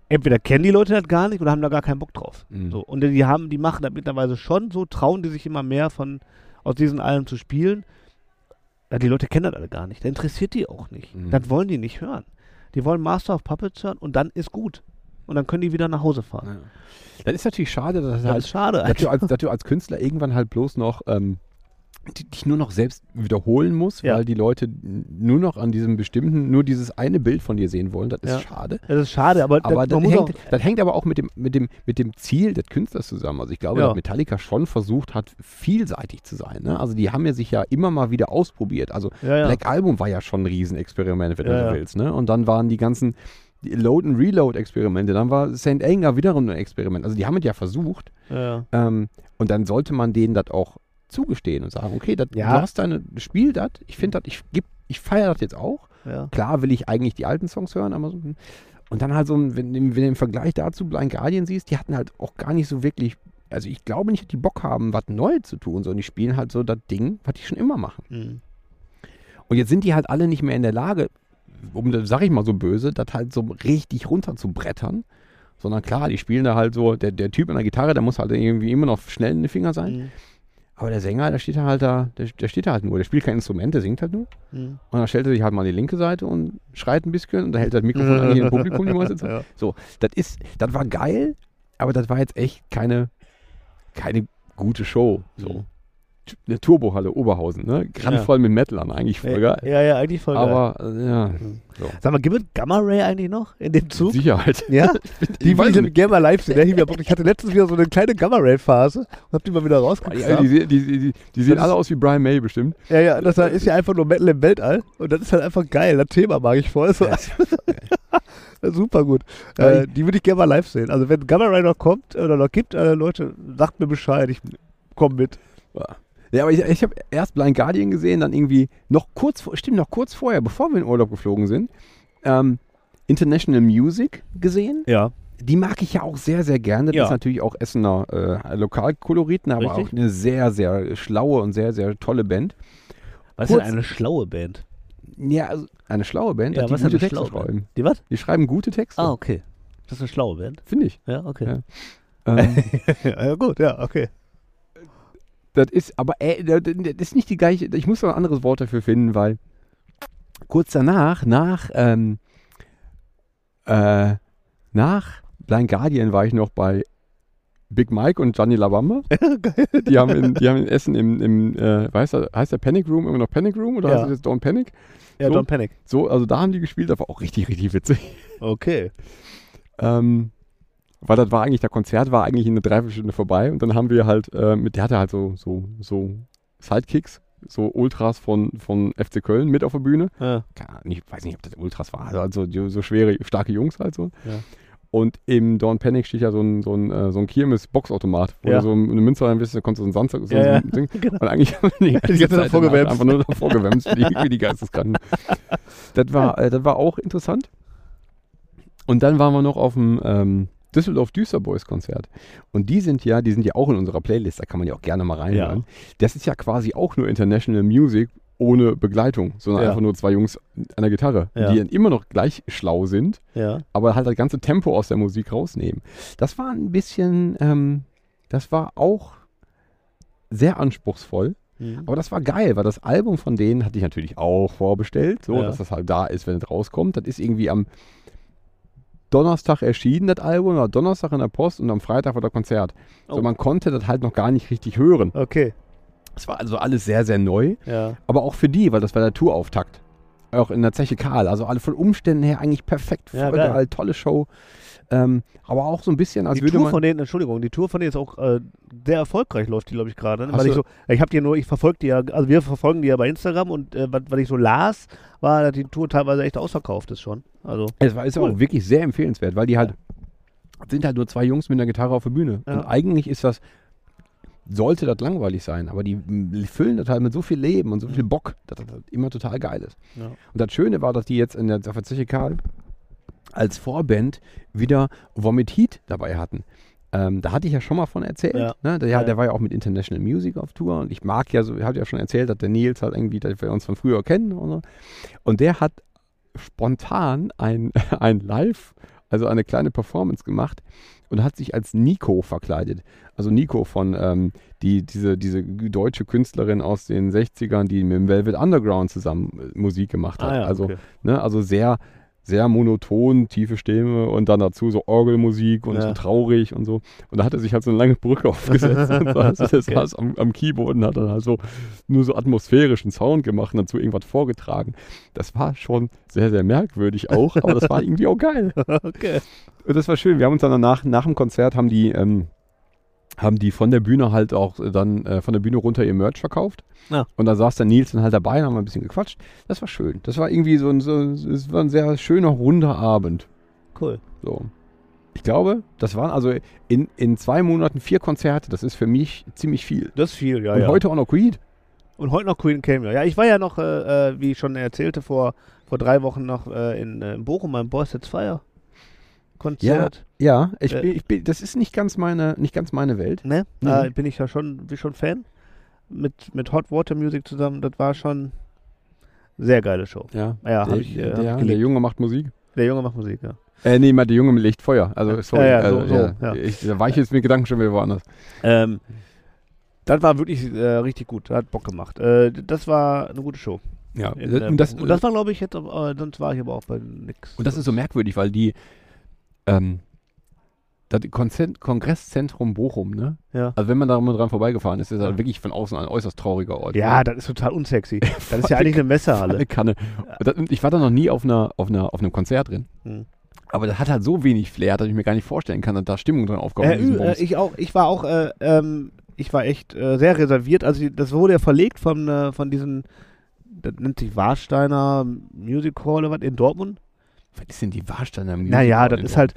[SPEAKER 2] Entweder kennen die Leute das gar nicht oder haben da gar keinen Bock drauf.
[SPEAKER 3] Mhm.
[SPEAKER 2] So, und die haben, die machen das mittlerweile schon so, trauen die sich immer mehr von aus diesen Alben zu spielen. Ja, die Leute kennen das alle gar nicht. Das interessiert die auch nicht.
[SPEAKER 3] Mhm.
[SPEAKER 2] Das wollen die nicht hören. Die wollen Master of Puppets hören und dann ist gut. Und dann können die wieder nach Hause fahren.
[SPEAKER 3] Ja. Das ist natürlich schade, dass,
[SPEAKER 2] Das
[SPEAKER 3] halt,
[SPEAKER 2] schade.
[SPEAKER 3] dass, du als, dass du als Künstler irgendwann halt bloß noch ähm, die- dich nur noch selbst wiederholen musst,
[SPEAKER 2] Ja.
[SPEAKER 3] weil die Leute nur noch an diesem bestimmten, nur dieses eine Bild von dir sehen wollen. Das ist
[SPEAKER 2] Ja.
[SPEAKER 3] schade.
[SPEAKER 2] Das ist schade, aber,
[SPEAKER 3] Aber
[SPEAKER 2] das, muss
[SPEAKER 3] hängt, das hängt aber auch mit dem, mit, dem, mit dem Ziel des Künstlers zusammen. Also ich glaube,
[SPEAKER 2] Ja.
[SPEAKER 3] dass Metallica schon versucht hat, vielseitig zu sein. Ne? Also die haben ja sich ja immer mal wieder ausprobiert. Also. Black Album war ja schon ein Riesenexperiment, wenn du willst. Ne? Und dann waren die ganzen Load- and Reload-Experimente. Dann war St. Anger wiederum ein Experiment. Also die haben es ja versucht. Ähm, und dann sollte man denen das auch zugestehen und sagen, okay, dat,
[SPEAKER 2] Ja.
[SPEAKER 3] du hast deine, spiel das, ich finde das, ich, geb- ich feiere das jetzt auch.
[SPEAKER 2] ja.
[SPEAKER 3] Klar will ich eigentlich die alten Songs hören, aber so, hm. und dann halt so, wenn, wenn du im Vergleich dazu Blind Guardian siehst, die hatten halt auch gar nicht so wirklich, also ich glaube nicht, dass die Bock haben, was Neues zu tun, sondern die spielen halt so das Ding, was die schon immer machen.
[SPEAKER 2] Mhm.
[SPEAKER 3] Und jetzt sind die halt alle nicht mehr in der Lage, um das sag ich mal so böse, das halt so richtig runter zu brettern. Sondern klar, die spielen da halt so, der, der Typ an der Gitarre, der muss halt irgendwie immer noch schnell in den Finger sein.
[SPEAKER 2] Mhm.
[SPEAKER 3] Aber der Sänger, der steht da halt da, der, der steht halt nur. Der spielt kein Instrument, der singt halt nur.
[SPEAKER 2] Mhm.
[SPEAKER 3] Und dann stellt er sich halt mal an die linke Seite und schreit ein bisschen und da hält das Mikrofon an jedem <laughs> Publikum die meiste Zeit.
[SPEAKER 2] Ja.
[SPEAKER 3] So, das ist, das war geil, aber das war jetzt echt keine, keine gute Show. So.
[SPEAKER 2] Mhm.
[SPEAKER 3] Eine Turbohalle Oberhausen, ne? Grandvoll mit Metlern, eigentlich voll geil.
[SPEAKER 2] Ja, ja, eigentlich voll geil.
[SPEAKER 3] Aber äh, ja, so.
[SPEAKER 2] Sag mal, gibt es Gamma Ray eigentlich noch in dem Zug?
[SPEAKER 3] Sicherheit. <laughs>
[SPEAKER 2] Ja? Die
[SPEAKER 3] nicht.
[SPEAKER 2] gerne mal live sehen. Ja, ich, hatte letztens wieder so eine kleine Gamma Ray Phase und hab die mal wieder rausgekramt.
[SPEAKER 3] die, die, die, die sehen
[SPEAKER 2] Das
[SPEAKER 3] alle aus wie Brian May bestimmt.
[SPEAKER 2] Ja, ja, das ist ja einfach nur Metal im Weltall und das ist halt einfach geil. Das Thema mag ich voll. So, <laughs> super gut.
[SPEAKER 3] Ja,
[SPEAKER 2] Äh, die würde ich gerne mal live sehen. Also wenn Gamma Ray noch kommt oder noch gibt, äh, Leute, sagt mir Bescheid. Ich komm mit.
[SPEAKER 3] Ja, aber ich, ich habe erst Blind Guardian gesehen, dann irgendwie noch kurz vor, stimmt, noch kurz vorher, bevor wir in Urlaub geflogen sind, ähm, International Music gesehen.
[SPEAKER 2] Ja.
[SPEAKER 3] Die mag ich ja auch sehr, sehr gerne. Das
[SPEAKER 2] Ja.
[SPEAKER 3] ist natürlich auch Essener äh, Lokalkoloriten, aber
[SPEAKER 2] Richtig.
[SPEAKER 3] auch eine sehr, sehr schlaue und sehr, sehr tolle Band.
[SPEAKER 2] Was
[SPEAKER 3] Kurz-
[SPEAKER 2] ist denn eine schlaue Band?
[SPEAKER 3] Ja, also eine schlaue Band,
[SPEAKER 2] Ja,
[SPEAKER 3] die
[SPEAKER 2] was
[SPEAKER 3] gute Texte schreiben.
[SPEAKER 2] Band? Die was?
[SPEAKER 3] Die schreiben gute Texte,
[SPEAKER 2] Ah, okay. Das ist eine schlaue Band.
[SPEAKER 3] finde ich.
[SPEAKER 2] Ja, okay.
[SPEAKER 3] Ja. Ähm, <laughs>
[SPEAKER 2] Ja, gut, ja, okay.
[SPEAKER 3] Das ist, aber äh, das das ist nicht die gleiche, ich muss noch ein anderes Wort dafür finden, weil kurz danach, nach, ähm, äh, nach Blind Guardian war ich noch bei Big Mike und Gianni Labamba. <laughs> Die haben in, die haben in Essen im, im äh, heißt, der, heißt der Panic Room immer noch Panic Room oder
[SPEAKER 2] Ja.
[SPEAKER 3] heißt es jetzt Don't Panic?
[SPEAKER 2] Ja,
[SPEAKER 3] So.
[SPEAKER 2] Don't Panic.
[SPEAKER 3] So, also da haben die gespielt, das war auch richtig, richtig witzig.
[SPEAKER 2] Okay.
[SPEAKER 3] Ähm, weil das war eigentlich, der Konzert war eigentlich in eine Dreiviertelstunde vorbei und dann haben wir halt, äh, mit, der hatte halt so, so, so Sidekicks, so Ultras von, von FC Köln mit auf der Bühne.
[SPEAKER 2] Ja.
[SPEAKER 3] Ich weiß nicht, ob das Ultras war, also die- so schwere, starke Jungs halt so.
[SPEAKER 2] Ja.
[SPEAKER 3] Und im Dawn Panic steht ja so ein, so ein, äh, so ein Kirmes-Boxautomat, wo
[SPEAKER 2] Ja.
[SPEAKER 3] du so eine Münze reinwirfst, da kommt so ein Sand, so so
[SPEAKER 2] ja.
[SPEAKER 3] ein Ding. <laughs>
[SPEAKER 2] Genau.
[SPEAKER 3] Und eigentlich haben wir die ganze
[SPEAKER 2] Die ganze Zeit vorgewämst.
[SPEAKER 3] einfach nur davor gewämst, wie die, wie die Geisteskranken. <laughs> Das war, äh, das war auch interessant. Und dann waren wir noch auf dem ähm, Düsseldorf Düster Boys Konzert. Und die sind ja, die sind ja auch in unserer Playlist, da kann man ja auch gerne mal reinhören. Das ist ja quasi auch nur International Music ohne Begleitung, sondern
[SPEAKER 2] Ja.
[SPEAKER 3] einfach nur zwei Jungs an der Gitarre,
[SPEAKER 2] Ja.
[SPEAKER 3] die dann immer noch gleich schlau sind,
[SPEAKER 2] Ja.
[SPEAKER 3] aber halt das ganze Tempo aus der Musik rausnehmen. Das war ein bisschen, ähm, das war auch sehr anspruchsvoll.
[SPEAKER 2] Mhm.
[SPEAKER 3] Aber das war geil, weil das Album von denen hatte ich natürlich auch vorbestellt, so
[SPEAKER 2] Ja.
[SPEAKER 3] dass das halt da ist, wenn es rauskommt. Das ist irgendwie am Donnerstag erschienen, das Album, war Donnerstag in der Post und am Freitag war das Konzert.
[SPEAKER 2] Oh.
[SPEAKER 3] So, man konnte das halt noch gar nicht richtig hören.
[SPEAKER 2] Okay.
[SPEAKER 3] Es war also alles sehr, sehr neu,
[SPEAKER 2] Ja.
[SPEAKER 3] aber auch für die, weil das war der Tourauftakt. Auch in der Zeche Karl, also alle von Umständen her eigentlich perfekt,
[SPEAKER 2] Ja,
[SPEAKER 3] voll
[SPEAKER 2] geil.
[SPEAKER 3] tolle Show. Ähm, aber auch so ein bisschen, als
[SPEAKER 2] die
[SPEAKER 3] würde
[SPEAKER 2] Tour
[SPEAKER 3] man.
[SPEAKER 2] von denen, Entschuldigung, die Tour von denen ist auch äh, sehr erfolgreich, läuft die, glaube ich, gerade. Ne? Weil ich so, ich habe die nur, ich verfolge die ja, also wir verfolgen die ja bei Instagram und äh, was, was ich so las, war, dass die Tour teilweise echt ausverkauft ist schon. Also,
[SPEAKER 3] Es war ist
[SPEAKER 2] Cool.
[SPEAKER 3] auch wirklich sehr empfehlenswert, weil die halt sind halt nur zwei Jungs mit einer Gitarre auf der Bühne.
[SPEAKER 2] Ja.
[SPEAKER 3] Und eigentlich ist das, sollte das langweilig sein, aber die füllen das halt mit so viel Leben und so viel Bock, dass das halt immer total geil ist.
[SPEAKER 2] Ja.
[SPEAKER 3] Und das Schöne war, dass die jetzt in der auf der Zeche Karl als Vorband wieder Vomit Heat dabei hatten. Ähm, da hatte ich ja schon mal von erzählt.
[SPEAKER 2] Ja.
[SPEAKER 3] Ne? Der,
[SPEAKER 2] Ja,
[SPEAKER 3] der war ja auch mit International Music auf Tour und ich mag ja so, ich hatte ja schon erzählt, dass der Nils halt irgendwie, dass wir uns von früher kennen und so. Und der hat spontan ein, <laughs> ein Live, also eine kleine Performance gemacht und hat sich als Nico verkleidet. Also Nico von ähm, die, diese, diese deutsche Künstlerin aus den 60ern, die mit dem Velvet Underground zusammen äh, Musik gemacht hat.
[SPEAKER 2] ah, ja,
[SPEAKER 3] also
[SPEAKER 2] okay.
[SPEAKER 3] Ne, also sehr, sehr monoton, tiefe Stimme und dann dazu so Orgelmusik und
[SPEAKER 2] Ja.
[SPEAKER 3] so traurig und so. Und da hat er sich halt so eine lange Brücke <laughs> aufgesetzt und saß, der
[SPEAKER 2] Okay.
[SPEAKER 3] saß am, am Keyboard und hat dann halt so nur so atmosphärischen Sound gemacht und dazu irgendwas vorgetragen. Das war schon sehr, sehr merkwürdig auch, aber das war <laughs> irgendwie auch geil.
[SPEAKER 2] okay.
[SPEAKER 3] Und das war schön. Wir haben uns dann danach, nach dem Konzert haben die, ähm, haben die von der Bühne halt auch dann äh, von der Bühne runter ihr Merch verkauft.
[SPEAKER 2] Ja.
[SPEAKER 3] Und da saß der Nils dann halt dabei und haben ein bisschen gequatscht. Das war schön. Das war irgendwie so ein, so, es war ein sehr schöner, runder Abend.
[SPEAKER 2] Cool.
[SPEAKER 3] So. Ich glaube, das waren also in, in zwei Monaten vier Konzerte. Das ist für mich ziemlich viel.
[SPEAKER 2] Das ist viel, ja,
[SPEAKER 3] und
[SPEAKER 2] ja.
[SPEAKER 3] heute auch noch Creed.
[SPEAKER 2] Und heute noch Queen Cameo. Ja, ich war ja noch, äh, äh, wie ich schon erzählte, vor, vor drei Wochen noch äh, in, äh, in Bochum beim Boys Fire Konzert.
[SPEAKER 3] Ja, ich,
[SPEAKER 2] Äh,
[SPEAKER 3] bin, ich bin, das ist nicht ganz meine, nicht ganz meine Welt.
[SPEAKER 2] Ne?
[SPEAKER 3] Mhm.
[SPEAKER 2] Äh, bin ich ja schon, bin schon Fan. Mit, mit Hot Water Music zusammen. Das war schon sehr geile Show.
[SPEAKER 3] Ja,
[SPEAKER 2] Ja,
[SPEAKER 3] der,
[SPEAKER 2] ich, äh,
[SPEAKER 3] der, der. Junge macht Musik.
[SPEAKER 2] Der Junge macht Musik, ja.
[SPEAKER 3] Äh, nee, mal der Junge mit Lichtfeuer. Also, sorry.
[SPEAKER 2] Ja, ja, so-
[SPEAKER 3] also,
[SPEAKER 2] so, ja.
[SPEAKER 3] Ich, da war ich jetzt mit Gedanken schon wieder woanders.
[SPEAKER 2] Ähm, das war wirklich äh, richtig gut. Das hat Bock gemacht. Äh, das war eine gute Show.
[SPEAKER 3] Ja,
[SPEAKER 2] In, äh,
[SPEAKER 3] und, das,
[SPEAKER 2] und das war, glaube ich, jetzt, äh, sonst war ich aber auch bei nix.
[SPEAKER 3] und das ist so merkwürdig, weil die, ähm, das Kongresszentrum Bochum, ne?
[SPEAKER 2] Ja.
[SPEAKER 3] Also wenn man da mal dran vorbeigefahren ist, ist das wirklich von außen ein äußerst trauriger Ort.
[SPEAKER 2] Ja, das ist total unsexy. <laughs> Das ist ja eigentlich eine Messehalle.
[SPEAKER 3] Eine Kanne. Das, ich war da noch nie auf, einer, auf, einer, auf einem Konzert drin.
[SPEAKER 2] Hm.
[SPEAKER 3] Aber das hat halt so wenig Flair, dass ich mir gar nicht vorstellen kann, dass da Stimmung drin aufkommt.
[SPEAKER 2] Äh, äh, ich auch, ich war auch, äh, ähm, ich war echt äh, sehr reserviert. Also das wurde ja verlegt von, äh, von diesen, das nennt sich Warsteiner Music Hall oder was in Dortmund.
[SPEAKER 3] Was ist denn die Warsteiner Music
[SPEAKER 2] Naja,
[SPEAKER 3] Hall
[SPEAKER 2] das
[SPEAKER 3] in
[SPEAKER 2] ist halt,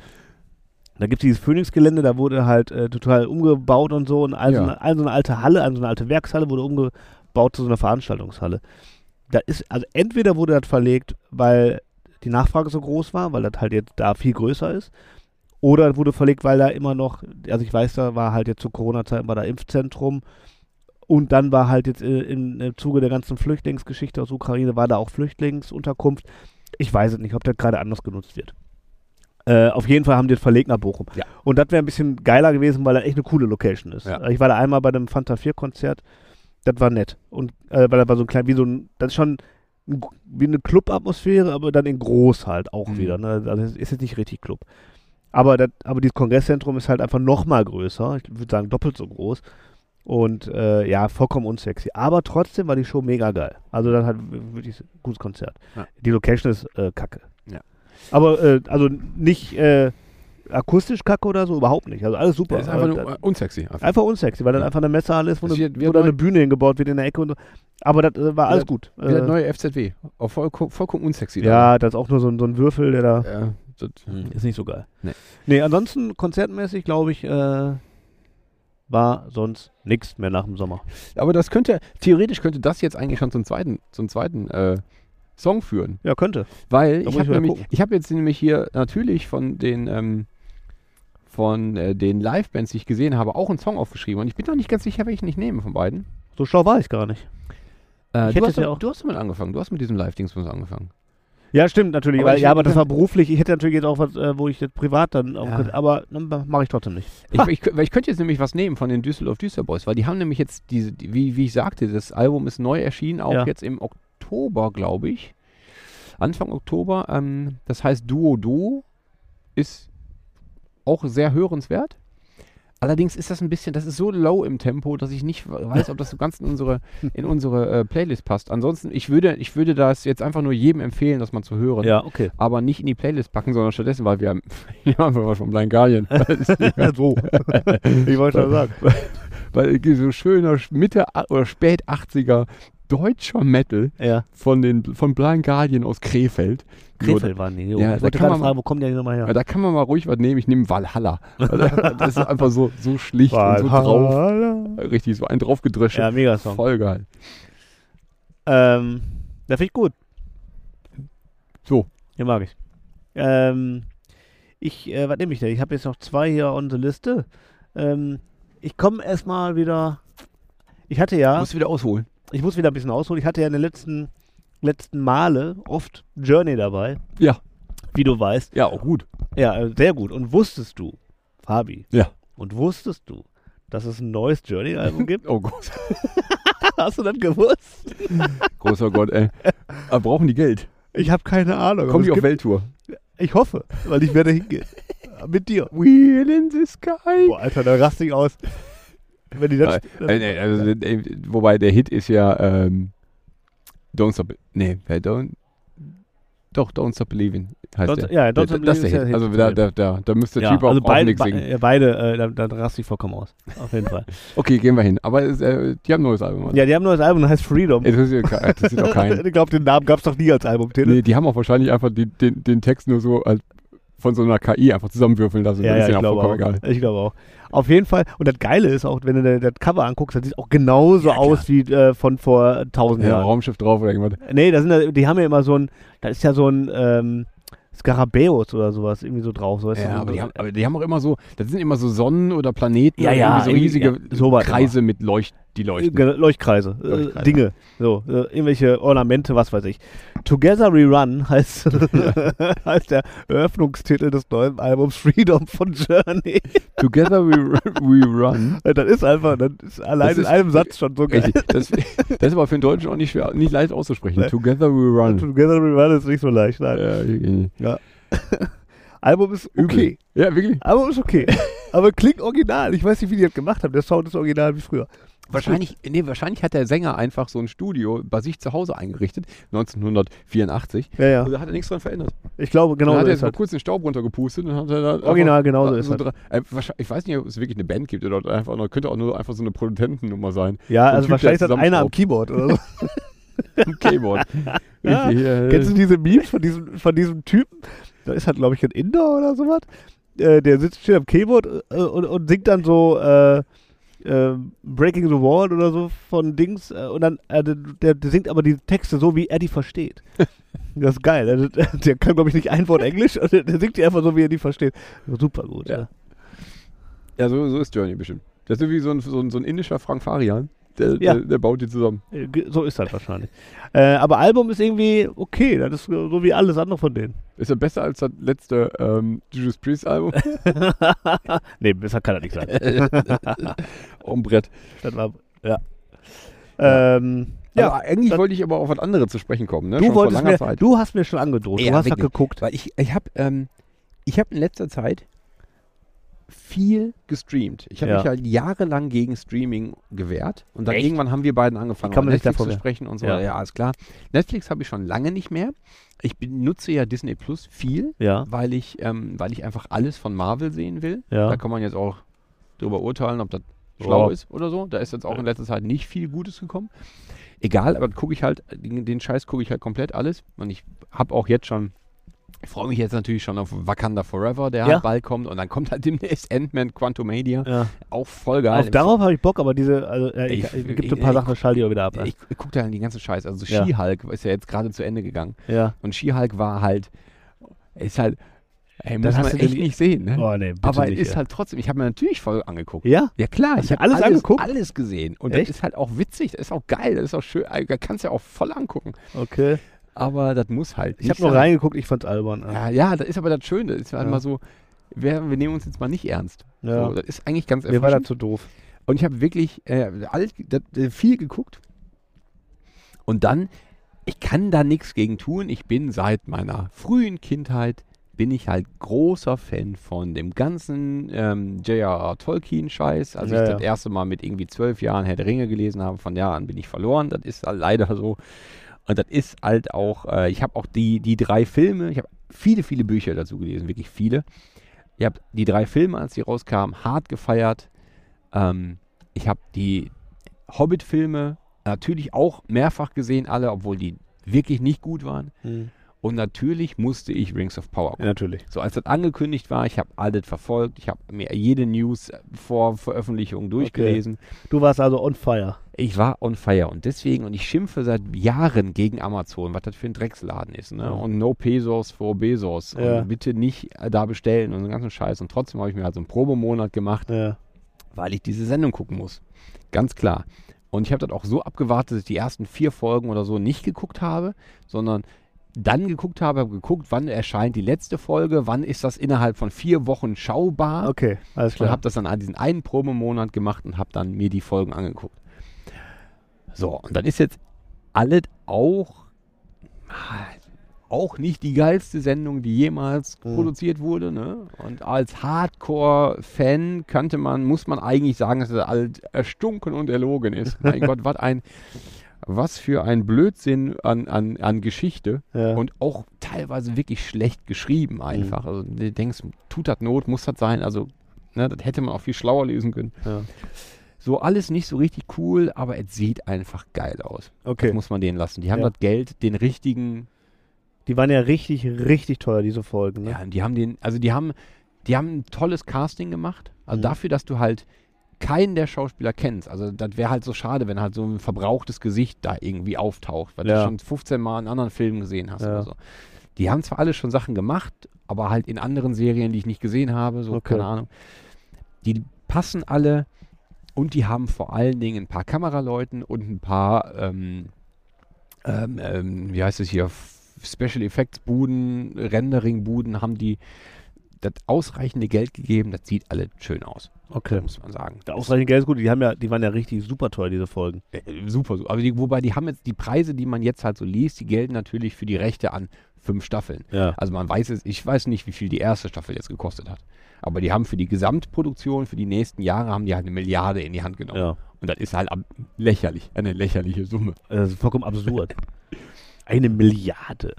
[SPEAKER 2] da gibt es dieses Phoenix-Gelände, da wurde halt äh, total umgebaut und so. Und also,
[SPEAKER 3] Ja.
[SPEAKER 2] eine, also eine alte Halle, also eine alte Werkshalle wurde umgebaut zu so einer Veranstaltungshalle. Da ist, also entweder wurde das verlegt, weil die Nachfrage so groß war, weil das halt jetzt da viel größer ist. Oder es wurde verlegt, weil da immer noch, also ich weiß, da war halt jetzt zu Corona-Zeiten war da Impfzentrum. Und dann war halt jetzt äh, im, im Zuge der ganzen Flüchtlingsgeschichte aus Ukraine, war da auch Flüchtlingsunterkunft. Ich weiß es nicht, ob das gerade anders genutzt wird. Äh, auf jeden Fall haben die das verlegt nach Bochum.
[SPEAKER 3] Ja.
[SPEAKER 2] Und das wäre ein bisschen geiler gewesen, weil das echt eine coole Location ist.
[SPEAKER 3] Ja.
[SPEAKER 2] Ich war da einmal bei dem Fanta 4 Konzert. Das war nett. Und äh, weil das war so ein klein, wie so ein, das ist schon ein, wie eine Club-Atmosphäre, aber dann in groß halt auch
[SPEAKER 3] Mhm.
[SPEAKER 2] wieder. Ne? Also ist jetzt nicht richtig Club. Aber, das, aber dieses Kongresszentrum ist halt einfach noch mal größer. Ich würde sagen doppelt so groß. Und äh, ja, vollkommen unsexy. Aber trotzdem war die Show mega geil. Also dann halt wirklich ein gutes Konzert.
[SPEAKER 3] Ja.
[SPEAKER 2] Die Location ist äh, kacke.
[SPEAKER 3] Ja.
[SPEAKER 2] Aber äh, also nicht äh, akustisch kacke oder so, überhaupt nicht. Also alles super.
[SPEAKER 3] Das ist einfach
[SPEAKER 2] Aber
[SPEAKER 3] nur äh, unsexy. Einfach.
[SPEAKER 2] Einfach unsexy, weil das
[SPEAKER 3] Ja.
[SPEAKER 2] einfach eine Messehalle ist, wo, eine,
[SPEAKER 3] wird-
[SPEAKER 2] wo eine Bühne hingebaut wird in der Ecke. Und so. Aber das äh, war alles gut.
[SPEAKER 3] Wie das
[SPEAKER 2] Äh,
[SPEAKER 3] neue FZW. Auch vollkommen, vollkommen unsexy.
[SPEAKER 2] ja, das ist auch nur so, ein- so ein Würfel, der da.
[SPEAKER 3] Ja, das, hm.
[SPEAKER 2] Ist nicht so geil.
[SPEAKER 3] Nee.
[SPEAKER 2] Nee, ansonsten konzertmäßig, glaube ich, äh, war sonst nichts mehr nach dem Sommer.
[SPEAKER 3] Aber das könnte, theoretisch könnte das jetzt eigentlich schon zum zweiten, zum zweiten äh, Song führen.
[SPEAKER 2] Ja, könnte.
[SPEAKER 3] Weil
[SPEAKER 2] Da
[SPEAKER 3] ich habe nämlich,
[SPEAKER 2] gucken.
[SPEAKER 3] ich habe jetzt nämlich hier natürlich von den, ähm, von äh, den Live-Bands, die ich gesehen habe, auch einen Song aufgeschrieben. Und ich bin noch nicht ganz sicher, welchen ich nehme von beiden.
[SPEAKER 2] So schlau war ich gar nicht.
[SPEAKER 3] Äh,
[SPEAKER 2] Ich
[SPEAKER 3] du, hast
[SPEAKER 2] ja auch-
[SPEAKER 3] du hast damit angefangen. Du hast mit diesem Live-Dings angefangen.
[SPEAKER 2] Ja, stimmt natürlich.
[SPEAKER 3] Aber ich-
[SPEAKER 2] ja, aber das war beruflich. Ich hätte natürlich jetzt auch was, äh, wo ich jetzt privat dann auch.
[SPEAKER 3] Ja.
[SPEAKER 2] könnte, Aber mache ich trotzdem nicht.
[SPEAKER 3] Ich, ich, weil ich könnte jetzt nämlich was nehmen von den Düsseldorf Düster Boys, weil die haben nämlich jetzt diese, die, wie, wie ich sagte, das Album ist neu erschienen, auch
[SPEAKER 2] Ja.
[SPEAKER 3] jetzt im Oktober, glaube ich. Anfang Oktober. Ähm, das heißt Duo Duo ist auch sehr hörenswert. Allerdings ist das ein bisschen, das ist so low im Tempo, dass ich nicht weiß, ob das so ganz in unsere, <laughs> in unsere äh, Playlist passt. Ansonsten, ich würde, ich würde das jetzt einfach nur jedem empfehlen, das mal zu hören.
[SPEAKER 2] Ja, okay.
[SPEAKER 3] Aber nicht in die Playlist packen, sondern stattdessen, weil wir haben, <laughs> wir haben was von Blind Guardian. <laughs>
[SPEAKER 2] so. ich wollte schon sagen.
[SPEAKER 3] Weil so schöner Mitte oder spät 80er deutscher Metal
[SPEAKER 2] Ja.
[SPEAKER 3] von den von Blind Guardian aus Krefeld.
[SPEAKER 2] Krefeld waren die.
[SPEAKER 3] Ja,
[SPEAKER 2] Ja,
[SPEAKER 3] da
[SPEAKER 2] ich wollte
[SPEAKER 3] kann
[SPEAKER 2] gerade
[SPEAKER 3] man
[SPEAKER 2] fragen, wo kommen die nochmal
[SPEAKER 3] Ja,
[SPEAKER 2] her?
[SPEAKER 3] da kann man mal ruhig was nehmen. Ich nehme Valhalla. <laughs> das ist einfach so, so schlicht und so drauf.
[SPEAKER 2] Valhalla.
[SPEAKER 3] Richtig, so ein draufgedröscht.
[SPEAKER 2] Ja, mega Song.
[SPEAKER 3] Voll geil.
[SPEAKER 2] Ähm, das finde ich gut.
[SPEAKER 3] So,
[SPEAKER 2] Den mag ich. Ähm, ich, äh, was nehme ich denn? Ich habe jetzt noch zwei hier on the Liste. Ähm, ich komme erstmal wieder. Ich hatte ja,
[SPEAKER 3] musst du wieder ausholen.
[SPEAKER 2] Ich muss wieder ein bisschen ausholen. Ich hatte ja in den letzten, letzten Male oft Journey dabei.
[SPEAKER 3] Ja.
[SPEAKER 2] Wie du weißt.
[SPEAKER 3] Ja, auch gut.
[SPEAKER 2] Ja, äh, sehr gut. Und wusstest du, Fabi?
[SPEAKER 3] Ja.
[SPEAKER 2] Und wusstest du, dass es ein neues Journey-Album gibt? <laughs>
[SPEAKER 3] Oh Gott. <laughs>
[SPEAKER 2] Hast du das gewusst?
[SPEAKER 3] Großer Gott, ey. Aber brauchen die Geld?
[SPEAKER 2] Ich habe keine Ahnung.
[SPEAKER 3] Kommen die auf
[SPEAKER 2] gibt-
[SPEAKER 3] Welttour?
[SPEAKER 2] Ich hoffe, weil ich werde hingehen. Mit dir.
[SPEAKER 3] Wheel in the sky.
[SPEAKER 2] Boah, Alter, da raste ich aus. <laughs> Wenn die das.
[SPEAKER 3] Äh, nee, also, äh, wobei der Hit ist ja ähm, Don't Stop. Nee, Don't. Doch, Don't Stop Believing heißt
[SPEAKER 2] Don't-
[SPEAKER 3] der.
[SPEAKER 2] ja, Don't Stop
[SPEAKER 3] das ist
[SPEAKER 2] Believing
[SPEAKER 3] der
[SPEAKER 2] ist
[SPEAKER 3] Hit. Also
[SPEAKER 2] Hit.
[SPEAKER 3] da, da, da, da müsste der
[SPEAKER 2] ja,
[SPEAKER 3] Typ auch,
[SPEAKER 2] also
[SPEAKER 3] auch
[SPEAKER 2] beide,
[SPEAKER 3] nichts singen.
[SPEAKER 2] äh, beide äh, da, da raste ich vollkommen aus. Auf jeden Fall. <laughs>
[SPEAKER 3] Okay, gehen wir hin. Aber es, äh, die haben ein neues Album. Mann.
[SPEAKER 2] Ja, die haben ein neues Album, das heißt Freedom.
[SPEAKER 3] Interessiert, ke- <laughs> interessiert auch keinen.
[SPEAKER 2] ich glaube, den Namen gab es doch nie als Albumtitel.
[SPEAKER 3] Nee, die haben auch wahrscheinlich einfach die, den, den Text nur so als von so einer KI einfach zusammenwürfeln lassen.
[SPEAKER 2] ja, ja,
[SPEAKER 3] ist
[SPEAKER 2] ich glaube auch.
[SPEAKER 3] egal.
[SPEAKER 2] Ich glaube auch. Auf jeden Fall. Und das Geile ist auch, wenn du das Cover anguckst, das sieht auch genauso
[SPEAKER 3] Ja,
[SPEAKER 2] aus wie äh, von vor tausend
[SPEAKER 3] Ja,
[SPEAKER 2] Jahren.
[SPEAKER 3] Raumschiff drauf oder irgendwas.
[SPEAKER 2] Nee, da sind, die haben ja immer so ein, da ist ja so ein ähm, Skarabäus oder sowas irgendwie so drauf. So,
[SPEAKER 3] Ja,
[SPEAKER 2] so-
[SPEAKER 3] aber die, haben, aber die haben auch immer so, das sind immer so Sonnen oder Planeten
[SPEAKER 2] Ja, ja,
[SPEAKER 3] irgendwie so riesige
[SPEAKER 2] ja, so
[SPEAKER 3] Kreise mit Leucht, die leuchten.
[SPEAKER 2] Ge- Leuchtkreise, äh,
[SPEAKER 3] Leuchtkreise.
[SPEAKER 2] Dinge, so, äh, irgendwelche Ornamente, was weiß ich. Together We Run <laughs> heißt, <laughs> heißt der Eröffnungstitel des neuen Albums Freedom von Journey. <laughs>
[SPEAKER 3] Together we, we run.
[SPEAKER 2] das ist einfach, das ist allein
[SPEAKER 3] Das
[SPEAKER 2] in
[SPEAKER 3] ist-
[SPEAKER 2] einem Satz schon so geil.
[SPEAKER 3] Das, das ist aber für den Deutschen auch nicht schwer, nicht leicht auszusprechen.
[SPEAKER 2] Nee.
[SPEAKER 3] Together we run.
[SPEAKER 2] Together We Run ist nicht so leicht, nein.
[SPEAKER 3] Ja, irgendwie.
[SPEAKER 2] Album ist okay.
[SPEAKER 3] Ja, wirklich.
[SPEAKER 2] Album ist okay. Aber klingt original. Ich weiß nicht, wie die das gemacht haben. Der Sound ist original wie früher.
[SPEAKER 3] Wahrscheinlich, nee, wahrscheinlich hat der Sänger einfach so ein Studio bei sich zu Hause eingerichtet, 1984.
[SPEAKER 2] Ja, ja.
[SPEAKER 3] Und da hat er nichts dran verändert.
[SPEAKER 2] Ich glaube, genau
[SPEAKER 3] dann hat
[SPEAKER 2] so
[SPEAKER 3] er jetzt mal
[SPEAKER 2] halt.
[SPEAKER 3] kurz den Staub runtergepustet und hat er da
[SPEAKER 2] Original, genau so ist halt.
[SPEAKER 3] dra- äh, wahrscheinlich- Ich weiß nicht, ob es wirklich eine Band gibt oder einfach nur, könnte auch nur einfach so eine Produzentennummer sein.
[SPEAKER 2] Ja,
[SPEAKER 3] so
[SPEAKER 2] also
[SPEAKER 3] Typ,
[SPEAKER 2] wahrscheinlich das einer am. Keyboard oder so. <laughs>
[SPEAKER 3] Am Keyboard.
[SPEAKER 2] Ja.
[SPEAKER 3] Äh,
[SPEAKER 2] Kennst du diese Memes von diesem, von diesem Typen? Da ist halt, glaube ich, ein Inder oder sowas. Äh, der sitzt steht am Keyboard äh, und, und singt dann so äh, äh, Breaking the Wall oder so von Dings. Äh, und dann, äh, der, der singt aber die Texte so, wie er die versteht. <laughs> Das ist geil. Also, Der, kann, glaube ich, nicht ein Wort Englisch. Und der, der singt die einfach so, wie er die versteht. Super gut.
[SPEAKER 3] Ja.
[SPEAKER 2] Ja.
[SPEAKER 3] ja, so, so ist Journey bestimmt. Das ist wie so ein, so ein, so ein indischer Frank Farian. Der,
[SPEAKER 2] Ja.
[SPEAKER 3] der, der baut die zusammen.
[SPEAKER 2] Äh, So ist das wahrscheinlich. Äh, aber Album ist irgendwie okay. Das ist so wie alles andere von denen.
[SPEAKER 3] Ist ja besser als das letzte ähm, Judas Priest Album. <laughs>
[SPEAKER 2] nee, besser kann das nicht sein. <laughs>
[SPEAKER 3] Am Brett.
[SPEAKER 2] Das war, ja. Ähm, ja,
[SPEAKER 3] aber eigentlich
[SPEAKER 2] dann-
[SPEAKER 3] wollte ich aber auf was anderes zu sprechen kommen. Ne?
[SPEAKER 2] du
[SPEAKER 3] Schon vor
[SPEAKER 2] wolltest
[SPEAKER 3] langer
[SPEAKER 2] mir,
[SPEAKER 3] Zeit.
[SPEAKER 2] du hast mir schon angedroht.
[SPEAKER 3] Ja,
[SPEAKER 2] du hast
[SPEAKER 3] wirklich.
[SPEAKER 2] geguckt.
[SPEAKER 3] Weil ich, ich habe ähm, ich hab in letzter Zeit viel gestreamt. Ich habe
[SPEAKER 2] Ja.
[SPEAKER 3] mich halt jahrelang gegen Streaming gewehrt. Und dann
[SPEAKER 2] Echt?
[SPEAKER 3] irgendwann haben wir beiden angefangen, über Netflix zu sprechen und so.
[SPEAKER 2] Ja.
[SPEAKER 3] Ja, ja ist klar. Netflix habe ich schon lange nicht mehr. Ich benutze ja Disney Plus viel,
[SPEAKER 2] Ja,
[SPEAKER 3] weil ich, ähm, weil ich einfach alles von Marvel sehen will.
[SPEAKER 2] Ja.
[SPEAKER 3] Da kann man jetzt auch drüber urteilen, ob das schlau
[SPEAKER 2] Ja.
[SPEAKER 3] ist oder so. Da ist jetzt auch in letzter Zeit nicht viel Gutes gekommen. Egal, aber gucke ich halt, den, den Scheiß gucke ich halt komplett alles. Und ich habe auch jetzt schon, ich freue mich jetzt natürlich schon auf Wakanda Forever, der
[SPEAKER 2] Ja.
[SPEAKER 3] halt bald kommt. Und dann kommt halt <laughs> demnächst Ant-Man Quantumania.
[SPEAKER 2] ja.
[SPEAKER 3] Auch voll geil.
[SPEAKER 2] Auf darauf habe ich Bock, aber diese, also, äh, ich,
[SPEAKER 3] Ich-
[SPEAKER 2] gibt
[SPEAKER 3] ich-
[SPEAKER 2] ein paar
[SPEAKER 3] ich-
[SPEAKER 2] Sachen, das schalte ich auch wieder ab.
[SPEAKER 3] Ich, ich gucke da den ganzen Scheiß. Also
[SPEAKER 2] Ja.
[SPEAKER 3] She-Hulk ist ja jetzt gerade zu Ende gegangen.
[SPEAKER 2] ja.
[SPEAKER 3] Und She-Hulk war halt, ist halt, ey, muss
[SPEAKER 2] hast
[SPEAKER 3] man
[SPEAKER 2] du
[SPEAKER 3] echt nicht sehen. Ne?
[SPEAKER 2] Oh, nee,
[SPEAKER 3] aber
[SPEAKER 2] nicht.
[SPEAKER 3] ist
[SPEAKER 2] ja.
[SPEAKER 3] halt trotzdem, ich habe mir natürlich voll angeguckt.
[SPEAKER 2] ja?
[SPEAKER 3] Ja klar,
[SPEAKER 2] Hast
[SPEAKER 3] ich habe
[SPEAKER 2] alles
[SPEAKER 3] alles,
[SPEAKER 2] angeguckt?
[SPEAKER 3] alles gesehen. Und
[SPEAKER 2] Echt?
[SPEAKER 3] das ist halt auch witzig, das ist auch geil, das ist auch schön, äh, da kannst du ja auch voll angucken.
[SPEAKER 2] Okay.
[SPEAKER 3] Aber das muss halt
[SPEAKER 2] Ich habe nur reingeguckt, ich fand's albern.
[SPEAKER 3] Ja, ja, das ist aber das Schöne, das ist halt
[SPEAKER 2] Ja.
[SPEAKER 3] mal so, wir, wir nehmen uns jetzt mal nicht ernst.
[SPEAKER 2] Ja.
[SPEAKER 3] So, das ist eigentlich ganz
[SPEAKER 2] Mir war das zu doof.
[SPEAKER 3] Und ich habe wirklich äh, alles, das, äh, viel geguckt. Und dann, ich kann da nichts gegen tun. Ich bin seit meiner frühen Kindheit, bin ich halt großer Fan von dem ganzen ähm, J.R.R. Tolkien-Scheiß. Als
[SPEAKER 2] Ja,
[SPEAKER 3] ich
[SPEAKER 2] ja.
[SPEAKER 3] das erste Mal mit irgendwie zwölf Jahren Herr der Ringe gelesen habe, von da an bin ich verloren. Das ist leider so. Und das ist halt auch, äh, ich habe auch die, die drei Filme, ich habe viele, viele Bücher dazu gelesen, wirklich viele. Ich habe die drei Filme, als die rauskamen, hart gefeiert. Ähm, ich habe die Hobbit-Filme natürlich auch mehrfach gesehen, alle, obwohl die wirklich nicht gut waren. Und natürlich musste ich Rings of Power
[SPEAKER 2] Ja,
[SPEAKER 3] gucken.
[SPEAKER 2] natürlich.
[SPEAKER 3] So, als das angekündigt war, ich habe alles verfolgt, ich habe mir jede News vor Veröffentlichung durchgelesen.
[SPEAKER 2] Du warst also on fire.
[SPEAKER 3] Ich war on fire und deswegen, und ich schimpfe seit Jahren gegen Amazon, was das für ein Drecksladen ist. Ne? Und no Pesos for Bezos.
[SPEAKER 2] Ja.
[SPEAKER 3] Und bitte nicht äh, da bestellen und so ganzen Scheiß. Und trotzdem habe ich mir halt so einen Probemonat gemacht,
[SPEAKER 2] Ja.
[SPEAKER 3] weil ich diese Sendung gucken muss. Ganz klar. Und ich habe das auch so abgewartet, dass ich die ersten vier Folgen oder so nicht geguckt habe, sondern dann geguckt habe, habe geguckt, wann erscheint die letzte Folge, wann ist das innerhalb von vier Wochen schaubar.
[SPEAKER 2] Okay, alles
[SPEAKER 3] Und
[SPEAKER 2] klar.
[SPEAKER 3] habe das dann an diesen einen Probemonat gemacht und habe dann mir die Folgen angeguckt. So, und dann ist jetzt alles auch, ah, auch nicht die geilste Sendung, die jemals
[SPEAKER 2] Mhm.
[SPEAKER 3] produziert wurde. Ne? Und als Hardcore-Fan könnte man, muss man eigentlich sagen, dass es alt erstunken und erlogen ist. mein <laughs> Gott, was ein, was für ein Blödsinn an, an, an Geschichte
[SPEAKER 2] ja.
[SPEAKER 3] und auch teilweise wirklich schlecht geschrieben einfach. Also du denkst, tut das Not, muss das sein? Also, ne, das hätte man auch viel schlauer lesen können.
[SPEAKER 2] ja.
[SPEAKER 3] So alles nicht so richtig cool, aber es sieht einfach geil aus.
[SPEAKER 2] Okay.
[SPEAKER 3] Das muss man denen lassen. Die haben
[SPEAKER 2] Ja.
[SPEAKER 3] das Geld, den richtigen,
[SPEAKER 2] Die waren ja richtig, richtig teuer, diese Folgen. Ne?
[SPEAKER 3] ja, die haben den, also die haben, die haben ein tolles Casting gemacht. Also
[SPEAKER 2] Mhm.
[SPEAKER 3] dafür, dass du halt keinen der Schauspieler kennst. Also das wäre halt so schade, wenn halt so ein verbrauchtes Gesicht da irgendwie auftaucht, weil
[SPEAKER 2] Ja.
[SPEAKER 3] du schon 15 Mal in anderen Filmen gesehen hast
[SPEAKER 2] Ja.
[SPEAKER 3] oder so. Die haben zwar alle schon Sachen gemacht, aber halt in anderen Serien, die ich nicht gesehen habe, so,
[SPEAKER 2] Okay.
[SPEAKER 3] keine Ahnung. Die passen alle und die haben vor allen Dingen ein paar Kameraleuten und ein paar, ähm, ähm, ähm, wie heißt es hier, Special Effects Buden, Rendering Buden, haben die das ausreichende Geld gegeben, das sieht alles schön aus,
[SPEAKER 2] Okay.
[SPEAKER 3] muss man sagen.
[SPEAKER 2] Der ausreichend Geld ist gut, die, haben ja, die waren ja richtig super teuer, diese Folgen.
[SPEAKER 3] Äh, super, super. Aber die, wobei die haben jetzt die Preise, die man jetzt halt so liest, die gelten natürlich für die Rechte an fünf Staffeln.
[SPEAKER 2] Ja.
[SPEAKER 3] Also man weiß es, ich weiß nicht, wie viel die erste Staffel jetzt gekostet hat. Aber die haben für die Gesamtproduktion, für die nächsten Jahre, haben die halt eine Milliarde in die Hand genommen.
[SPEAKER 2] Ja.
[SPEAKER 3] Und das ist halt lächerlich, eine lächerliche Summe.
[SPEAKER 2] Das ist vollkommen absurd. <laughs> Eine Milliarde.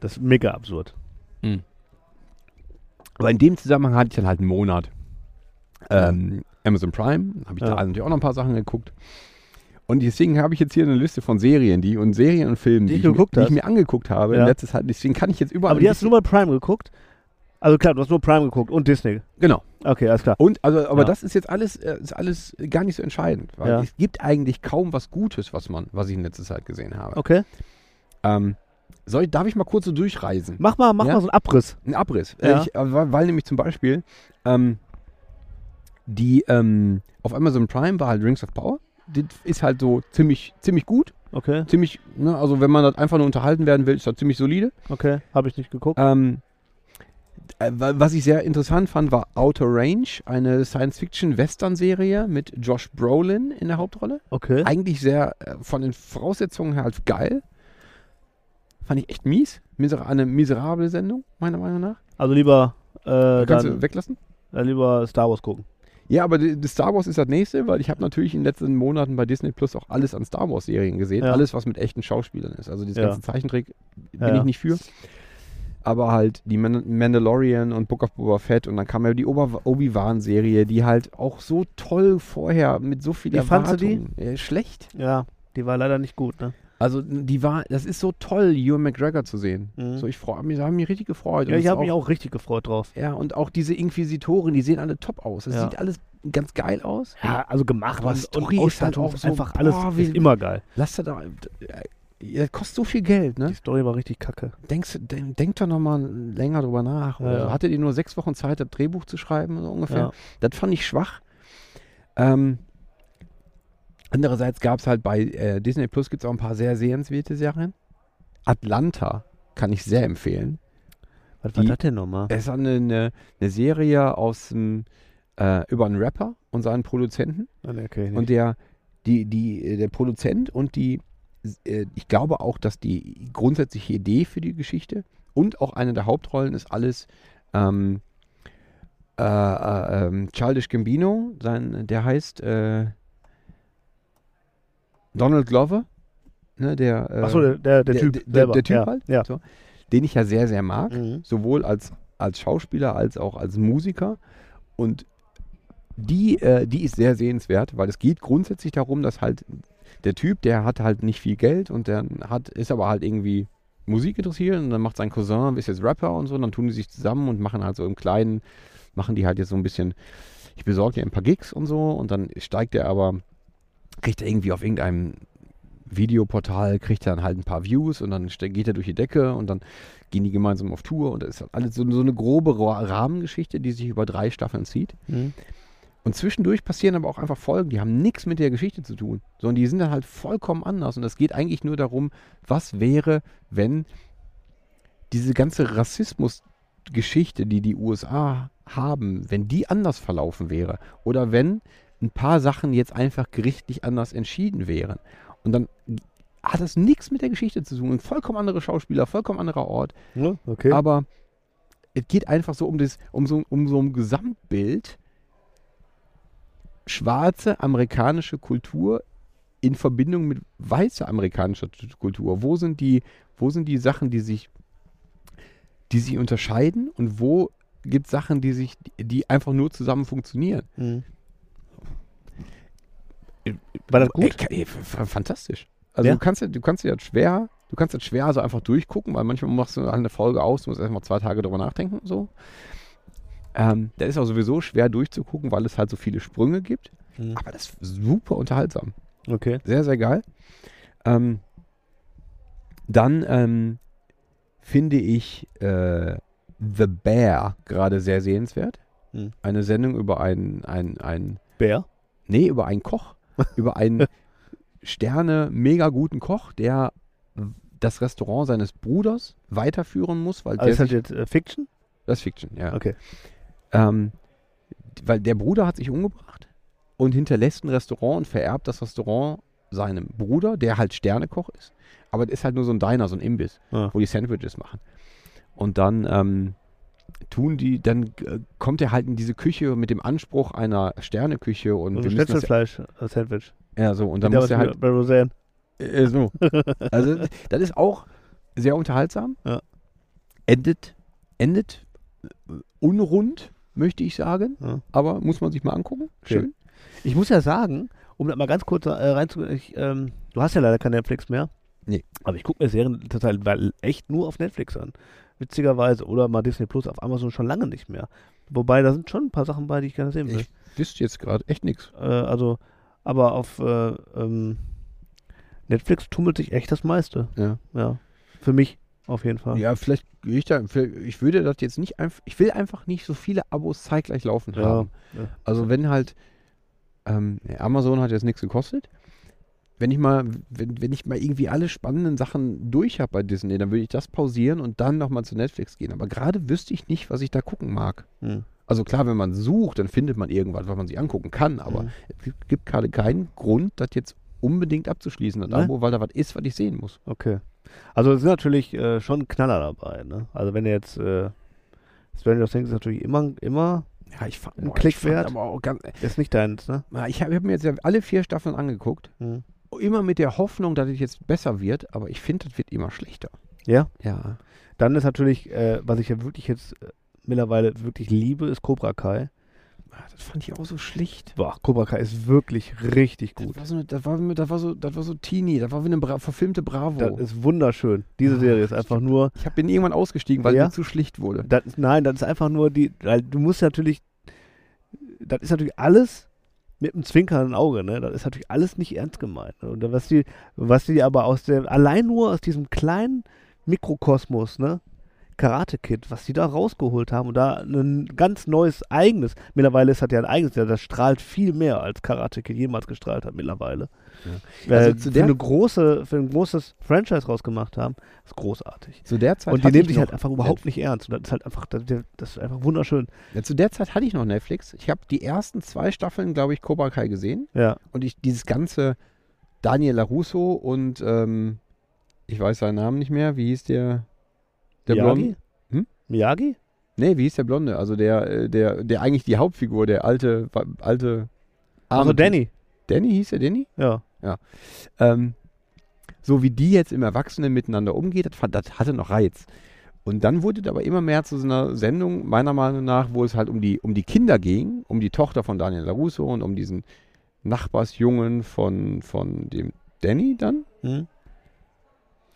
[SPEAKER 2] Das ist mega absurd.
[SPEAKER 3] Aber in dem Zusammenhang hatte ich dann halt einen Monat. Ähm, Amazon Prime, habe ich
[SPEAKER 2] Ja.
[SPEAKER 3] da natürlich auch noch ein paar Sachen geguckt. Und deswegen habe ich jetzt hier eine Liste von Serien, die und Serien und Filmen,
[SPEAKER 2] Die
[SPEAKER 3] die, ich, mir- die ich mir angeguckt habe
[SPEAKER 2] Ja.
[SPEAKER 3] in letzter Zeit. Deswegen kann ich jetzt überall.
[SPEAKER 2] Aber die hast du nur bei Prime geguckt? Also klar, du hast nur Prime geguckt und Disney.
[SPEAKER 3] Genau.
[SPEAKER 2] Okay, alles klar.
[SPEAKER 3] Und also, aber
[SPEAKER 2] Ja.
[SPEAKER 3] das ist jetzt alles, äh, ist alles gar nicht so entscheidend, weil
[SPEAKER 2] Ja.
[SPEAKER 3] es gibt eigentlich kaum was Gutes, was man, was ich in letzter Zeit gesehen habe.
[SPEAKER 2] Okay.
[SPEAKER 3] Ähm, soll, ich- darf ich mal kurz so durchreisen?
[SPEAKER 2] Mach mal, mach
[SPEAKER 3] Ja?
[SPEAKER 2] mal so einen Abriss.
[SPEAKER 3] Ein Abriss.
[SPEAKER 2] Ja.
[SPEAKER 3] Äh, ich, äh, weil, nämlich zum Beispiel ähm, die ähm, auf Amazon Prime war halt Rings of Power. Das ist halt so ziemlich, ziemlich gut.
[SPEAKER 2] Okay,
[SPEAKER 3] Ziemlich, ne, also wenn man das einfach nur unterhalten werden will, ist das ziemlich solide.
[SPEAKER 2] okay. Habe ich nicht geguckt.
[SPEAKER 3] Ähm, äh, wa- was ich sehr interessant fand, war Outer Range, eine Science-Fiction-Western-Serie mit Josh Brolin in der Hauptrolle.
[SPEAKER 2] Okay.
[SPEAKER 3] Eigentlich sehr von den Voraussetzungen her halt geil. Fand ich echt mies. Miser eine miserable Sendung, meiner Meinung nach.
[SPEAKER 2] Also lieber, äh,
[SPEAKER 3] Kannst
[SPEAKER 2] dann,
[SPEAKER 3] du weglassen?
[SPEAKER 2] äh, lieber Star Wars gucken.
[SPEAKER 3] Ja, aber die Star Wars ist das nächste, weil ich habe natürlich in den letzten Monaten bei Disney Plus auch alles an Star Wars Serien gesehen.
[SPEAKER 2] Ja.
[SPEAKER 3] Alles, was mit echten Schauspielern ist. Also dieses
[SPEAKER 2] Ja.
[SPEAKER 3] ganze Zeichentrick bin
[SPEAKER 2] Ja,
[SPEAKER 3] ich nicht für. Aber halt die Man Mandalorian und Book of Boba Fett und dann kam ja die Obi-Wan-Serie, die halt auch so toll vorher mit so viel
[SPEAKER 2] Wie fandst du die?
[SPEAKER 3] Äh, schlecht.
[SPEAKER 2] Ja, die war leider nicht gut, ne?
[SPEAKER 3] Also die war, das ist so toll, Ewan McGregor zu sehen.
[SPEAKER 2] Mhm.
[SPEAKER 3] So ich freue mich, da haben mich richtig gefreut.
[SPEAKER 2] Ja,
[SPEAKER 3] Und
[SPEAKER 2] ich habe mich auch richtig gefreut drauf.
[SPEAKER 3] Ja, und auch diese Inquisitoren, die sehen alle top aus. Das
[SPEAKER 2] Ja.
[SPEAKER 3] sieht alles ganz geil aus.
[SPEAKER 2] Ja, also gemacht
[SPEAKER 3] Aber
[SPEAKER 2] und,
[SPEAKER 3] Story
[SPEAKER 2] und
[SPEAKER 3] ist halt auch so,
[SPEAKER 2] einfach alles
[SPEAKER 3] boah, wie-
[SPEAKER 2] ist immer geil.
[SPEAKER 3] Lass da da. äh, Das kostet so viel Geld,
[SPEAKER 2] Die
[SPEAKER 3] ne?
[SPEAKER 2] Story war richtig kacke.
[SPEAKER 3] Denkst, du- denk, denk doch nochmal länger drüber nach.
[SPEAKER 2] Ja.
[SPEAKER 3] so. Hattet ihr nur sechs Wochen Zeit, das Drehbuch zu schreiben, so ungefähr?
[SPEAKER 2] Ja.
[SPEAKER 3] Das fand ich schwach. Ähm, andererseits gab es halt bei äh, Disney Plus gibt es auch ein paar sehr sehenswerte Serien. Atlanta kann ich sehr empfehlen.
[SPEAKER 2] Was war das denn nochmal?
[SPEAKER 3] Es ist eine, eine, eine Serie aus dem, äh, über einen Rapper und seinen Produzenten.
[SPEAKER 2] Ah, nee, okay,
[SPEAKER 3] Und der, die, die, der Produzent und die, äh, ich glaube auch, dass die grundsätzliche Idee für die Geschichte und auch eine der Hauptrollen ist alles ähm, äh, äh, ähm, Childish Gambino, sein, der heißt äh, Donald Glover, ne, der, äh,
[SPEAKER 2] Achso, der, der, der Typ.
[SPEAKER 3] der- der. Typ
[SPEAKER 2] ja.
[SPEAKER 3] halt?
[SPEAKER 2] Ja.
[SPEAKER 3] So. den ich ja sehr, sehr mag
[SPEAKER 2] Mhm.
[SPEAKER 3] sowohl als, als Schauspieler als auch als Musiker. Und die, äh, die ist sehr sehenswert, weil es geht grundsätzlich darum, dass halt der Typ, der hat halt nicht viel Geld und der hat, ist aber halt irgendwie Musik interessiert und dann macht sein Cousin, ist jetzt Rapper und so, und dann tun die sich zusammen und machen halt so im Kleinen, machen die halt jetzt so ein bisschen, ich besorge dir ein paar Gigs und so und dann steigt er aber, kriegt er irgendwie auf irgendeinem Videoportal, kriegt er dann halt ein paar Views und dann geht er durch die Decke und dann gehen die gemeinsam auf Tour und das ist halt alles so, so eine grobe Ra- Rahmengeschichte, die sich über drei Staffeln zieht.
[SPEAKER 2] Mhm.
[SPEAKER 3] Und zwischendurch passieren aber auch einfach Folgen, die haben nichts mit der Geschichte zu tun, sondern die sind dann halt vollkommen anders. Und es geht eigentlich nur darum, was wäre, wenn diese ganze Rassismusgeschichte, die die USA haben, wenn die anders verlaufen wäre. Oder wenn ein paar Sachen jetzt einfach gerichtlich anders entschieden wären. Und dann hat das nichts mit der Geschichte zu tun. Ein vollkommen andere Schauspieler, vollkommen anderer Ort.
[SPEAKER 2] Ja, okay.
[SPEAKER 3] Aber es geht einfach so um, das, um, so, um so ein Gesamtbild schwarze amerikanische Kultur in Verbindung mit weißer amerikanischer Kultur. Wo sind die, wo sind die Sachen, die sich, die sich unterscheiden und wo gibt es Sachen, die sich, die einfach nur zusammen funktionieren?
[SPEAKER 2] Mhm. War das gut?
[SPEAKER 3] Ey, ey, fantastisch. Also
[SPEAKER 2] Ja?
[SPEAKER 3] du kannst ja, du kannst ja schwer, du kannst das schwer so einfach durchgucken, weil manchmal machst du eine Folge aus, du musst erstmal zwei Tage drüber nachdenken und so. Ähm, der ist auch sowieso schwer durchzugucken, weil es halt so viele Sprünge gibt.
[SPEAKER 2] Mhm.
[SPEAKER 3] Aber das ist super unterhaltsam.
[SPEAKER 2] Okay.
[SPEAKER 3] Sehr, sehr geil. Ähm, dann ähm, finde ich äh, The Bear gerade sehr sehenswert.
[SPEAKER 2] Hm.
[SPEAKER 3] Eine Sendung über einen, einen, einen
[SPEAKER 2] Bär?
[SPEAKER 3] Nee, über einen Koch. Über einen Sterne, mega guten Koch, der das Restaurant seines Bruders weiterführen muss, weil
[SPEAKER 2] Also
[SPEAKER 3] der
[SPEAKER 2] ist halt jetzt äh, Fiction?
[SPEAKER 3] das ist Fiction, ja.
[SPEAKER 2] Okay.
[SPEAKER 3] Ähm, weil der Bruder hat sich umgebracht und hinterlässt ein Restaurant und vererbt das Restaurant seinem Bruder, der halt Sternekoch ist. Aber das ist halt nur so ein Diner, so ein Imbiss,
[SPEAKER 2] Ja.
[SPEAKER 3] wo die Sandwiches machen. Und dann ähm, tun die, dann äh, kommt er halt in diese Küche mit dem Anspruch einer Sterneküche und wir
[SPEAKER 2] ein
[SPEAKER 3] müssen das,
[SPEAKER 2] Schnitzelfleisch-Sandwich.
[SPEAKER 3] ja so und dann
[SPEAKER 2] Da
[SPEAKER 3] muss er halt
[SPEAKER 2] bei Roseanne.
[SPEAKER 3] äh, so. <laughs> Also das ist auch sehr unterhaltsam.
[SPEAKER 2] Ja.
[SPEAKER 3] Endet, endet äh, unrund, möchte ich sagen.
[SPEAKER 2] Ja.
[SPEAKER 3] Aber muss man sich mal angucken.
[SPEAKER 2] Okay.
[SPEAKER 3] Schön.
[SPEAKER 2] Ich muss ja sagen, um das mal ganz kurz äh, reinzugehen, ähm, du hast ja leider kein Netflix mehr.
[SPEAKER 3] Nee.
[SPEAKER 2] Aber ich gucke mir Serien total echt nur auf Netflix an. Witzigerweise. Oder mal Disney Plus auf Amazon schon lange nicht mehr. Wobei, da sind schon ein paar Sachen bei, die ich gerne sehen will.
[SPEAKER 3] Ich wüsste jetzt gerade echt nichts.
[SPEAKER 2] Äh, also, aber auf äh, ähm, Netflix tummelt sich echt das meiste.
[SPEAKER 3] Ja.
[SPEAKER 2] Ja. Für mich auf jeden Fall.
[SPEAKER 3] Ja, vielleicht gehe ich da, ich würde das jetzt nicht einfach, ich will einfach nicht so viele Abos zeitgleich laufen
[SPEAKER 2] Ja,
[SPEAKER 3] haben.
[SPEAKER 2] ja.
[SPEAKER 3] Also wenn halt, ähm, Amazon hat jetzt nichts gekostet. Wenn ich mal, wenn, wenn ich mal irgendwie alle spannenden Sachen durch habe bei Disney, dann würde ich das pausieren und dann nochmal zu Netflix gehen. Aber gerade wüsste ich nicht, was ich da gucken mag.
[SPEAKER 2] Hm.
[SPEAKER 3] Also klar, wenn man sucht, dann findet man irgendwas, was man sich angucken kann. Aber
[SPEAKER 2] Mhm.
[SPEAKER 3] es gibt- gerade keinen Grund, das jetzt unbedingt abzuschließen, das
[SPEAKER 2] Ne?
[SPEAKER 3] Abo, weil da was ist, was ich sehen muss.
[SPEAKER 2] Okay. Also es sind natürlich äh, schon Knaller dabei, ne? Also wenn ihr jetzt äh, Stranger Things ist natürlich immer, immer
[SPEAKER 3] Ja, ich fand,
[SPEAKER 2] Ein
[SPEAKER 3] boah,
[SPEAKER 2] Klick
[SPEAKER 3] ich fand
[SPEAKER 2] wert.
[SPEAKER 3] aber auch ganz,
[SPEAKER 2] ist nicht deins, ne?
[SPEAKER 3] Na, Ich habe hab mir jetzt ja alle vier Staffeln angeguckt.
[SPEAKER 2] Hm.
[SPEAKER 3] Immer mit der Hoffnung, dass es jetzt besser wird, aber ich finde, das wird immer schlechter.
[SPEAKER 2] Ja.
[SPEAKER 3] Ja.
[SPEAKER 2] Dann ist natürlich, äh, was ich ja wirklich jetzt äh, mittlerweile wirklich liebe, ist Cobra Kai.
[SPEAKER 3] Ah, Das fand ich auch so schlicht.
[SPEAKER 2] Boah, Cobra Kai ist wirklich richtig
[SPEAKER 3] Das
[SPEAKER 2] gut.
[SPEAKER 3] war so, eine, das, war, das, war so, das war so teeny, das war wie eine Bra verfilmte Bravo.
[SPEAKER 2] Das ist wunderschön. Diese
[SPEAKER 3] Ah,
[SPEAKER 2] Serie ist einfach nur,
[SPEAKER 3] ich bin irgendwann ausgestiegen, weil
[SPEAKER 2] Ja?
[SPEAKER 3] mir zu schlicht wurde.
[SPEAKER 2] das, nein, das ist einfach nur die, du musst natürlich, das ist natürlich alles mit einem zwinkernden Auge, ne? Das ist natürlich alles nicht ernst gemeint. Ne? Und was die, was die aber aus dem, allein nur aus diesem kleinen Mikrokosmos, ne? Karate Kid, was die da rausgeholt haben und da ein ganz neues eigenes, mittlerweile ist das ja ein eigenes, das strahlt viel mehr als Karate Kid jemals gestrahlt hat mittlerweile.
[SPEAKER 3] Ja.
[SPEAKER 2] Äh,
[SPEAKER 3] Also zu
[SPEAKER 2] für,
[SPEAKER 3] der-
[SPEAKER 2] eine große, für ein großes Franchise rausgemacht haben, ist großartig.
[SPEAKER 3] Zu der Zeit
[SPEAKER 2] und die nehmen
[SPEAKER 3] ich
[SPEAKER 2] sich halt einfach überhaupt nicht ernst. Und das ist halt einfach, das, das ist einfach wunderschön.
[SPEAKER 3] Ja, zu der Zeit hatte ich noch Netflix. Ich habe die ersten zwei Staffeln, glaube ich, Cobra Kai gesehen.
[SPEAKER 2] Ja.
[SPEAKER 3] Und ich dieses ganze Daniel LaRusso und ähm, ich weiß seinen Namen nicht mehr. Wie hieß der? Der
[SPEAKER 2] Miyagi?
[SPEAKER 3] Blonde? Hm?
[SPEAKER 2] Miyagi?
[SPEAKER 3] Nee, wie hieß der Blonde? Also der, äh, der, der eigentlich die Hauptfigur, der alte, alte.
[SPEAKER 2] Also
[SPEAKER 3] arme
[SPEAKER 2] Danny.
[SPEAKER 3] Typ. Danny hieß der Danny?
[SPEAKER 2] Ja.
[SPEAKER 3] Ähm, so wie die jetzt im Erwachsenen miteinander umgeht, das, das hatte noch Reiz. Und dann wurde es aber immer mehr zu so einer Sendung, meiner Meinung nach, wo es halt um die, um die Kinder ging, um die Tochter von Daniel LaRusso und um diesen Nachbarsjungen von, von dem Danny dann.
[SPEAKER 2] Hm?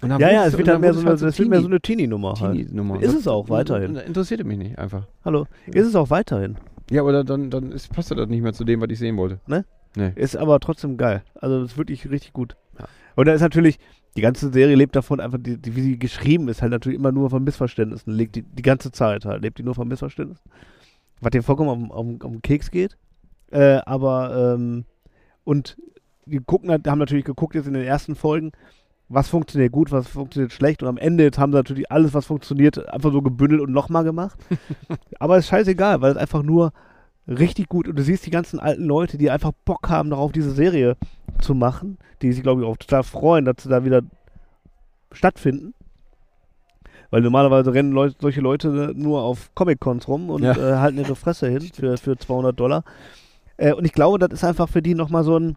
[SPEAKER 2] Ja, ja, es wird
[SPEAKER 3] und
[SPEAKER 2] dann mehr so eine, es wird mehr so
[SPEAKER 3] Teenie-
[SPEAKER 2] eine Teenie-Nummer halt.
[SPEAKER 3] Teenie-Nummer.
[SPEAKER 2] Ist es auch weiterhin.
[SPEAKER 3] das Interessierte mich nicht einfach.
[SPEAKER 2] Hallo. Ist es auch weiterhin.
[SPEAKER 3] Ja, oder dann, dann ist, passt das nicht mehr zu dem, was ich sehen wollte.
[SPEAKER 2] Ne?
[SPEAKER 3] Nee.
[SPEAKER 2] Ist aber trotzdem geil. Also ist wirklich richtig gut.
[SPEAKER 3] Ja.
[SPEAKER 2] Und da ist natürlich, die ganze Serie lebt davon, einfach, die, die, wie sie geschrieben ist, halt natürlich immer nur von Missverständnissen. Lebt die, die ganze Zeit halt, lebt die nur von Missverständnissen. Was dir vollkommen am, am, am Keks geht. Äh, aber, ähm, und die gucken, halt- haben natürlich geguckt jetzt in den ersten Folgen, was funktioniert gut, was funktioniert schlecht. Und am Ende jetzt haben sie natürlich alles, was funktioniert, einfach so gebündelt und nochmal gemacht. <laughs> aber ist scheißegal, weil es einfach nur richtig gut und du siehst die ganzen alten Leute, die einfach Bock haben darauf, diese Serie zu machen, die sich, glaube ich, auch total freuen, dass sie da wieder stattfinden. Weil normalerweise rennen Leu solche Leute nur auf Comic-Cons rum und
[SPEAKER 3] Ja.
[SPEAKER 2] äh, halten ihre Fresse hin für, für 200 Dollar. Äh, und ich glaube, das ist einfach für die nochmal so ein,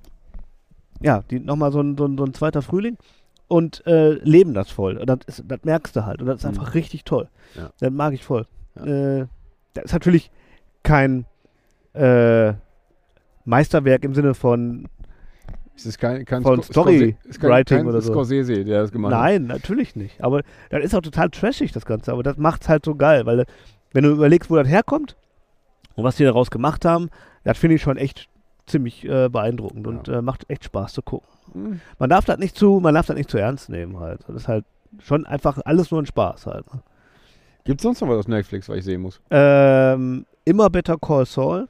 [SPEAKER 2] ja, die nochmal so ein, so, ein, so ein zweiter Frühling und äh, leben das voll. Und das, ist, das merkst du halt. Und das ist
[SPEAKER 3] Mhm.
[SPEAKER 2] einfach richtig toll.
[SPEAKER 3] Ja.
[SPEAKER 2] Das mag ich voll.
[SPEAKER 3] Ja.
[SPEAKER 2] Äh, das ist natürlich kein äh, Meisterwerk im Sinne von
[SPEAKER 3] Es ist kein, kein
[SPEAKER 2] Von
[SPEAKER 3] Sco-
[SPEAKER 2] Story
[SPEAKER 3] Scorse- ist kein,
[SPEAKER 2] Writing
[SPEAKER 3] kein
[SPEAKER 2] oder so.
[SPEAKER 3] Scorsese, der das gemacht hat.
[SPEAKER 2] Nein, natürlich nicht. Aber das ist auch total trashig, das Ganze. Aber das macht's halt so geil, weil wenn du überlegst, wo das herkommt und was die daraus gemacht haben, das finde ich schon echt ziemlich äh, beeindruckend und äh, macht echt Spaß zu gucken.
[SPEAKER 3] Hm.
[SPEAKER 2] Man darf das nicht zu, man darf das nicht zu ernst nehmen halt. Das ist halt schon einfach alles nur ein Spaß halt. ne?
[SPEAKER 3] Gibt es sonst noch was auf Netflix, was ich sehen muss?
[SPEAKER 2] Ähm, immer Better Call Saul.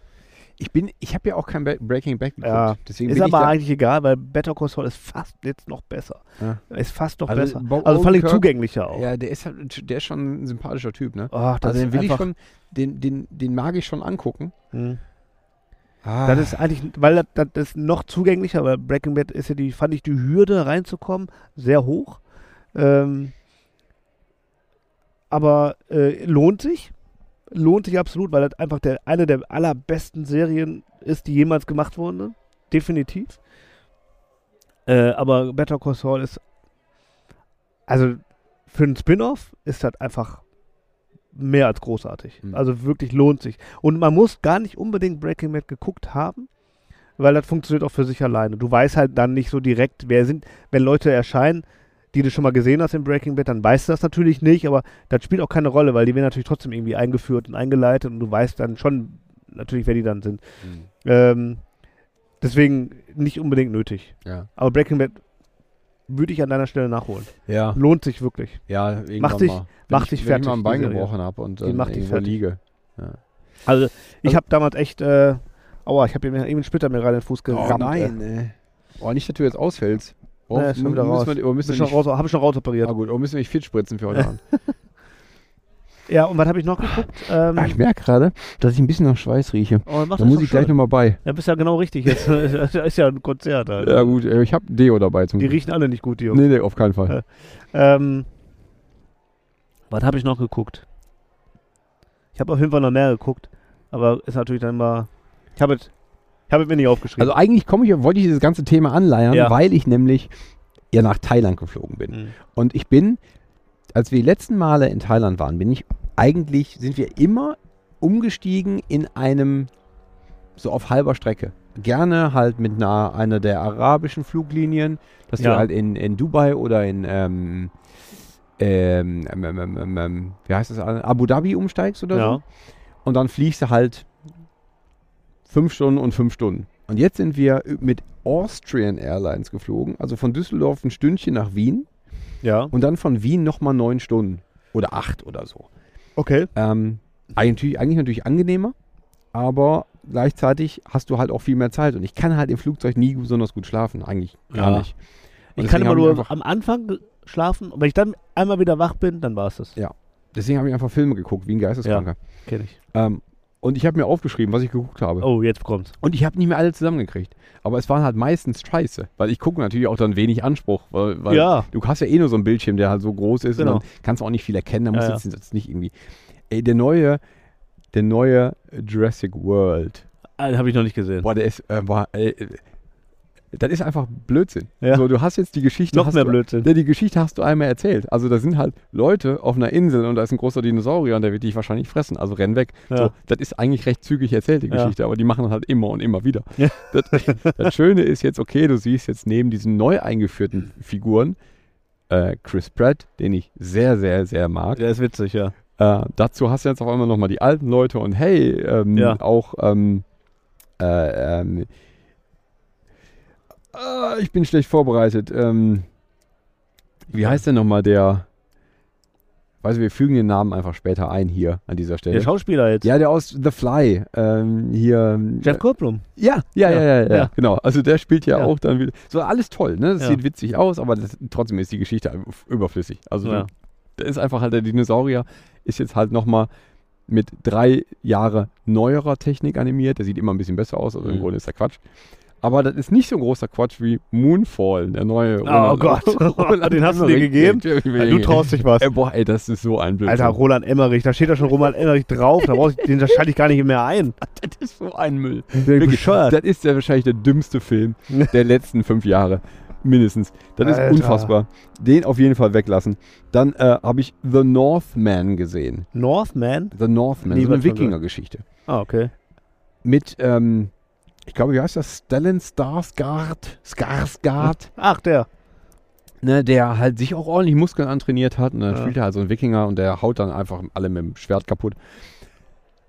[SPEAKER 3] Ich bin, ich habe ja auch kein Breaking Bad geguckt.
[SPEAKER 2] Ja,
[SPEAKER 3] Deswegen
[SPEAKER 2] Ist aber eigentlich egal, weil Better Call Saul ist fast jetzt noch besser.
[SPEAKER 3] Ja.
[SPEAKER 2] Ist fast noch
[SPEAKER 3] Also
[SPEAKER 2] besser.
[SPEAKER 3] Bo-
[SPEAKER 2] Also völlig zugänglicher auch.
[SPEAKER 3] Ja, der ist halt, der ist schon ein sympathischer Typ, ne?
[SPEAKER 2] Ach, das
[SPEAKER 3] Also den will ich schon, den, den, den mag ich schon angucken.
[SPEAKER 2] Hm.
[SPEAKER 3] Ah,
[SPEAKER 2] Das ist eigentlich, weil das, das ist noch zugänglicher, weil Breaking Bad ist ja die, fand ich die Hürde reinzukommen sehr hoch. Ähm, aber äh, lohnt sich. Lohnt sich absolut, weil das einfach der, eine der allerbesten Serien ist, die jemals gemacht wurden. Definitiv. Äh, aber Better Call Saul ist, also für einen Spin-off ist das einfach mehr als großartig.
[SPEAKER 3] Mhm.
[SPEAKER 2] Also wirklich lohnt sich. Und man muss gar nicht unbedingt Breaking Bad geguckt haben, weil das funktioniert auch für sich alleine. Du weißt halt dann nicht so direkt, wer sind, wenn Leute erscheinen, die du schon mal gesehen hast in Breaking Bad, dann weißt du das natürlich nicht, aber das spielt auch keine Rolle, weil die werden natürlich trotzdem irgendwie eingeführt und eingeleitet und du weißt dann schon natürlich, wer die dann sind.
[SPEAKER 3] Mhm.
[SPEAKER 2] Ähm, deswegen nicht unbedingt nötig.
[SPEAKER 3] Ja.
[SPEAKER 2] Aber Breaking Bad würde ich an deiner Stelle nachholen.
[SPEAKER 3] Ja,
[SPEAKER 2] Lohnt sich wirklich.
[SPEAKER 3] ja, irgendwann
[SPEAKER 2] Mach dich-
[SPEAKER 3] mal.
[SPEAKER 2] Mach
[SPEAKER 3] ich,
[SPEAKER 2] dich
[SPEAKER 3] wenn ich
[SPEAKER 2] fertig,
[SPEAKER 3] mal ein Bein gebrochen habe und dann
[SPEAKER 2] macht dich
[SPEAKER 3] irgendwo
[SPEAKER 2] fertig.
[SPEAKER 3] liege.
[SPEAKER 2] Also ich
[SPEAKER 3] Also-
[SPEAKER 2] habe damals echt, äh, aua, ich habe eben einen Splitter mir gerade in den Fuß gerammt. ey.
[SPEAKER 3] ey. Oh, nicht, dass du jetzt ausfällst. Oh,
[SPEAKER 2] ist schon wieder raus.
[SPEAKER 3] wir, oh, müssen wir
[SPEAKER 2] schon raus, habe ich schon raus operiert.
[SPEAKER 3] ah, gut, oh, müssen wir nicht fit spritzen für heute <laughs> Abend.
[SPEAKER 2] Ja, und was habe ich noch geguckt? Ähm,
[SPEAKER 3] Ah, ich merke gerade, dass ich ein bisschen nach Schweiß rieche.
[SPEAKER 2] oh,
[SPEAKER 3] Da muss ich gleich
[SPEAKER 2] schön.
[SPEAKER 3] nochmal bei.
[SPEAKER 2] Ja, bist ja genau richtig jetzt. <laughs> Das ist ja ein Konzert. Halt.
[SPEAKER 3] Ja gut, äh, ich habe Deo dabei zum
[SPEAKER 2] Die
[SPEAKER 3] Glück.
[SPEAKER 2] riechen alle nicht gut, die Jungs.
[SPEAKER 3] Nee, nee, auf keinen Fall.
[SPEAKER 2] Ähm, was habe ich noch geguckt? Ich habe auf jeden Fall noch mehr geguckt, aber ist natürlich dann mal. Ich habe es, ich habe es mir nicht aufgeschrieben.
[SPEAKER 3] Also eigentlich komme ich, wollte ich dieses ganze Thema anleiern,
[SPEAKER 2] Ja.
[SPEAKER 3] weil ich nämlich ja nach Thailand geflogen bin.
[SPEAKER 2] Mhm.
[SPEAKER 3] Und ich bin, als wir die letzten Male in Thailand waren, bin ich eigentlich, sind wir immer umgestiegen in einem, so auf halber Strecke. Gerne halt mit einer, einer der arabischen Fluglinien, dass
[SPEAKER 2] Ja.
[SPEAKER 3] du halt in, in Dubai oder in, ähm, ähm, ähm, ähm, ähm, ähm, wie heißt das, Abu Dhabi umsteigst oder
[SPEAKER 2] ja.
[SPEAKER 3] so. Und dann fliegst du halt fünf Stunden und fünf Stunden. Und jetzt sind wir mit Austrian Airlines geflogen, also von Düsseldorf ein Stündchen nach Wien
[SPEAKER 2] Ja.
[SPEAKER 3] und dann von Wien nochmal neun Stunden oder acht oder so.
[SPEAKER 2] Okay.
[SPEAKER 3] Ähm, eigentlich, eigentlich natürlich angenehmer, aber gleichzeitig hast du halt auch viel mehr Zeit und ich kann halt im Flugzeug nie besonders gut schlafen, eigentlich gar
[SPEAKER 2] Ja.
[SPEAKER 3] nicht. Und
[SPEAKER 2] Ich kann immer nur am Anfang schlafen und wenn ich dann einmal wieder wach bin, dann war es das.
[SPEAKER 3] deswegen habe ich einfach Filme geguckt, wie ein Geisteskranker.
[SPEAKER 2] Kenn ich.
[SPEAKER 3] Ähm, und ich habe mir aufgeschrieben, was ich geguckt habe.
[SPEAKER 2] Oh, jetzt kommt's.
[SPEAKER 3] Und ich habe nicht mehr alle zusammengekriegt. Aber es waren halt meistens scheiße. Weil ich gucke natürlich auch dann wenig Anspruch. Weil, weil
[SPEAKER 2] Ja.
[SPEAKER 3] du hast ja eh nur so einen Bildschirm, der halt so groß ist
[SPEAKER 2] Genau.
[SPEAKER 3] und dann kannst du auch nicht viel erkennen. Da
[SPEAKER 2] Ja,
[SPEAKER 3] musst
[SPEAKER 2] ja.
[SPEAKER 3] du jetzt, jetzt nicht irgendwie. Ey, der neue, der neue Jurassic World.
[SPEAKER 2] Ah, habe ich noch nicht gesehen.
[SPEAKER 3] Boah, der ist, äh, boah, ey, das ist einfach Blödsinn.
[SPEAKER 2] Ja.
[SPEAKER 3] So, du hast jetzt die Geschichte.
[SPEAKER 2] Noch mehr
[SPEAKER 3] du,
[SPEAKER 2] Blödsinn.
[SPEAKER 3] Ja, die Geschichte hast du einmal erzählt. Also da sind halt Leute auf einer Insel und da ist ein großer Dinosaurier und der wird dich wahrscheinlich fressen. Also renn weg.
[SPEAKER 2] Ja.
[SPEAKER 3] So, das ist eigentlich recht zügig erzählt, die. Geschichte, aber die machen das halt immer und immer wieder. Das, <laughs> das Schöne ist jetzt, okay, du siehst jetzt neben diesen neu eingeführten Figuren äh, Chris Pratt, den ich sehr, sehr, sehr mag.
[SPEAKER 2] Der ist witzig, ja.
[SPEAKER 3] Äh, dazu hast du jetzt auf einmal nochmal die alten Leute und hey, ähm, auch ähm, äh, ähm, ah, ich bin schlecht vorbereitet. Ähm, wie heißt denn nochmal der? Weiß ich, wir fügen den Namen einfach später ein hier an dieser Stelle.
[SPEAKER 2] Der Schauspieler jetzt.
[SPEAKER 3] ja, der aus The Fly. Ähm, hier.
[SPEAKER 2] Jeff Goldblum.
[SPEAKER 3] Ja, ja, ja, ja, ja,
[SPEAKER 2] Ja.
[SPEAKER 3] genau. Also der spielt ja, auch dann wieder. So alles toll, ne? Das sieht witzig aus, aber das, trotzdem ist die Geschichte überflüssig. Also
[SPEAKER 2] Ja.
[SPEAKER 3] da ist einfach halt der Dinosaurier ist jetzt halt nochmal mit drei Jahre neuerer Technik animiert. Der sieht immer ein bisschen besser aus, also im
[SPEAKER 2] Mhm.
[SPEAKER 3] Grunde ist der Quatsch. Aber das ist nicht so ein großer Quatsch wie Moonfall, der neue.
[SPEAKER 2] Oh Gott. <laughs> <laughs> Den hast du dir gegeben? du traust dich was.
[SPEAKER 3] Ey, boah, ey, das ist so ein Blödsinn.
[SPEAKER 2] Alter, Roland Emmerich, da steht da schon Roland Emmerich drauf, da ich, den schalte ich gar nicht mehr ein. <laughs>
[SPEAKER 3] das ist so ein Müll. Wirklich. Das ist ja wahrscheinlich der dümmste Film der letzten fünf Jahre. Mindestens. Das ist
[SPEAKER 2] Alter.
[SPEAKER 3] unfassbar. Den auf jeden Fall weglassen. Dann äh, habe ich The Northman gesehen.
[SPEAKER 2] Northman?
[SPEAKER 3] The Northman,
[SPEAKER 2] Nie
[SPEAKER 3] so eine. Wikinger-Geschichte.
[SPEAKER 2] Ah, okay.
[SPEAKER 3] Mit, ähm, ich glaube, wie heißt das? Stellan Skarsgård? Skarsgård?
[SPEAKER 2] Ach, der.
[SPEAKER 3] ne, der halt sich auch ordentlich Muskeln antrainiert hat. Und dann
[SPEAKER 2] Ja.
[SPEAKER 3] spielt er halt so einen Wikinger und der haut dann einfach alle mit dem Schwert kaputt.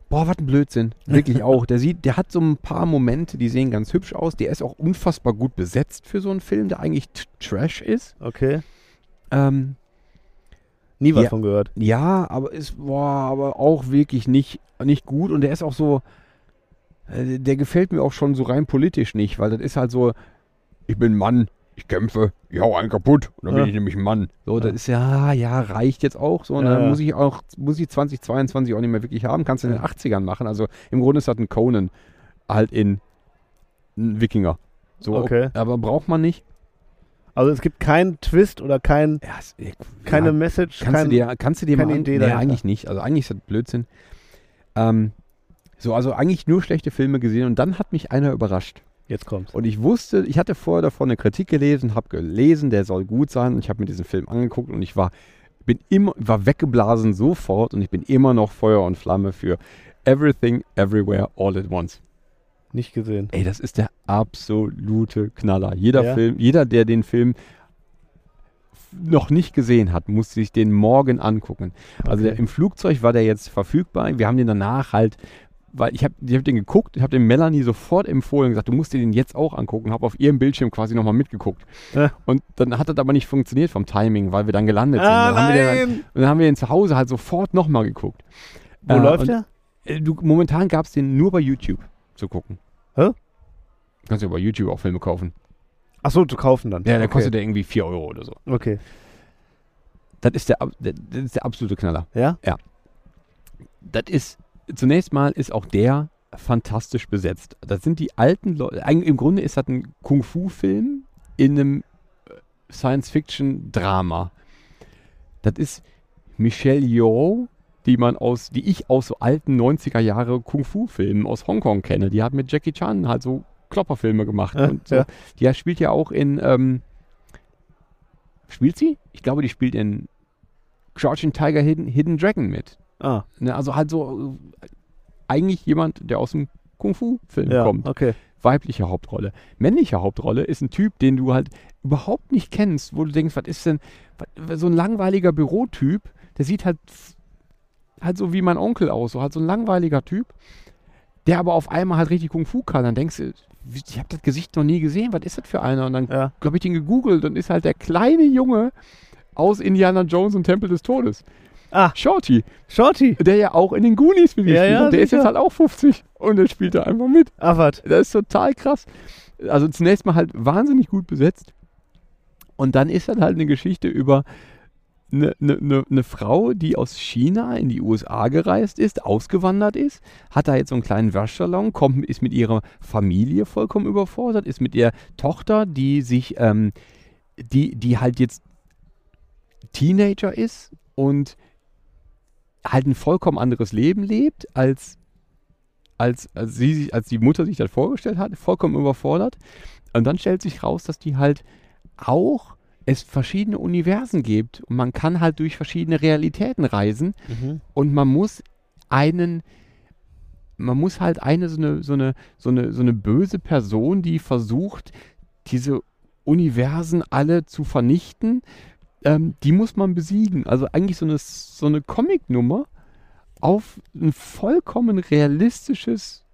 [SPEAKER 3] Boah, was ein Blödsinn. Wirklich <laughs> auch. Der sieht, der hat so ein paar Momente, die sehen ganz hübsch aus. Der ist auch unfassbar gut besetzt für so einen Film, der eigentlich Trash ist.
[SPEAKER 2] Okay.
[SPEAKER 3] Ähm,
[SPEAKER 2] Nie was
[SPEAKER 3] Ja.
[SPEAKER 2] von gehört.
[SPEAKER 3] ja, aber ist, boah, aber auch wirklich nicht, nicht gut. Und der ist auch so, der gefällt mir auch schon so rein politisch nicht, weil das ist halt so, ich bin Mann, ich kämpfe, ich hau einen kaputt und dann
[SPEAKER 2] Ja.
[SPEAKER 3] bin ich nämlich ein Mann. So,
[SPEAKER 2] Ja.
[SPEAKER 3] das ist ja, ja, reicht jetzt auch so. Und
[SPEAKER 2] Ja,
[SPEAKER 3] dann muss ich auch, muss ich 2022 auch nicht mehr wirklich haben, kannst du in den
[SPEAKER 2] Ja.
[SPEAKER 3] 80ern machen. Also im Grunde ist das ein Conan. halt in ein Wikinger. So,
[SPEAKER 2] Okay.
[SPEAKER 3] Aber braucht man nicht.
[SPEAKER 2] Also es gibt keinen Twist oder kein,
[SPEAKER 3] Ja, es-
[SPEAKER 2] keine
[SPEAKER 3] ja,
[SPEAKER 2] Message,
[SPEAKER 3] Kannst
[SPEAKER 2] kein,
[SPEAKER 3] du dir, kannst du dir
[SPEAKER 2] keine
[SPEAKER 3] mal
[SPEAKER 2] Idee
[SPEAKER 3] nee, eigentlich nicht. Also eigentlich ist das Blödsinn. Ähm, so, also eigentlich nur schlechte Filme gesehen und dann hat mich einer überrascht.
[SPEAKER 2] Jetzt kommt's.
[SPEAKER 3] Und ich wusste, ich hatte vorher davon eine Kritik gelesen, habe gelesen, der soll gut sein und ich habe mir diesen Film angeguckt und ich war, bin immer, war weggeblasen sofort und ich bin immer noch Feuer und Flamme für Everything, Everywhere, All at Once.
[SPEAKER 2] Nicht gesehen.
[SPEAKER 3] Ey, das ist der absolute Knaller. Jeder
[SPEAKER 2] Ja.
[SPEAKER 3] Film, jeder, der den Film noch nicht gesehen hat, muss sich den morgen angucken. Also
[SPEAKER 2] Okay.
[SPEAKER 3] der, im Flugzeug war der jetzt verfügbar. Wir haben den danach halt, weil ich habe ich hab den geguckt, ich habe den Melanie sofort empfohlen und gesagt, du musst dir den jetzt auch angucken. Habe auf ihrem Bildschirm quasi nochmal mitgeguckt.
[SPEAKER 2] Ja.
[SPEAKER 3] Und dann hat das aber nicht funktioniert vom Timing, weil wir dann gelandet
[SPEAKER 2] Ah,
[SPEAKER 3] sind. Dann haben wir den, und dann haben wir den zu Hause halt sofort nochmal geguckt.
[SPEAKER 2] Wo
[SPEAKER 3] Äh,
[SPEAKER 2] läuft der?
[SPEAKER 3] äh, Du, momentan gab es den nur bei YouTube zu gucken.
[SPEAKER 2] Hä?
[SPEAKER 3] Kannst du ja bei YouTube auch Filme kaufen.
[SPEAKER 2] Ach so, zu kaufen dann.
[SPEAKER 3] Ja, der
[SPEAKER 2] okay.
[SPEAKER 3] kostet ja irgendwie 4 Euro oder so.
[SPEAKER 2] Okay.
[SPEAKER 3] Das ist der, der, das ist der absolute Knaller.
[SPEAKER 2] Ja?
[SPEAKER 3] Das ist, zunächst mal ist auch der fantastisch besetzt. Das sind die alten Leute, im Grunde ist das ein Kung-Fu-Film in einem äh, Science-Fiction-Drama. Das ist Michelle Yeoh, die man aus, die ich aus so alten 90er Jahre Kung-Fu-Filmen aus Hongkong kenne. Die hat mit Jackie Chan halt so Klopperfilme gemacht.
[SPEAKER 2] Äh,
[SPEAKER 3] und so.
[SPEAKER 2] ja.
[SPEAKER 3] Die spielt ja auch in, ähm, spielt sie? Ich glaube, die spielt in Crouching Tiger Hidden, Hidden Dragon mit.
[SPEAKER 2] Ah,
[SPEAKER 3] Ne, also halt so äh, eigentlich jemand, der aus dem Kung-Fu-Film
[SPEAKER 2] ja,
[SPEAKER 3] kommt.
[SPEAKER 2] okay.
[SPEAKER 3] Weibliche Hauptrolle. Männliche Hauptrolle ist ein Typ, den du halt überhaupt nicht kennst, wo du denkst, was ist denn, was, so ein langweiliger Bürotyp, der sieht halt halt so wie mein Onkel aus, so halt so ein langweiliger Typ, der aber auf einmal halt richtig Kung-Fu kann. Dann denkst du, ich habe das Gesicht noch nie gesehen, was ist das für einer? Und dann
[SPEAKER 2] Ja.
[SPEAKER 3] habe ich den gegoogelt und ist halt der kleine Junge aus Indiana Jones und Tempel des Todes.
[SPEAKER 2] Ah.
[SPEAKER 3] Shorty,
[SPEAKER 2] Shorty.
[SPEAKER 3] der ja auch in den Goonies mitgespielt
[SPEAKER 2] Ja, ja,
[SPEAKER 3] hat. Der ist
[SPEAKER 2] sicher.
[SPEAKER 3] jetzt halt auch 50 und der spielt da einfach mit.
[SPEAKER 2] Ach, was?
[SPEAKER 3] Das ist total krass. Also zunächst mal halt wahnsinnig gut besetzt. Und dann ist dann halt eine Geschichte über eine, eine, eine, eine Frau, die aus China in die USA gereist ist, ausgewandert ist, hat da jetzt so einen kleinen Waschsalon, kommt, ist mit ihrer Familie vollkommen überfordert, ist mit ihrer Tochter, die sich, ähm, die, die halt jetzt Teenager ist und halt ein vollkommen anderes Leben lebt, als, als, als, sie, sich- als die Mutter sich das vorgestellt hat, vollkommen überfordert. Und dann stellt sich raus, dass die halt auch es verschiedene Universen gibt und man kann halt durch verschiedene Realitäten reisen
[SPEAKER 2] Mhm.
[SPEAKER 3] und man muss einen man muss halt eine so eine so eine so eine so eine böse Person, die versucht diese Universen alle zu vernichten, ähm, die muss man besiegen. Also eigentlich so eine so eine Comicnummer auf ein vollkommen realistisches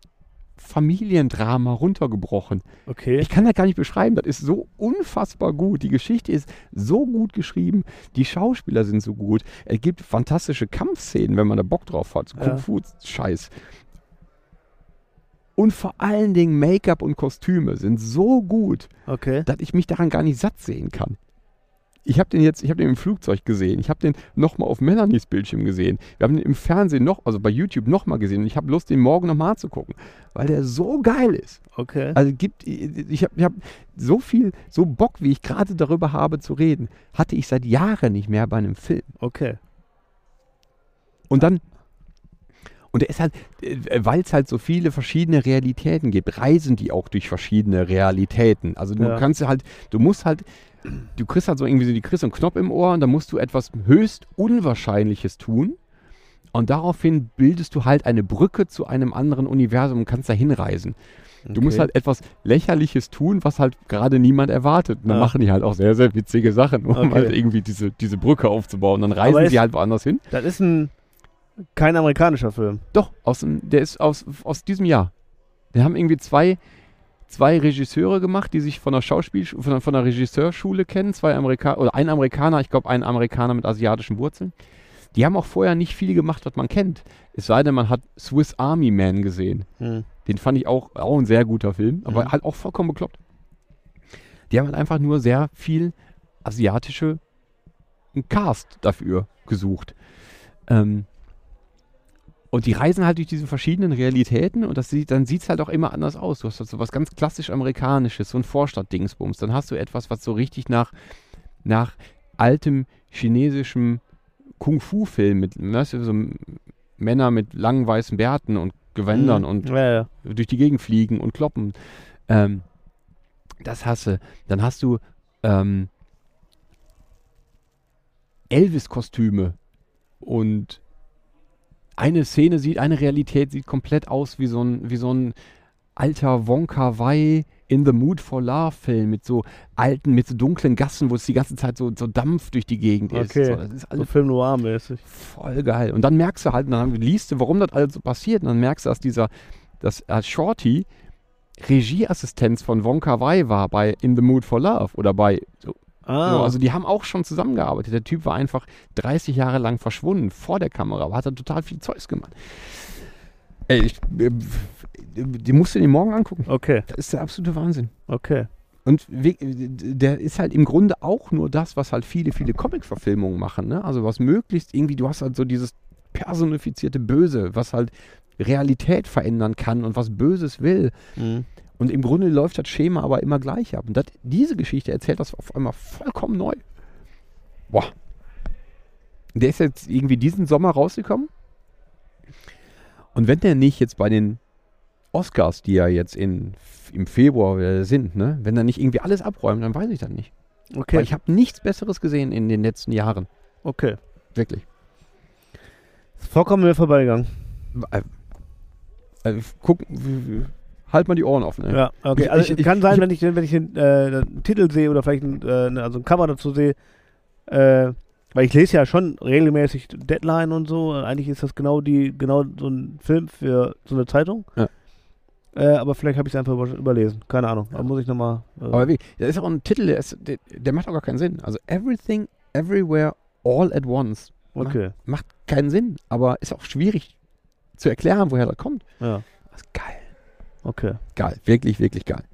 [SPEAKER 3] Familiendrama runtergebrochen.
[SPEAKER 2] Okay.
[SPEAKER 3] Ich kann das gar nicht beschreiben. Das ist so unfassbar gut. Die Geschichte ist so gut geschrieben. Die Schauspieler sind so gut. Es gibt fantastische Kampfszenen, wenn man da Bock drauf hat. So
[SPEAKER 2] Ja.
[SPEAKER 3] Kung-Fu-Scheiß. Und vor allen Dingen Make-up und Kostüme sind so gut,
[SPEAKER 2] Okay.
[SPEAKER 3] dass ich mich daran gar nicht satt sehen kann. Ich habe den jetzt, ich habe den im Flugzeug gesehen. Ich habe den nochmal auf Melanies Bildschirm gesehen. Wir haben den im Fernsehen noch, also bei YouTube nochmal gesehen. Und ich habe Lust, den morgen nochmal zu gucken, weil der so geil ist.
[SPEAKER 2] Okay.
[SPEAKER 3] Also gibt, ich habe ich hab so viel, so Bock, wie ich gerade darüber habe zu reden, hatte ich seit Jahren nicht mehr bei einem Film.
[SPEAKER 2] Okay.
[SPEAKER 3] Und dann, und ist halt, weil es halt so viele verschiedene Realitäten gibt, reisen die auch durch verschiedene Realitäten. Also du
[SPEAKER 2] Ja.
[SPEAKER 3] kannst halt, du musst halt, du kriegst halt so irgendwie so, die kriegst so einen Knopf im Ohr und dann musst du etwas höchst Unwahrscheinliches tun. Und daraufhin bildest du halt eine Brücke zu einem anderen Universum und kannst da hinreisen. Du musst
[SPEAKER 2] Okay.
[SPEAKER 3] halt etwas Lächerliches tun, was halt gerade niemand erwartet. Und dann
[SPEAKER 2] Ah.
[SPEAKER 3] machen die halt auch sehr, sehr witzige Sachen, um
[SPEAKER 2] Okay.
[SPEAKER 3] halt irgendwie diese, diese Brücke aufzubauen. Dann reisen
[SPEAKER 2] ist-
[SPEAKER 3] sie halt woanders hin.
[SPEAKER 2] Das ist ein kein amerikanischer Film.
[SPEAKER 3] Doch, aus der ist aus, aus diesem Jahr. Wir haben irgendwie zwei, zwei Regisseure gemacht, die sich von der Schauspiel von von der Regisseurschule kennen, zwei Amerikaner oder ein Amerikaner, ich glaube ein Amerikaner mit asiatischen Wurzeln. Die haben auch vorher nicht viel gemacht, was man kennt. Es sei denn, man hat Swiss Army Man gesehen.
[SPEAKER 2] Hm.
[SPEAKER 3] Den fand ich auch, auch ein sehr guter Film, aber
[SPEAKER 2] Mhm.
[SPEAKER 3] halt auch vollkommen bekloppt. Die haben halt einfach nur sehr viel asiatische Cast dafür gesucht. Ähm, Und die reisen halt durch diese verschiedenen Realitäten und das sieht, dann sieht es halt auch immer anders aus. Du hast halt so was ganz klassisch Amerikanisches, so ein Vorstadt-Dingsbums. Dann hast du etwas, was so richtig nach, nach altem chinesischem Kung-Fu-Film mit weißt du, so Männer mit langen weißen Bärten und Gewändern
[SPEAKER 2] Mhm.
[SPEAKER 3] und
[SPEAKER 2] Ja, ja.
[SPEAKER 3] durch die Gegend fliegen und kloppen. Ähm, das hasse. Dann hast du ähm, Elvis-Kostüme und eine Szene sieht, eine Realität sieht komplett aus wie so ein, wie so ein alter Wonka Wai in the Mood for Love Film mit so alten, mit so dunklen Gassen, wo es die ganze Zeit so, so Dampf durch die Gegend ist.
[SPEAKER 2] Okay.
[SPEAKER 3] So, das ist
[SPEAKER 2] So
[SPEAKER 3] alles
[SPEAKER 2] Film Noir-mäßig.
[SPEAKER 3] voll geil. Und dann merkst du halt, dann liest du, warum das alles so passiert. Und dann merkst du, dass dieser, dass äh, Shorty Regieassistenz von Wonka Wai war bei In the Mood for Love oder bei so,
[SPEAKER 2] Ah,
[SPEAKER 3] so, also die haben auch schon zusammengearbeitet. Der Typ war einfach 30 Jahre lang verschwunden vor der Kamera, aber hat dann total viel Zeugs gemacht. Ey, ich, äh, die musst du dir morgen angucken.
[SPEAKER 2] okay,
[SPEAKER 3] Das ist der absolute Wahnsinn.
[SPEAKER 2] okay.
[SPEAKER 3] Und der ist halt im Grunde auch nur das, was halt viele, viele Comic-Verfilmungen machen. Ne? Also was möglichst irgendwie, du hast halt so dieses personifizierte Böse, was halt Realität verändern kann und was Böses will.
[SPEAKER 2] Mhm.
[SPEAKER 3] Und im Grunde läuft das Schema aber immer gleich ab. Und das, diese Geschichte erzählt das auf einmal vollkommen neu. Boah. Der ist jetzt irgendwie diesen Sommer rausgekommen. Und wenn der nicht jetzt bei den Oscars, die ja jetzt in, im Februar sind, ne, wenn er nicht irgendwie alles abräumt, dann weiß ich das nicht.
[SPEAKER 2] Okay,
[SPEAKER 3] Weil ich habe nichts Besseres gesehen in den letzten Jahren.
[SPEAKER 2] okay.
[SPEAKER 3] Wirklich.
[SPEAKER 2] Vollkommen mir vorbeigegangen.
[SPEAKER 3] Äh, äh, guck, w- w- halt mal die Ohren offen. ey.
[SPEAKER 2] Ja, okay.
[SPEAKER 3] Ich-
[SPEAKER 2] Also
[SPEAKER 3] ich-
[SPEAKER 2] es kann
[SPEAKER 3] ich-
[SPEAKER 2] sein, wenn ich, den- wenn ich den, äh, den Titel sehe oder vielleicht ein, äh, ne- also ein Cover dazu sehe, äh, weil ich lese ja schon regelmäßig Deadline und so. Eigentlich ist das genau die, genau so ein Film für so eine Zeitung.
[SPEAKER 3] Ja.
[SPEAKER 2] Äh, aber vielleicht habe ich es einfach über, überlesen. Keine Ahnung. Da muss ich nochmal. Äh,
[SPEAKER 3] Aber wie, das ist auch ein Titel, der, ist, der, der macht auch gar keinen Sinn. Also Everything, Everywhere, All at Once.
[SPEAKER 2] okay.
[SPEAKER 3] Macht keinen Sinn, aber ist auch schwierig zu erklären, woher das kommt.
[SPEAKER 2] Ja.
[SPEAKER 3] Das ist geil.
[SPEAKER 2] Okay.
[SPEAKER 3] Geil, wirklich, wirklich geil.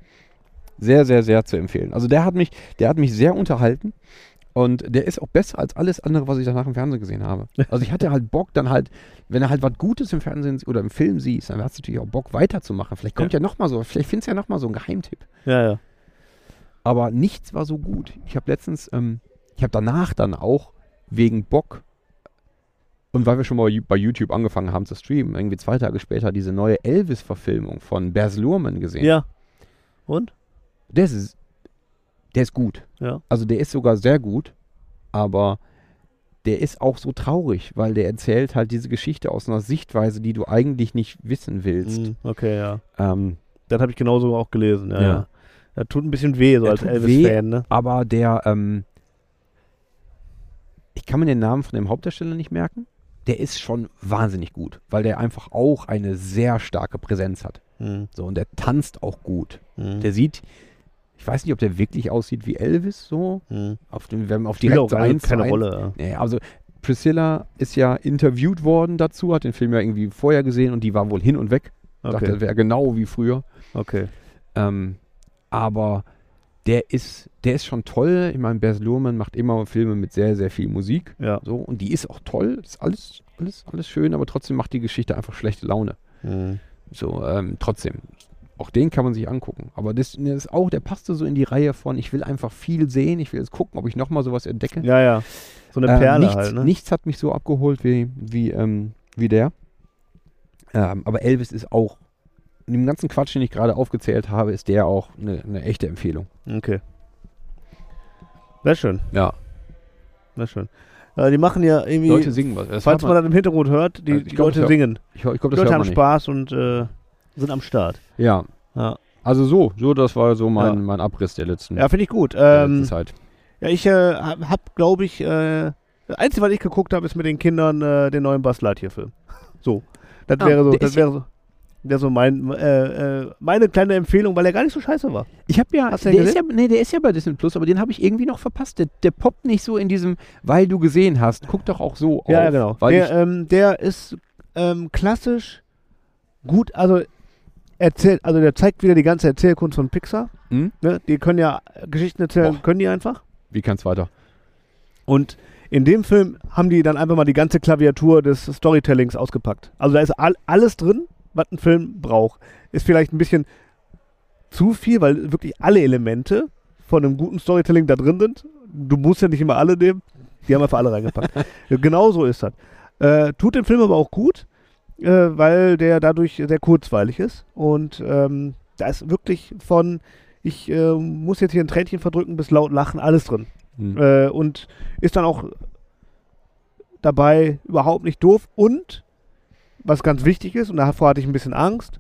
[SPEAKER 3] Sehr, sehr, sehr zu empfehlen. Also der hat mich, der hat mich sehr unterhalten und der ist auch besser als alles andere, was ich danach im Fernsehen gesehen habe. <laughs> Also ich hatte halt Bock, dann halt, wenn er halt was Gutes im Fernsehen oder im Film siehst, dann hast du natürlich auch Bock weiterzumachen. Vielleicht kommt ja, noch mal so, vielleicht findest du ja noch mal so einen Geheimtipp.
[SPEAKER 2] Ja, ja.
[SPEAKER 3] Aber nichts war so gut. Ich habe letztens, ähm, ich habe danach dann auch wegen Bock und weil wir schon mal bei YouTube angefangen haben zu streamen, irgendwie zwei Tage später diese neue Elvis-Verfilmung von Baz Luhrmann gesehen.
[SPEAKER 2] Ja. Und?
[SPEAKER 3] Der ist, der ist gut.
[SPEAKER 2] Ja.
[SPEAKER 3] Also der ist sogar sehr gut, aber der ist auch so traurig, weil der erzählt halt diese Geschichte aus einer Sichtweise, die du eigentlich nicht wissen willst.
[SPEAKER 2] Mhm. Okay, ja.
[SPEAKER 3] Ähm,
[SPEAKER 2] Das habe ich genauso auch gelesen. Ja.
[SPEAKER 3] Ja.
[SPEAKER 2] ja. Das tut ein bisschen weh, so
[SPEAKER 3] Der
[SPEAKER 2] als Elvis-Fan, ne?
[SPEAKER 3] aber der, ähm, ich kann mir den Namen von dem Hauptdarsteller nicht merken. Der ist schon wahnsinnig gut, weil der einfach auch eine sehr starke Präsenz hat.
[SPEAKER 2] Mhm.
[SPEAKER 3] So, und der tanzt auch gut.
[SPEAKER 2] Mhm.
[SPEAKER 3] Der sieht, ich weiß nicht, ob der wirklich aussieht wie Elvis, so.
[SPEAKER 2] Mhm.
[SPEAKER 3] Auf dem, wenn man auf
[SPEAKER 2] Spielt
[SPEAKER 3] direkt
[SPEAKER 2] auch
[SPEAKER 3] so
[SPEAKER 2] keine,
[SPEAKER 3] eins zu
[SPEAKER 2] keine
[SPEAKER 3] eins-
[SPEAKER 2] Rolle.
[SPEAKER 3] Nee, also Priscilla ist ja interviewt worden dazu, hat den Film ja irgendwie vorher gesehen und die war wohl hin und weg.
[SPEAKER 2] Ja.
[SPEAKER 3] Dachte,
[SPEAKER 2] Okay.
[SPEAKER 3] das wäre genau wie früher.
[SPEAKER 2] okay.
[SPEAKER 3] Ähm, aber der ist, der ist schon toll. Ich meine, Baz Luhrmann macht immer Filme mit sehr, sehr viel Musik.
[SPEAKER 2] Ja.
[SPEAKER 3] So, und die ist auch toll. Ist alles, alles, alles schön, aber trotzdem macht die Geschichte einfach schlechte Laune.
[SPEAKER 2] Mhm.
[SPEAKER 3] So, ähm, trotzdem. Auch den kann man sich angucken. Aber das, das ist auch, der passte so in die Reihe von, ich will einfach viel sehen, ich will jetzt gucken, ob ich nochmal sowas entdecke.
[SPEAKER 2] Ja, ja. So eine
[SPEAKER 3] Ähm,
[SPEAKER 2] Perle
[SPEAKER 3] nichts,
[SPEAKER 2] halt, ne?
[SPEAKER 3] nichts hat mich so abgeholt wie, wie, ähm, wie der. Ähm, aber Elvis ist auch, dem ganzen Quatsch, den ich gerade aufgezählt habe, ist der auch eine, eine echte Empfehlung.
[SPEAKER 2] Okay. Sehr schön,
[SPEAKER 3] Ja,
[SPEAKER 2] sehr schön. Äh, die machen ja irgendwie,
[SPEAKER 3] Leute singen was. Das
[SPEAKER 2] falls
[SPEAKER 3] hört
[SPEAKER 2] man das im Hintergrund hört, die,
[SPEAKER 3] Also ich
[SPEAKER 2] die
[SPEAKER 3] glaub,
[SPEAKER 2] Leute singen.
[SPEAKER 3] ich, ich glaube,
[SPEAKER 2] Die
[SPEAKER 3] das
[SPEAKER 2] Leute
[SPEAKER 3] hört
[SPEAKER 2] haben
[SPEAKER 3] man nicht.
[SPEAKER 2] Spaß und äh, sind am Start.
[SPEAKER 3] Ja,
[SPEAKER 2] Ja,
[SPEAKER 3] also so, so, das war so mein,
[SPEAKER 2] Ja.
[SPEAKER 3] mein Abriss der letzten,
[SPEAKER 2] ja finde ich gut.
[SPEAKER 3] der
[SPEAKER 2] Ähm,
[SPEAKER 3] letzten Zeit.
[SPEAKER 2] ja, ich äh, hab, hab glaube ich, äh, das Einzige, was ich geguckt habe, ist mit den Kindern äh, den neuen Buzz Lightyear-Film. So. Das
[SPEAKER 3] Ah,
[SPEAKER 2] wäre so, das wäre so. Der so mein, äh, äh, meine kleine Empfehlung, weil er gar nicht so scheiße war.
[SPEAKER 3] Ich habe ja,
[SPEAKER 2] Hast
[SPEAKER 3] der ist ja, nee, der ist ja bei Disney Plus, aber den habe ich irgendwie noch verpasst. Der, der poppt nicht so in diesem, weil du gesehen hast. Guck doch auch so
[SPEAKER 2] Ja,
[SPEAKER 3] auf.
[SPEAKER 2] ja, genau. Der, ähm, der ist ähm, klassisch gut, also erzählt, also der zeigt wieder die ganze Erzählkunst von Pixar.
[SPEAKER 3] Hm?
[SPEAKER 2] Ne? Die können ja Geschichten erzählen,
[SPEAKER 3] Boah.
[SPEAKER 2] können die einfach.
[SPEAKER 3] wie kann's weiter?
[SPEAKER 2] Und in dem Film haben die dann einfach mal die ganze Klaviatur des Storytellings ausgepackt. Also da ist all, alles drin, was ein Film braucht. Ist vielleicht ein bisschen zu viel, weil wirklich alle Elemente von einem guten Storytelling da drin sind. Du musst ja nicht immer alle nehmen. Die haben einfach alle reingepackt. <laughs> genau so ist das. Äh, tut dem Film aber auch gut, äh, weil der dadurch sehr kurzweilig ist. Und ähm, da ist wirklich von, ich äh, muss jetzt hier ein Tränchen verdrücken, bis laut lachen, alles drin.
[SPEAKER 3] Hm.
[SPEAKER 2] Äh, und ist dann auch dabei überhaupt nicht doof. Und, was ganz wichtig ist, und davor hatte ich ein bisschen Angst,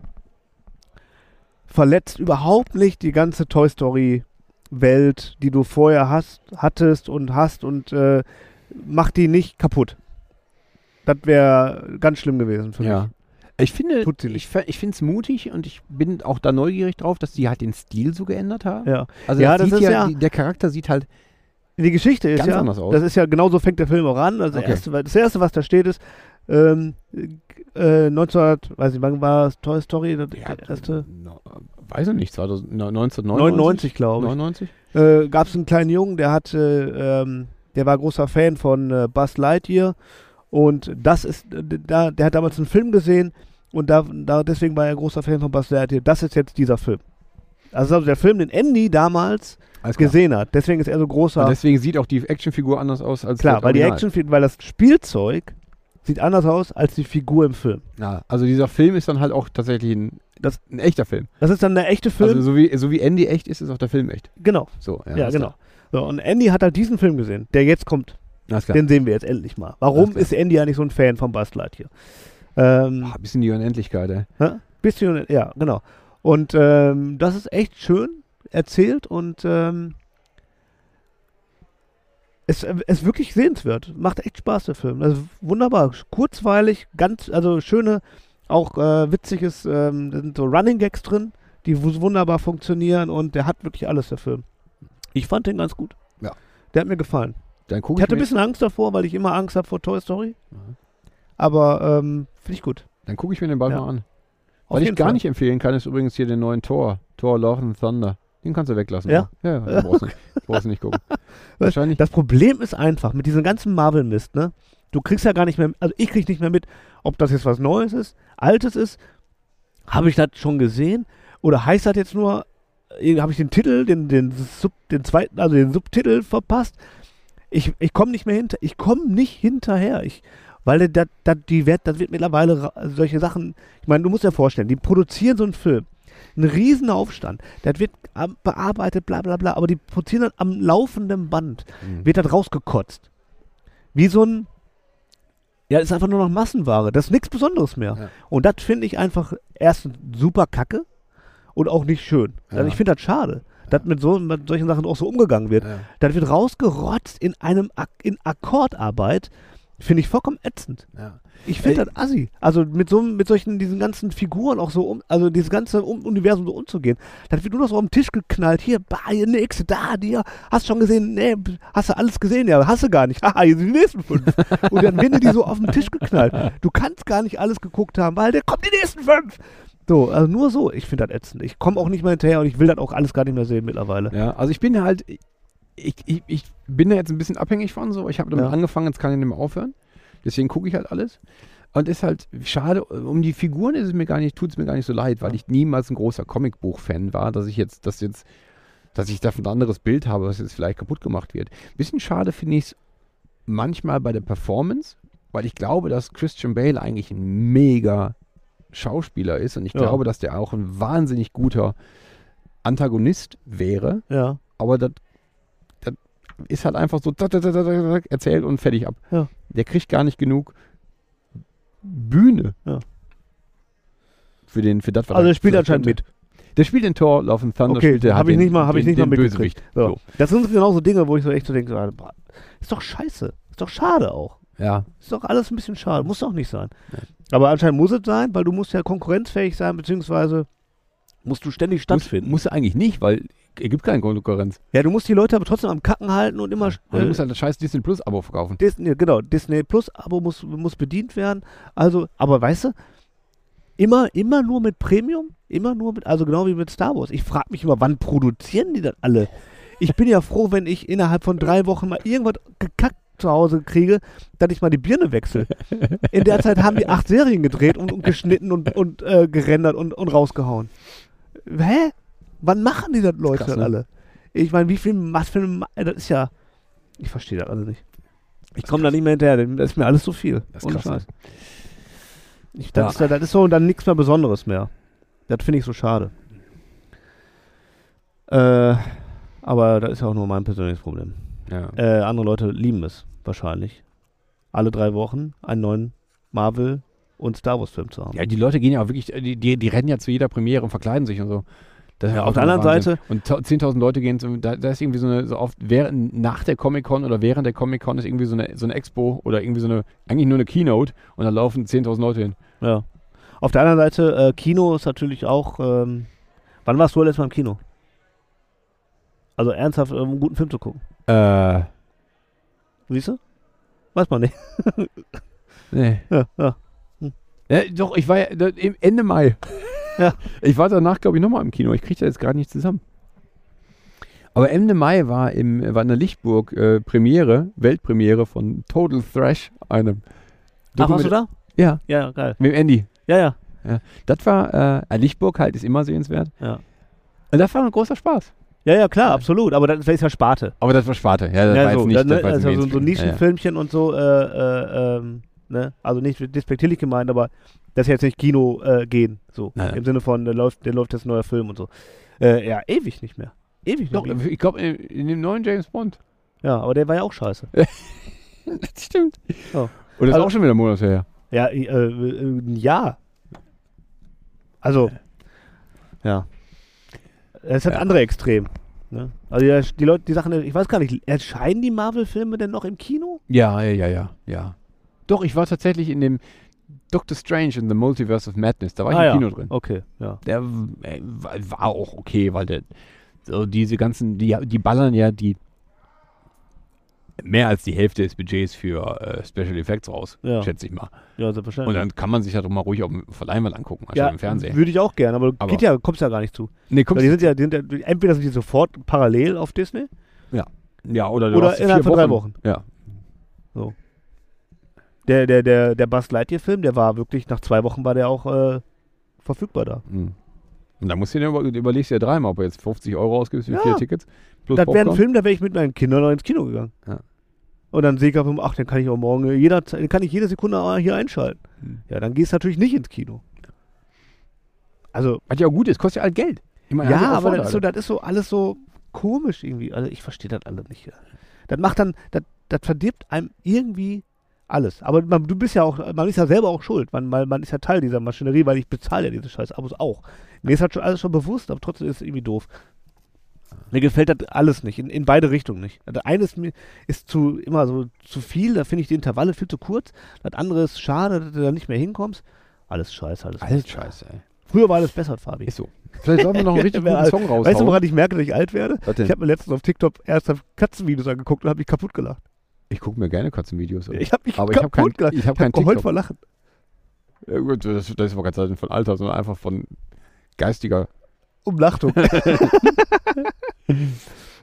[SPEAKER 2] verletzt überhaupt nicht die ganze Toy Story Welt, die du vorher hast, hattest und hast und äh, macht die nicht kaputt. Das wäre ganz schlimm gewesen für
[SPEAKER 3] Ja.
[SPEAKER 2] mich.
[SPEAKER 3] Ich finde, ich, ich finde es mutig und ich bin auch da neugierig drauf, dass die halt den Stil so geändert haben.
[SPEAKER 2] Ja.
[SPEAKER 3] Also
[SPEAKER 2] Ja,
[SPEAKER 3] das
[SPEAKER 2] ist
[SPEAKER 3] ja,
[SPEAKER 2] ja-
[SPEAKER 3] der Charakter sieht halt,
[SPEAKER 2] Die Geschichte ist
[SPEAKER 3] Ganz
[SPEAKER 2] ja,
[SPEAKER 3] anders aus.
[SPEAKER 2] das ist ja genauso fängt der Film auch an. Also
[SPEAKER 3] Okay.
[SPEAKER 2] erste, das erste, was da steht, ist ähm, äh, 1900, weiß nicht, wann war es Toy Story? Das
[SPEAKER 3] ja,
[SPEAKER 2] erste
[SPEAKER 3] no, weiß ich nicht, 2000, 1999?
[SPEAKER 2] 99, glaube ich.
[SPEAKER 3] 99?
[SPEAKER 2] äh, gab es einen kleinen Jungen, der hatte, ähm, der war großer Fan von äh, Buzz Lightyear und das ist, da, der hat damals einen Film gesehen und da, da deswegen war er großer Fan von Buzz Lightyear. Das ist jetzt dieser Film. Also, also der Film, den Andy damals gesehen hat. Deswegen ist er so großer.
[SPEAKER 3] Und deswegen sieht auch die Actionfigur anders aus als
[SPEAKER 2] Klar, weil die
[SPEAKER 3] Original.
[SPEAKER 2] Action, weil das Spielzeug sieht anders aus als die Figur im Film.
[SPEAKER 3] Ja, also dieser Film ist dann halt auch tatsächlich ein,
[SPEAKER 2] Das-
[SPEAKER 3] ein echter Film.
[SPEAKER 2] Das ist dann der echte Film.
[SPEAKER 3] Also so wie, so wie Andy echt ist, ist auch der Film echt.
[SPEAKER 2] genau.
[SPEAKER 3] So, ja,
[SPEAKER 2] Ja, genau. So, und Andy hat halt diesen Film gesehen, der jetzt kommt. Den sehen wir jetzt endlich mal. Warum ist Andy eigentlich so ein Fan von Buzz Lightyear? Ähm,
[SPEAKER 3] Ah, bisschen die Unendlichkeit, ey.
[SPEAKER 2] hä? bisschen, ja, genau. Und ähm, das ist echt schön erzählt und ähm, es äh, ist wirklich sehenswert. Macht echt Spaß, der Film. Also wunderbar. Kurzweilig, ganz, also schöne, auch äh, witziges, ähm, da sind so Running Gags drin, die wu- wunderbar funktionieren und der hat wirklich alles, der Film. Ich fand den ganz gut.
[SPEAKER 3] Ja.
[SPEAKER 2] Der hat mir gefallen.
[SPEAKER 3] Dann gucke
[SPEAKER 2] Ich
[SPEAKER 3] ich,
[SPEAKER 2] hatte ein bisschen Angst davor, weil ich immer Angst habe vor Toy Story.
[SPEAKER 3] Mhm.
[SPEAKER 2] Aber ähm, finde ich gut.
[SPEAKER 3] dann guck ich mir den bald
[SPEAKER 2] Ja.
[SPEAKER 3] mal an.
[SPEAKER 2] Auf
[SPEAKER 3] Was ich gar
[SPEAKER 2] Fall.
[SPEAKER 3] nicht empfehlen kann, ist übrigens hier den neuen Tor. Tor Love and Thunder. Den kannst du weglassen.
[SPEAKER 2] Ja?
[SPEAKER 3] Ja, ja den brauchst, du, brauchst du nicht gucken. <laughs> Wahrscheinlich.
[SPEAKER 2] Das Problem ist einfach mit diesem ganzen Marvel-Mist, ne? Du kriegst ja gar nicht mehr, also ich krieg nicht mehr mit, ob das jetzt was Neues ist, Altes ist. Habe ich das schon gesehen? Oder heißt das jetzt nur, äh, habe ich den Titel, den, den, Sub, den zweiten, also den Subtitel verpasst? Ich, ich komme nicht mehr hinter, ich komme nicht hinterher. Ich, weil das, das, die wird, das wird mittlerweile solche Sachen, ich meine, du musst dir vorstellen, die produzieren so einen Film, einen riesen Aufstand, das wird bearbeitet, bla bla bla, aber die produzieren dann am laufenden Band
[SPEAKER 3] Mhm.
[SPEAKER 2] wird das rausgekotzt. Wie so ein. Ja, ist einfach nur noch Massenware. Das ist nichts Besonderes mehr.
[SPEAKER 3] Ja.
[SPEAKER 2] Und das finde ich einfach erstens super kacke und auch nicht schön. Also
[SPEAKER 3] Ja.
[SPEAKER 2] ich finde das schade, dass mit, so, mit solchen Sachen auch so umgegangen wird.
[SPEAKER 3] Ja.
[SPEAKER 2] Das wird rausgerotzt in einem in Akkordarbeit. Finde ich vollkommen ätzend.
[SPEAKER 3] Ja.
[SPEAKER 2] Ich finde das assi. Also mit so mit solchen, diesen ganzen Figuren auch so um, also dieses ganze um Universum so umzugehen. Das wird nur noch so auf den Tisch geknallt. Hier, bah, hier nix, da, dir. Hast schon gesehen? Nee, hast du alles gesehen? Ja, hast du gar nicht. <laughs> Haha, hier sind die nächsten fünf. Und dann werden die so auf den Tisch geknallt. Du kannst gar nicht alles geguckt haben, weil der kommt die nächsten fünf. So, also nur so. Ich finde das ätzend. Ich komme auch nicht mehr hinterher und ich will das auch alles gar nicht mehr sehen mittlerweile.
[SPEAKER 3] Ja, also ich bin halt, ich, ich, ich bin da jetzt ein bisschen abhängig von so. Ich habe damit
[SPEAKER 2] Ja.
[SPEAKER 3] angefangen, jetzt kann ich nicht mehr aufhören. Deswegen gucke ich halt alles. Und ist halt schade, um die Figuren ist es mir gar nicht, tut es mir gar nicht so leid, weil ich niemals ein großer Comicbuch-Fan war, dass ich jetzt, dass jetzt, dass ich davon ein anderes Bild habe, was jetzt vielleicht kaputt gemacht wird. Bisschen schade finde ich es manchmal bei der Performance, weil ich glaube, dass Christian Bale eigentlich ein mega Schauspieler ist und ich
[SPEAKER 2] Ja.
[SPEAKER 3] glaube, dass der auch ein wahnsinnig guter Antagonist wäre
[SPEAKER 2] Ja.
[SPEAKER 3] aber das, das ist halt einfach so erzählt und fertig ab.
[SPEAKER 2] Ja.
[SPEAKER 3] Der kriegt gar nicht genug Bühne.
[SPEAKER 2] Ja.
[SPEAKER 3] Für den, für das, was
[SPEAKER 2] Also er spielt anscheinend mit.
[SPEAKER 3] Der spielt Thor, Love and Thunder.
[SPEAKER 2] Okay,
[SPEAKER 3] spielt der
[SPEAKER 2] hab
[SPEAKER 3] halt
[SPEAKER 2] ich
[SPEAKER 3] den-
[SPEAKER 2] nicht mal- hab ich
[SPEAKER 3] den-
[SPEAKER 2] nicht mal
[SPEAKER 3] den
[SPEAKER 2] mitgekriegt.
[SPEAKER 3] Bösewicht.
[SPEAKER 2] So.
[SPEAKER 3] So.
[SPEAKER 2] Das sind genauso Dinge, wo ich so echt so denke, so, ist doch scheiße. Ist doch schade auch.
[SPEAKER 3] Ja,
[SPEAKER 2] Ist doch alles ein bisschen schade. Muss doch nicht sein.
[SPEAKER 3] Ja.
[SPEAKER 2] Aber anscheinend muss es sein, weil du musst ja konkurrenzfähig sein, beziehungsweise musst du ständig stattfinden.
[SPEAKER 3] muss er eigentlich nicht, weil er gibt keine Konkurrenz.
[SPEAKER 2] ja, du musst die Leute aber trotzdem am Kacken halten und immer.
[SPEAKER 3] Und du
[SPEAKER 2] äh,
[SPEAKER 3] musst halt das scheiß Disney Plus Abo verkaufen.
[SPEAKER 2] Disney, genau, Disney Plus Abo muss, muss bedient werden. Also, aber weißt du, immer, immer nur mit Premium, immer nur mit, also genau wie mit Star Wars. Ich frage mich immer, wann produzieren die das alle? Ich bin ja froh, wenn ich innerhalb von drei Wochen mal irgendwas gekackt zu Hause kriege, dass ich mal die Birne wechsle. In der Zeit haben die acht Serien gedreht und, und geschnitten und, und äh, gerendert und, und rausgehauen. Hä? Wann machen die das Leute
[SPEAKER 3] krass,
[SPEAKER 2] dann
[SPEAKER 3] ne?
[SPEAKER 2] alle? Ich meine, wie viel, was für ein, das ist ja, ich verstehe das alle nicht. Ich komme da nicht mehr hinterher, das ist mir alles zu viel.
[SPEAKER 3] Das ist krass, ne?
[SPEAKER 2] Ich, das,
[SPEAKER 3] Ja.
[SPEAKER 2] ist, das ist so dann nichts mehr Besonderes mehr. Das finde ich so schade. Äh, aber das ist ja auch nur mein persönliches Problem.
[SPEAKER 3] Ja.
[SPEAKER 2] Äh, andere Leute lieben es wahrscheinlich. Alle drei Wochen einen neuen Marvel- und Star Wars-Film zu haben.
[SPEAKER 3] ja, die Leute gehen ja auch wirklich, die, die, die rennen ja zu jeder Premiere und verkleiden sich und so.
[SPEAKER 2] Ja, auf der anderen
[SPEAKER 3] Wahnsinn.
[SPEAKER 2] Seite-
[SPEAKER 3] Und ta- 10.000 Leute gehen, zum, da, da ist irgendwie so eine, so oft während, nach der Comic-Con oder während der Comic-Con ist irgendwie so eine, so eine Expo oder irgendwie so eine, eigentlich nur eine Keynote und da laufen 10.000 Leute hin.
[SPEAKER 2] Ja. Auf der anderen Seite, äh, Kino ist natürlich auch. Ähm, wann warst du letztes Mal im Kino? Also ernsthaft, um einen guten Film zu gucken.
[SPEAKER 3] Äh,
[SPEAKER 2] Siehst du? Weiß man nicht. <laughs>
[SPEAKER 3] nee.
[SPEAKER 2] Ja, ja.
[SPEAKER 3] Ja, doch, ich war ja Ende Mai.
[SPEAKER 2] Ja. <laughs>
[SPEAKER 3] Ich war danach, glaube ich, nochmal im Kino. Ich kriege das jetzt gerade nicht zusammen. Aber Ende Mai war, im, war in der Lichtburg äh, Premiere, Weltpremiere von Total Thrash, einem.
[SPEAKER 2] Ach, warst du da?
[SPEAKER 3] Ja,
[SPEAKER 2] Ja, geil.
[SPEAKER 3] mit dem Andy.
[SPEAKER 2] Ja, ja.
[SPEAKER 3] Das war, äh, Lichtburg halt ist immer sehenswert.
[SPEAKER 2] Ja,
[SPEAKER 3] Und das war ein großer Spaß.
[SPEAKER 2] ja, ja klar, absolut. Aber das ist ja Sparte.
[SPEAKER 3] Aber das war Sparte. Ja, das
[SPEAKER 2] ja,
[SPEAKER 3] war
[SPEAKER 2] so,
[SPEAKER 3] jetzt nicht,
[SPEAKER 2] dann,
[SPEAKER 3] das
[SPEAKER 2] ne,
[SPEAKER 3] war
[SPEAKER 2] also so, so
[SPEAKER 3] Mainstream. Ja, ja.
[SPEAKER 2] Nischenfilmchen und so, äh, äh, ähm, ne? Also nicht despektierlich gemeint, aber das ist jetzt nicht Kino äh, gehen. So.
[SPEAKER 3] Nein.
[SPEAKER 2] Im Sinne von, da läuft, der läuft jetzt ein neuer Film und so. Äh, ja, ewig nicht mehr. Ewig
[SPEAKER 3] Doch,
[SPEAKER 2] nicht mehr.
[SPEAKER 3] ich glaube, in, dem neuen James Bond.
[SPEAKER 2] Ja, aber der war ja auch scheiße. <laughs>
[SPEAKER 3] Das stimmt.
[SPEAKER 2] Ja.
[SPEAKER 3] Und das ist
[SPEAKER 2] Also-
[SPEAKER 3] auch schon wieder Monate her.
[SPEAKER 2] Ja, äh, äh, ja. Also, ja. Ist das
[SPEAKER 3] Ja.
[SPEAKER 2] andere Extrem. Ne? Also ja, die Leute, die Sachen, ich weiß gar nicht, erscheinen die Marvel-Filme denn noch im Kino?
[SPEAKER 3] Ja, ja, ja, ja, ja. Doch, ich war tatsächlich in dem Doctor Strange in the Multiverse of Madness. Da war ich
[SPEAKER 2] Ah,
[SPEAKER 3] im
[SPEAKER 2] ja.
[SPEAKER 3] Kino drin.
[SPEAKER 2] Okay, ja.
[SPEAKER 3] Der äh, war auch okay, weil der so diese ganzen, die, die ballern ja die mehr als die Hälfte des Budgets für äh, Special Effects raus,
[SPEAKER 2] Ja.
[SPEAKER 3] schätze ich mal.
[SPEAKER 2] Ja,
[SPEAKER 3] Und
[SPEAKER 2] selbstverständlich.
[SPEAKER 3] dann kann man sich ja doch mal ruhig auf der Leinwand angucken, anstatt
[SPEAKER 2] ja,
[SPEAKER 3] im Fernsehen.
[SPEAKER 2] Würde ich auch gerne, aber,
[SPEAKER 3] Aber-
[SPEAKER 2] geht ja, kommst ja gar nicht zu.
[SPEAKER 3] Nee,
[SPEAKER 2] Weil
[SPEAKER 3] kommst
[SPEAKER 2] die sind ja, die sind ja, entweder sind die sofort parallel auf Disney
[SPEAKER 3] ja, oder du
[SPEAKER 2] oder
[SPEAKER 3] hast
[SPEAKER 2] innerhalb von drei Wochen.
[SPEAKER 3] Ja.
[SPEAKER 2] Der, der, der, der Buzz Lightyear-Film, der war wirklich, nach zwei Wochen war der auch äh, verfügbar da.
[SPEAKER 3] Mhm. Und da musst du dir über, überlegst du ja dreimal, ob du jetzt 50 Euro ausgibst für
[SPEAKER 2] Ja.
[SPEAKER 3] vier Tickets. Plus
[SPEAKER 2] Das wäre ein. Film, da wäre ich mit meinen Kindern noch ins Kino gegangen.
[SPEAKER 3] Ja.
[SPEAKER 2] Und dann sehe ich auf dem, ach, den kann ich auch morgen, äh, jeder, kann ich jede Sekunde hier einschalten.
[SPEAKER 3] Hm.
[SPEAKER 2] Ja, dann gehst du natürlich nicht ins Kino. Also,
[SPEAKER 3] Was ja auch gut ist, kostet ja halt Geld. Meine,
[SPEAKER 2] ja, aber das ist, so, das ist so alles so komisch irgendwie. Also, ich verstehe das alles nicht. Das macht dann, das, das verdirbt einem irgendwie alles. Aber man, du bist ja auch, man ist ja selber auch schuld, man, weil man ist ja Teil dieser Maschinerie, weil ich bezahle ja diese scheiß Abos auch. Mir ist halt schon alles schon bewusst, aber trotzdem ist es irgendwie doof. Mir gefällt das alles nicht, in, in beide Richtungen nicht. Das eine ist mir ist zu immer so zu viel, da finde ich die Intervalle viel zu kurz. Das andere ist schade, dass du da nicht mehr hinkommst. Alles scheiße, alles,
[SPEAKER 3] Alles scheiße, ey.
[SPEAKER 2] Früher war alles besser, Fabi.
[SPEAKER 3] Ist so. Vielleicht sollten wir noch einen <laughs> richtig guten Song raushauen.
[SPEAKER 2] Weißt du, woran ich merke, dass ich alt werde? Ich habe mir letztens auf TikTok ernsthaft Katzenvideos angeguckt und habe mich kaputt gelacht.
[SPEAKER 3] Ich gucke mir gerne Katzenvideos an.
[SPEAKER 2] Ich habe mich
[SPEAKER 3] Aber ich habe kein,
[SPEAKER 2] kaputt
[SPEAKER 3] ich hab
[SPEAKER 2] Ich
[SPEAKER 3] kein
[SPEAKER 2] geheult vor Lachen.
[SPEAKER 3] Ja, gut, das, das ist aber keine Zeit von Alter, sondern einfach von geistiger.
[SPEAKER 2] Umlachtung. <laughs> ja,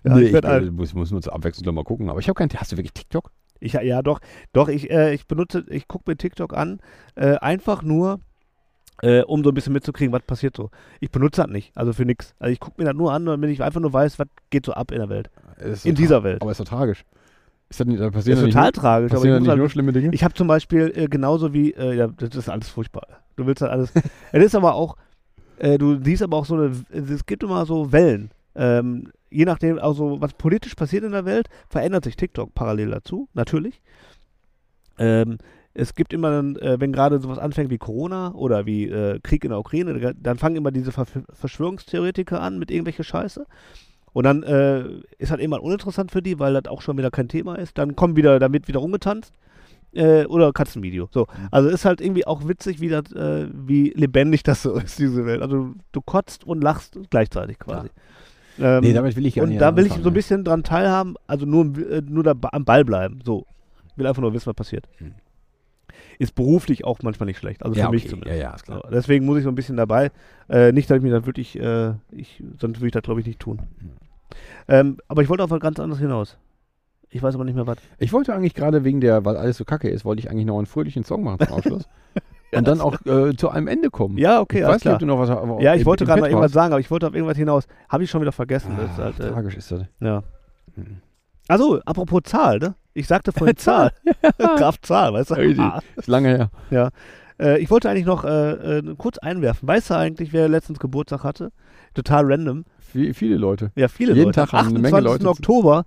[SPEAKER 3] Nee,
[SPEAKER 2] ich
[SPEAKER 3] äh,
[SPEAKER 2] alt.
[SPEAKER 3] muss, muss man zur Abwechslung noch mal gucken. Aber ich habe kein. Hast du wirklich TikTok?
[SPEAKER 2] Ich, ja, doch. Doch, ich, äh, ich benutze, ich gucke mir TikTok an, äh, einfach nur, äh, um so ein bisschen mitzukriegen, was passiert so. Ich benutze das nicht, also für nix. Also ich gucke mir das nur an, damit ich einfach nur weiß, was geht so ab in der Welt. In dieser Welt.
[SPEAKER 3] Aber ist doch tragisch. Ist das nicht, da
[SPEAKER 2] Das
[SPEAKER 3] passieren
[SPEAKER 2] ist total
[SPEAKER 3] nur,
[SPEAKER 2] tragisch, aber
[SPEAKER 3] passieren
[SPEAKER 2] ich
[SPEAKER 3] ja
[SPEAKER 2] muss
[SPEAKER 3] nicht
[SPEAKER 2] halt
[SPEAKER 3] nur schlimme Dinge?
[SPEAKER 2] Ich habe zum Beispiel äh, genauso wie, äh, ja, das ist alles furchtbar. Du willst halt alles. <laughs> es ist aber auch, äh, du siehst aber auch so eine, es gibt immer so Wellen. Ähm, je nachdem, also was politisch passiert in der Welt, verändert sich TikTok parallel dazu, natürlich. Ähm, es gibt immer dann, äh, wenn gerade sowas anfängt wie Corona oder wie äh, Krieg in der Ukraine, dann fangen immer diese Ver Verschwörungstheoretiker an mit irgendwelche Scheiße. Und dann äh, ist halt immer uninteressant für die, weil das auch schon wieder kein Thema ist. Dann kommen wieder damit wieder rumgetanzt. Äh, oder Katzenvideo. So. Also ist halt irgendwie auch witzig, wie, das, äh, wie lebendig das so ist, diese Welt. Also du, kotzt und lachst gleichzeitig quasi. Ähm,
[SPEAKER 3] Nee, damit will ich gar
[SPEAKER 2] und da will ich so ein bisschen dran teilhaben, also nur, äh, nur da, am Ball bleiben. So. Ich will einfach nur wissen, was passiert.
[SPEAKER 3] Hm.
[SPEAKER 2] Ist beruflich auch manchmal nicht schlecht. Also
[SPEAKER 3] Ja,
[SPEAKER 2] für mich
[SPEAKER 3] okay.
[SPEAKER 2] zumindest.
[SPEAKER 3] Ja, ja, ist klar.
[SPEAKER 2] So, deswegen muss ich so ein bisschen dabei. Äh, nicht, dass ich mir das wirklich, äh, ich, sonst würde ich das glaube ich nicht tun. Ähm, aber ich wollte auf was ganz anderes hinaus. Ich weiß aber nicht mehr was.
[SPEAKER 3] Ich wollte eigentlich gerade wegen der, weil alles so kacke ist, wollte ich eigentlich noch einen fröhlichen Song machen zum Abschluss. <laughs> und dann auch äh, zu einem Ende kommen.
[SPEAKER 2] Ja, okay,
[SPEAKER 3] ich weiß nicht,
[SPEAKER 2] klar.
[SPEAKER 3] ob du noch was aber
[SPEAKER 2] Ja, ich
[SPEAKER 3] im-
[SPEAKER 2] wollte gerade noch irgendwas sagen, aber ich wollte auf irgendwas hinaus. Habe ich schon wieder vergessen. Das ist
[SPEAKER 3] Ah,
[SPEAKER 2] halt, äh,
[SPEAKER 3] tragisch ist das.
[SPEAKER 2] ja.
[SPEAKER 3] Mhm.
[SPEAKER 2] Also, apropos Zahl, ne? Ich sagte vorhin <laughs> Zahl. <laughs> Kraft Zahl, weißt du? Ah.
[SPEAKER 3] Ist lange her.
[SPEAKER 2] Äh, ich wollte eigentlich noch äh, äh, kurz einwerfen. Weißt du eigentlich, wer letztens Geburtstag hatte? Total random.
[SPEAKER 3] Wie, viele Leute.
[SPEAKER 2] Ja, viele
[SPEAKER 3] Jeden
[SPEAKER 2] Leute.
[SPEAKER 3] Tag haben eine
[SPEAKER 2] 28.
[SPEAKER 3] Menge Leute zu-
[SPEAKER 2] Oktober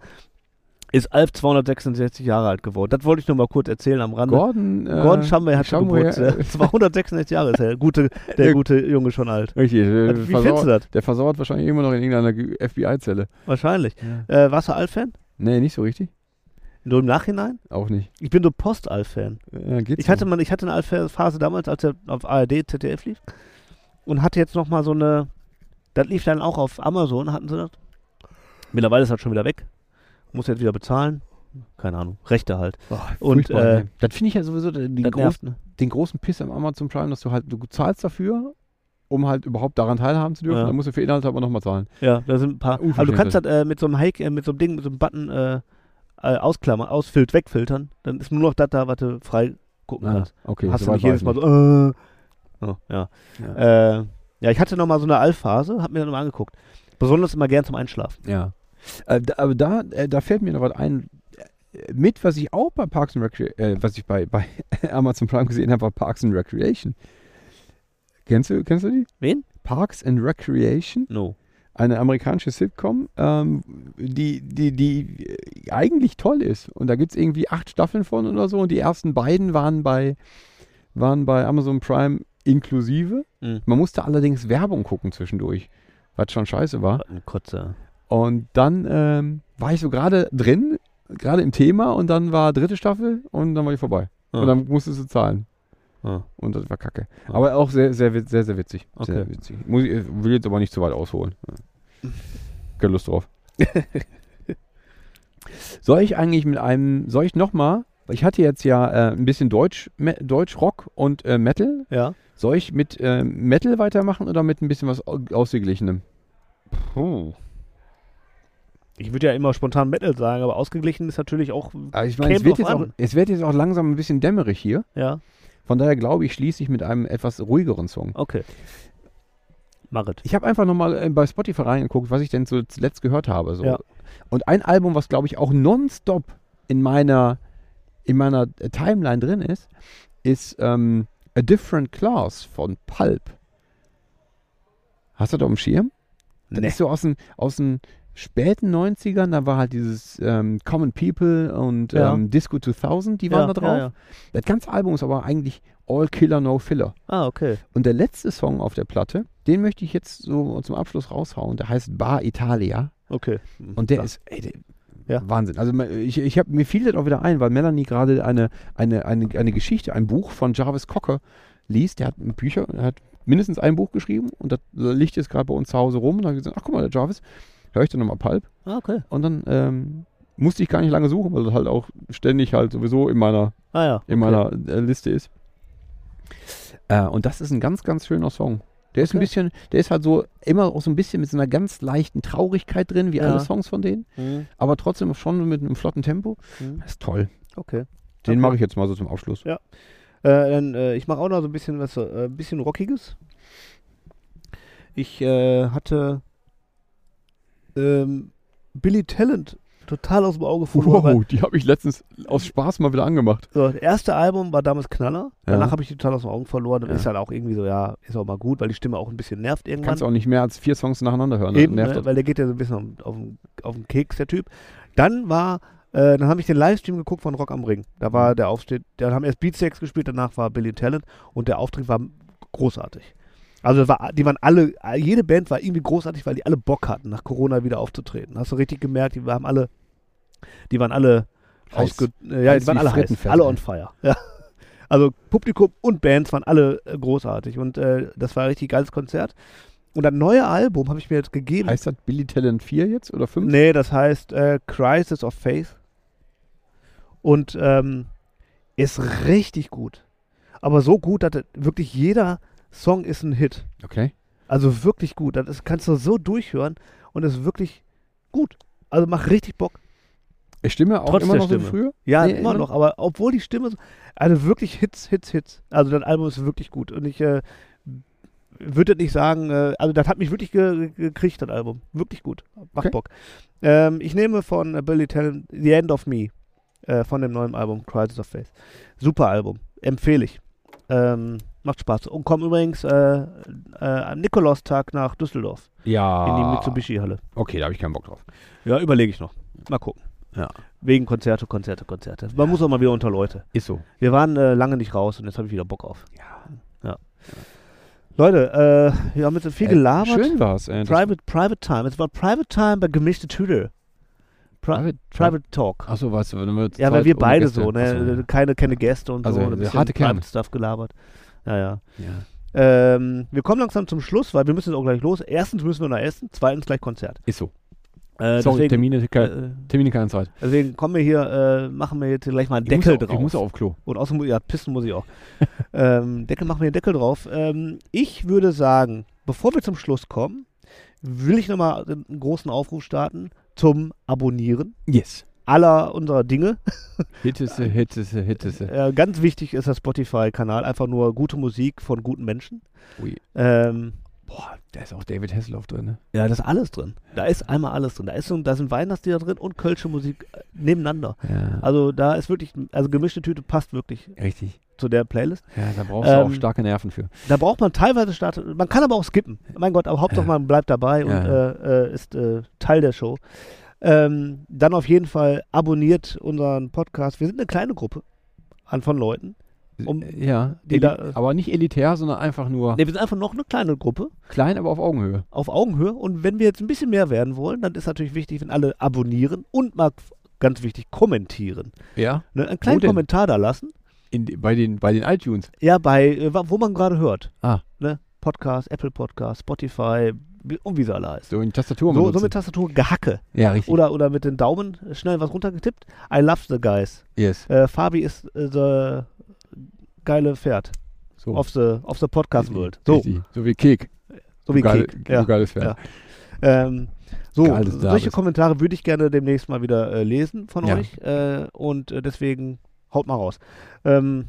[SPEAKER 2] ist Alf 266 Jahre alt geworden. Das wollte ich nur mal kurz erzählen am Rande.
[SPEAKER 3] Gordon, äh,
[SPEAKER 2] Gordon Shumway hat Geburtstag.
[SPEAKER 3] äh, <laughs>
[SPEAKER 2] 266 Jahre ist er. Gute, der
[SPEAKER 3] Der-
[SPEAKER 2] gute Junge schon alt.
[SPEAKER 3] Richtig. Der,
[SPEAKER 2] Wie findest du das?
[SPEAKER 3] der versauert wahrscheinlich immer noch in irgendeiner FBI-Zelle.
[SPEAKER 2] Wahrscheinlich. Äh, warst du Alf-Fan?
[SPEAKER 3] Nee, nicht so richtig.
[SPEAKER 2] Nur im Nachhinein?
[SPEAKER 3] Auch nicht.
[SPEAKER 2] Ich bin so Post-Alf-Fan.
[SPEAKER 3] Äh, geht's
[SPEAKER 2] Ich hatte, mal, ich hatte eine Alf-Phase damals, als er auf ARD, ZDF lief. Und hatte jetzt noch mal so eine. Das lief dann auch auf Amazon, hatten sie das. Mittlerweile ist das schon wieder weg. Muss jetzt wieder bezahlen. Keine Ahnung. Rechte halt.
[SPEAKER 3] Boah,
[SPEAKER 2] Und, äh,
[SPEAKER 3] das finde ich ja sowieso den, groß,
[SPEAKER 2] nervt, ne?
[SPEAKER 3] den großen Piss am Amazon Prime, dass du halt, du zahlst dafür, um halt überhaupt daran teilhaben zu dürfen.
[SPEAKER 2] Ja.
[SPEAKER 3] Dann musst du für Inhalte aber nochmal zahlen.
[SPEAKER 2] Ja, da sind ein paar. Aber du kannst das äh, mit so einem Hike, äh, mit so einem Ding, mit so einem Button äh, äh, ausklammern, ausfiltern, wegfiltern. Dann ist nur noch das da, was du frei gucken
[SPEAKER 3] Ah,
[SPEAKER 2] kannst.
[SPEAKER 3] okay.
[SPEAKER 2] Hast du
[SPEAKER 3] soweit
[SPEAKER 2] nicht jedes Mal so, äh. Oh, ja.
[SPEAKER 3] Ja.
[SPEAKER 2] Äh, ja, ich hatte noch mal so eine Alf-Phase, hab mir dann mal angeguckt. Besonders immer gern zum Einschlafen.
[SPEAKER 3] Ja. Äh, da, aber da, äh, da fällt mir noch was ein. Mit, was ich auch bei Parks and Recreation, äh, was ich bei, <laughs> bei Amazon Prime gesehen habe, war Parks and Recreation. Kennst du, kennst du die?
[SPEAKER 2] Wen?
[SPEAKER 3] Parks and Recreation,
[SPEAKER 2] No.
[SPEAKER 3] Eine amerikanische Sitcom, ähm, die, die, die eigentlich toll ist. Und da gibt es irgendwie acht Staffeln von oder so. Und die ersten beiden waren bei, waren bei Amazon Prime inklusive.
[SPEAKER 2] Mhm.
[SPEAKER 3] Man musste allerdings Werbung gucken zwischendurch, was schon scheiße war.
[SPEAKER 2] Ein Kotzer.
[SPEAKER 3] Und dann ähm, war ich so gerade drin, gerade im Thema und dann war dritte Staffel und dann war die vorbei.
[SPEAKER 2] Ah.
[SPEAKER 3] Und dann musstest du zahlen.
[SPEAKER 2] Ah.
[SPEAKER 3] Und das war kacke.
[SPEAKER 2] Ah.
[SPEAKER 3] Aber auch sehr, sehr, sehr, sehr witzig.
[SPEAKER 2] Okay.
[SPEAKER 3] Sehr witzig. Muss ich, will jetzt aber nicht zu weit ausholen. <laughs> Keine Lust drauf. <laughs> soll ich eigentlich mit einem, soll ich nochmal, ich hatte jetzt ja äh, ein bisschen Deutsch, Me Deutsch Rock und äh, Metal.
[SPEAKER 2] Ja.
[SPEAKER 3] Soll ich mit äh, Metal weitermachen oder mit ein bisschen was au- Ausgeglichenem?
[SPEAKER 2] Puh. Ich würde ja immer spontan Metal sagen, aber ausgeglichen ist natürlich auch.
[SPEAKER 3] Also ich meine, es wird, jetzt auch, es wird jetzt auch langsam ein bisschen dämmerig hier.
[SPEAKER 2] Ja,
[SPEAKER 3] Von daher glaube ich, schließe ich mit einem etwas ruhigeren Song.
[SPEAKER 2] okay. Marit.
[SPEAKER 3] Ich habe einfach nochmal äh, bei Spotify reingeguckt, was ich denn so zuletzt gehört habe. So.
[SPEAKER 2] Ja.
[SPEAKER 3] Und ein Album, was glaube ich auch nonstop in meiner, in meiner äh, Timeline drin ist, ist ähm, A Different Class von Pulp. Hast du da auf dem Schirm? Das
[SPEAKER 2] Nee.
[SPEAKER 3] ist so aus den, aus den späten 90ern, da war halt dieses ähm, Common People und
[SPEAKER 2] Ja.
[SPEAKER 3] ähm, Disco 2000, die waren
[SPEAKER 2] ja,
[SPEAKER 3] da drauf.
[SPEAKER 2] Ja.
[SPEAKER 3] Das ganze Album ist aber eigentlich All Killer No Filler.
[SPEAKER 2] Ah, okay.
[SPEAKER 3] Und der letzte Song auf der Platte, den möchte ich jetzt so zum Abschluss raushauen. Der heißt Bar Italia.
[SPEAKER 2] Okay.
[SPEAKER 3] Und der ist ey, der,
[SPEAKER 2] Ja.
[SPEAKER 3] Wahnsinn. Also ich, ich hab, mir fiel das auch wieder ein, weil Melanie gerade eine, eine, eine, eine Geschichte, ein Buch von Jarvis Cocker liest. Der hat Bücher, er hat mindestens ein Buch geschrieben und das liegt jetzt gerade bei uns zu Hause rum. Und da habe ich gesagt, ach guck mal, der Jarvis, höre ich dann nochmal Pulp.
[SPEAKER 2] Ah, okay.
[SPEAKER 3] Und dann ähm, musste ich gar nicht lange suchen, weil das halt auch ständig halt sowieso in meiner
[SPEAKER 2] Ah, ja.
[SPEAKER 3] in
[SPEAKER 2] okay.
[SPEAKER 3] meiner äh, Liste ist. Äh, und das ist ein ganz, ganz schöner Song. Der ist ein
[SPEAKER 2] Okay.
[SPEAKER 3] bisschen, der ist halt so immer auch so ein bisschen mit so einer ganz leichten Traurigkeit drin, wie
[SPEAKER 2] Ja.
[SPEAKER 3] alle Songs von denen,
[SPEAKER 2] Mhm.
[SPEAKER 3] aber trotzdem schon mit einem flotten Tempo.
[SPEAKER 2] Mhm.
[SPEAKER 3] Das ist toll.
[SPEAKER 2] Okay.
[SPEAKER 3] Den
[SPEAKER 2] Okay.
[SPEAKER 3] mache ich jetzt mal so zum Abschluss.
[SPEAKER 2] Ja. Äh, dann, äh, ich mache auch noch so ein bisschen was, äh, ein bisschen Rockiges. Ich äh, hatte ähm, Billy Talent total aus dem Auge verloren.
[SPEAKER 3] Wow, die habe ich letztens aus Spaß mal wieder angemacht.
[SPEAKER 2] So, das erste Album war damals Knaller. Danach
[SPEAKER 3] Ja.
[SPEAKER 2] habe ich die total aus den Augen verloren. Und
[SPEAKER 3] Ja.
[SPEAKER 2] ist halt auch irgendwie so, ja, ist auch mal gut, weil die Stimme auch ein bisschen nervt irgendwann.
[SPEAKER 3] Kannst auch nicht mehr als vier Songs nacheinander hören.
[SPEAKER 2] Eben,
[SPEAKER 3] Nervt
[SPEAKER 2] ne, weil der geht ja so ein bisschen auf, den- auf den Keks, der Typ. Dann war, äh, dann habe ich den Livestream geguckt von Rock am Ring. Da
[SPEAKER 3] Mhm.
[SPEAKER 2] war der Auftritt, dann haben erst Beatsex gespielt, danach war Billy Talent und der Auftritt war großartig. Also war, die waren alle, jede Band war irgendwie großartig, weil die alle Bock hatten, nach Corona wieder aufzutreten. Hast du richtig gemerkt, die haben alle, die waren alle
[SPEAKER 3] Heiß.
[SPEAKER 2] ausge, äh, ja,
[SPEAKER 3] Heiß
[SPEAKER 2] die waren alle heiß, alle on fire. <laughs> Ja. Also Publikum und Bands waren alle äh, großartig und äh, das war ein richtig geiles Konzert. Und das neue Album habe ich mir jetzt gegeben.
[SPEAKER 3] Heißt das Billy Talent 4 jetzt oder 5?
[SPEAKER 2] Nee, das heißt äh, Crisis of Faith. Und ähm, ist richtig gut. Aber so gut, dass das wirklich jeder Song ist ein Hit.
[SPEAKER 3] Okay.
[SPEAKER 2] Also wirklich gut. Das kannst du so durchhören und ist wirklich gut. Also macht richtig Bock.
[SPEAKER 3] Ich stimme auch
[SPEAKER 2] Trotz
[SPEAKER 3] immer noch so wie
[SPEAKER 2] Stimme.
[SPEAKER 3] früher.
[SPEAKER 2] Ja,
[SPEAKER 3] Nee,
[SPEAKER 2] immer noch, aber obwohl die Stimme, so- also wirklich Hits, Hits, Hits. Also das Album ist wirklich gut und ich äh, würde nicht sagen, äh, also das hat mich wirklich ge gekriegt, das Album. Wirklich gut. Macht
[SPEAKER 3] Okay.
[SPEAKER 2] Bock. Ähm, ich nehme von äh, Billy Talent The End of Me äh, von dem neuen Album Crisis of Faith. Super Album. Empfehle ich. Ähm, macht Spaß. Und komm übrigens äh, äh, am Nikolaustag nach Düsseldorf
[SPEAKER 3] Ja.
[SPEAKER 2] in die Mitsubishi-Halle.
[SPEAKER 3] Okay, da habe ich keinen Bock drauf.
[SPEAKER 2] Ja, überlege ich noch. Mal gucken.
[SPEAKER 3] Ja.
[SPEAKER 2] Wegen Konzerte, Konzerte, Konzerte. Man muss auch mal wieder unter Leute.
[SPEAKER 3] Ist so.
[SPEAKER 2] Wir waren äh, lange nicht raus und jetzt habe ich wieder Bock auf. Ja. Leute, äh, wir haben jetzt viel
[SPEAKER 3] Äh,
[SPEAKER 2] gelabert.
[SPEAKER 3] Schön war's. Äh,
[SPEAKER 2] Private, Private Time. Es war Private Time bei gemischte Tüte. Pri
[SPEAKER 3] Private-
[SPEAKER 2] Private Talk.
[SPEAKER 3] Achso, was? Wenn wir
[SPEAKER 2] Ja, weil wir beide
[SPEAKER 3] Gäste-
[SPEAKER 2] so, ne?
[SPEAKER 3] Ach so.
[SPEAKER 2] Keine, keine Gäste und
[SPEAKER 3] Also,
[SPEAKER 2] so. Ein bisschen
[SPEAKER 3] harte.
[SPEAKER 2] Private Stuff gelabert. Ja, ja. Ähm, wir kommen langsam zum Schluss, weil wir müssen jetzt auch gleich los. Erstens müssen wir noch essen, zweitens gleich Konzert.
[SPEAKER 3] Ist so.
[SPEAKER 2] Äh,
[SPEAKER 3] Sorry,
[SPEAKER 2] deswegen,
[SPEAKER 3] Termine,
[SPEAKER 2] äh,
[SPEAKER 3] Termine keine Zeit.
[SPEAKER 2] deswegen kommen wir hier, äh, machen wir jetzt gleich mal einen
[SPEAKER 3] Ich muss
[SPEAKER 2] Deckel
[SPEAKER 3] auch-
[SPEAKER 2] drauf.
[SPEAKER 3] Ich muss auf Klo.
[SPEAKER 2] Und außerdem, ja, pissen muss ich auch. <laughs> ähm, Deckel machen wir den Deckel drauf. Ähm, ich würde sagen, bevor wir zum Schluss kommen, will ich nochmal einen großen Aufruf starten zum Abonnieren
[SPEAKER 3] Yes.
[SPEAKER 2] Aller unserer Dinge. <laughs>
[SPEAKER 3] Hittese, hittese, hittese.
[SPEAKER 2] Äh, ganz wichtig ist der Spotify-Kanal, einfach nur gute Musik von guten Menschen.
[SPEAKER 3] Ui.
[SPEAKER 2] Ähm,
[SPEAKER 3] Boah, da ist auch David Hasselhoff drin, ne?
[SPEAKER 2] ja, da ist alles drin. Da ist einmal alles drin. Da, ist so, da sind Weihnachtslieder drin und kölsche Musik äh, nebeneinander.
[SPEAKER 3] Ja.
[SPEAKER 2] Also da ist wirklich, also gemischte Tüte passt wirklich
[SPEAKER 3] Richtig.
[SPEAKER 2] zu der Playlist.
[SPEAKER 3] Ja, da brauchst du auch
[SPEAKER 2] Ähm,
[SPEAKER 3] starke Nerven für.
[SPEAKER 2] Da braucht man teilweise Start. Man kann aber auch skippen. Mein Gott, aber Hauptsache
[SPEAKER 3] Ja.
[SPEAKER 2] man bleibt dabei und
[SPEAKER 3] Ja.
[SPEAKER 2] äh, äh, ist äh, Teil der Show. Ähm, dann auf jeden Fall abonniert unseren Podcast. Wir sind eine kleine Gruppe an von Leuten. um-
[SPEAKER 3] ja,
[SPEAKER 2] die
[SPEAKER 3] eli-
[SPEAKER 2] da-
[SPEAKER 3] aber nicht elitär, sondern einfach nur
[SPEAKER 2] Ne, wir sind einfach noch eine kleine Gruppe
[SPEAKER 3] klein, aber auf Augenhöhe.
[SPEAKER 2] auf Augenhöhe. Und wenn wir jetzt ein bisschen mehr werden wollen, dann ist natürlich wichtig, wenn alle abonnieren und mal ganz wichtig kommentieren.
[SPEAKER 3] Ja.
[SPEAKER 2] Ne, einen kleinen? Kommentar da lassen.
[SPEAKER 3] In, bei, den, bei den iTunes.
[SPEAKER 2] Ja, bei äh, wo man gerade hört.
[SPEAKER 3] Ah.
[SPEAKER 2] Ne? Podcast, Apple Podcast, Spotify und wie sie alle heißt.
[SPEAKER 3] So in Tastatur
[SPEAKER 2] So, so mit Tastatur Gehacke.
[SPEAKER 3] Ja, richtig.
[SPEAKER 2] Oder, oder mit den Daumen schnell was runtergetippt. I love the guys.
[SPEAKER 3] yes.
[SPEAKER 2] Äh, Fabi ist äh, the geile Pferd
[SPEAKER 3] So.
[SPEAKER 2] of the, of the Podcast World. So,
[SPEAKER 3] richtig. So wie Kek.
[SPEAKER 2] so wie
[SPEAKER 3] Geil,
[SPEAKER 2] Kek. Ja.
[SPEAKER 3] geiles Pferd.
[SPEAKER 2] Ja. Ähm, so,
[SPEAKER 3] Geiles
[SPEAKER 2] solche
[SPEAKER 3] Davis.
[SPEAKER 2] Kommentare würde ich gerne demnächst mal wieder äh, lesen von
[SPEAKER 3] Ja.
[SPEAKER 2] euch. Äh, und äh, deswegen haut mal raus. Ähm,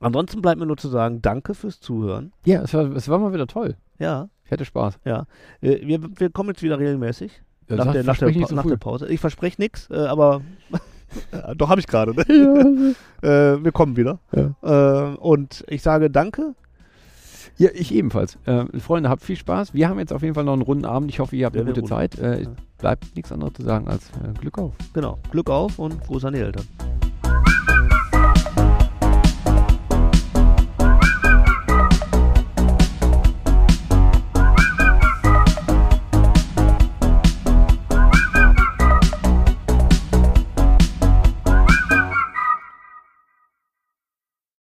[SPEAKER 2] ansonsten bleibt mir nur zu sagen, danke fürs Zuhören.
[SPEAKER 3] Ja, es war, es war mal wieder toll.
[SPEAKER 2] Ja,
[SPEAKER 3] Ich hatte Spaß.
[SPEAKER 2] äh, wir, wir kommen jetzt wieder regelmäßig.
[SPEAKER 3] Ja,
[SPEAKER 2] nach, der, nach, der, Pa-
[SPEAKER 3] so
[SPEAKER 2] nach der Pause. Ich verspreche nichts, äh, aber <laughs> Ja, doch habe ich gerade. Ne? <laughs> äh, wir kommen wieder. Äh, und ich sage danke.
[SPEAKER 3] Ja, ich ebenfalls. Äh, Freunde, habt viel Spaß. Wir haben jetzt auf jeden Fall noch einen runden Abend. Ich hoffe, ihr habt eine gute. Zeit.
[SPEAKER 2] Ja.
[SPEAKER 3] Bleibt nichts anderes zu sagen als Glück auf.
[SPEAKER 2] Genau. Glück auf und Gruß an die Eltern.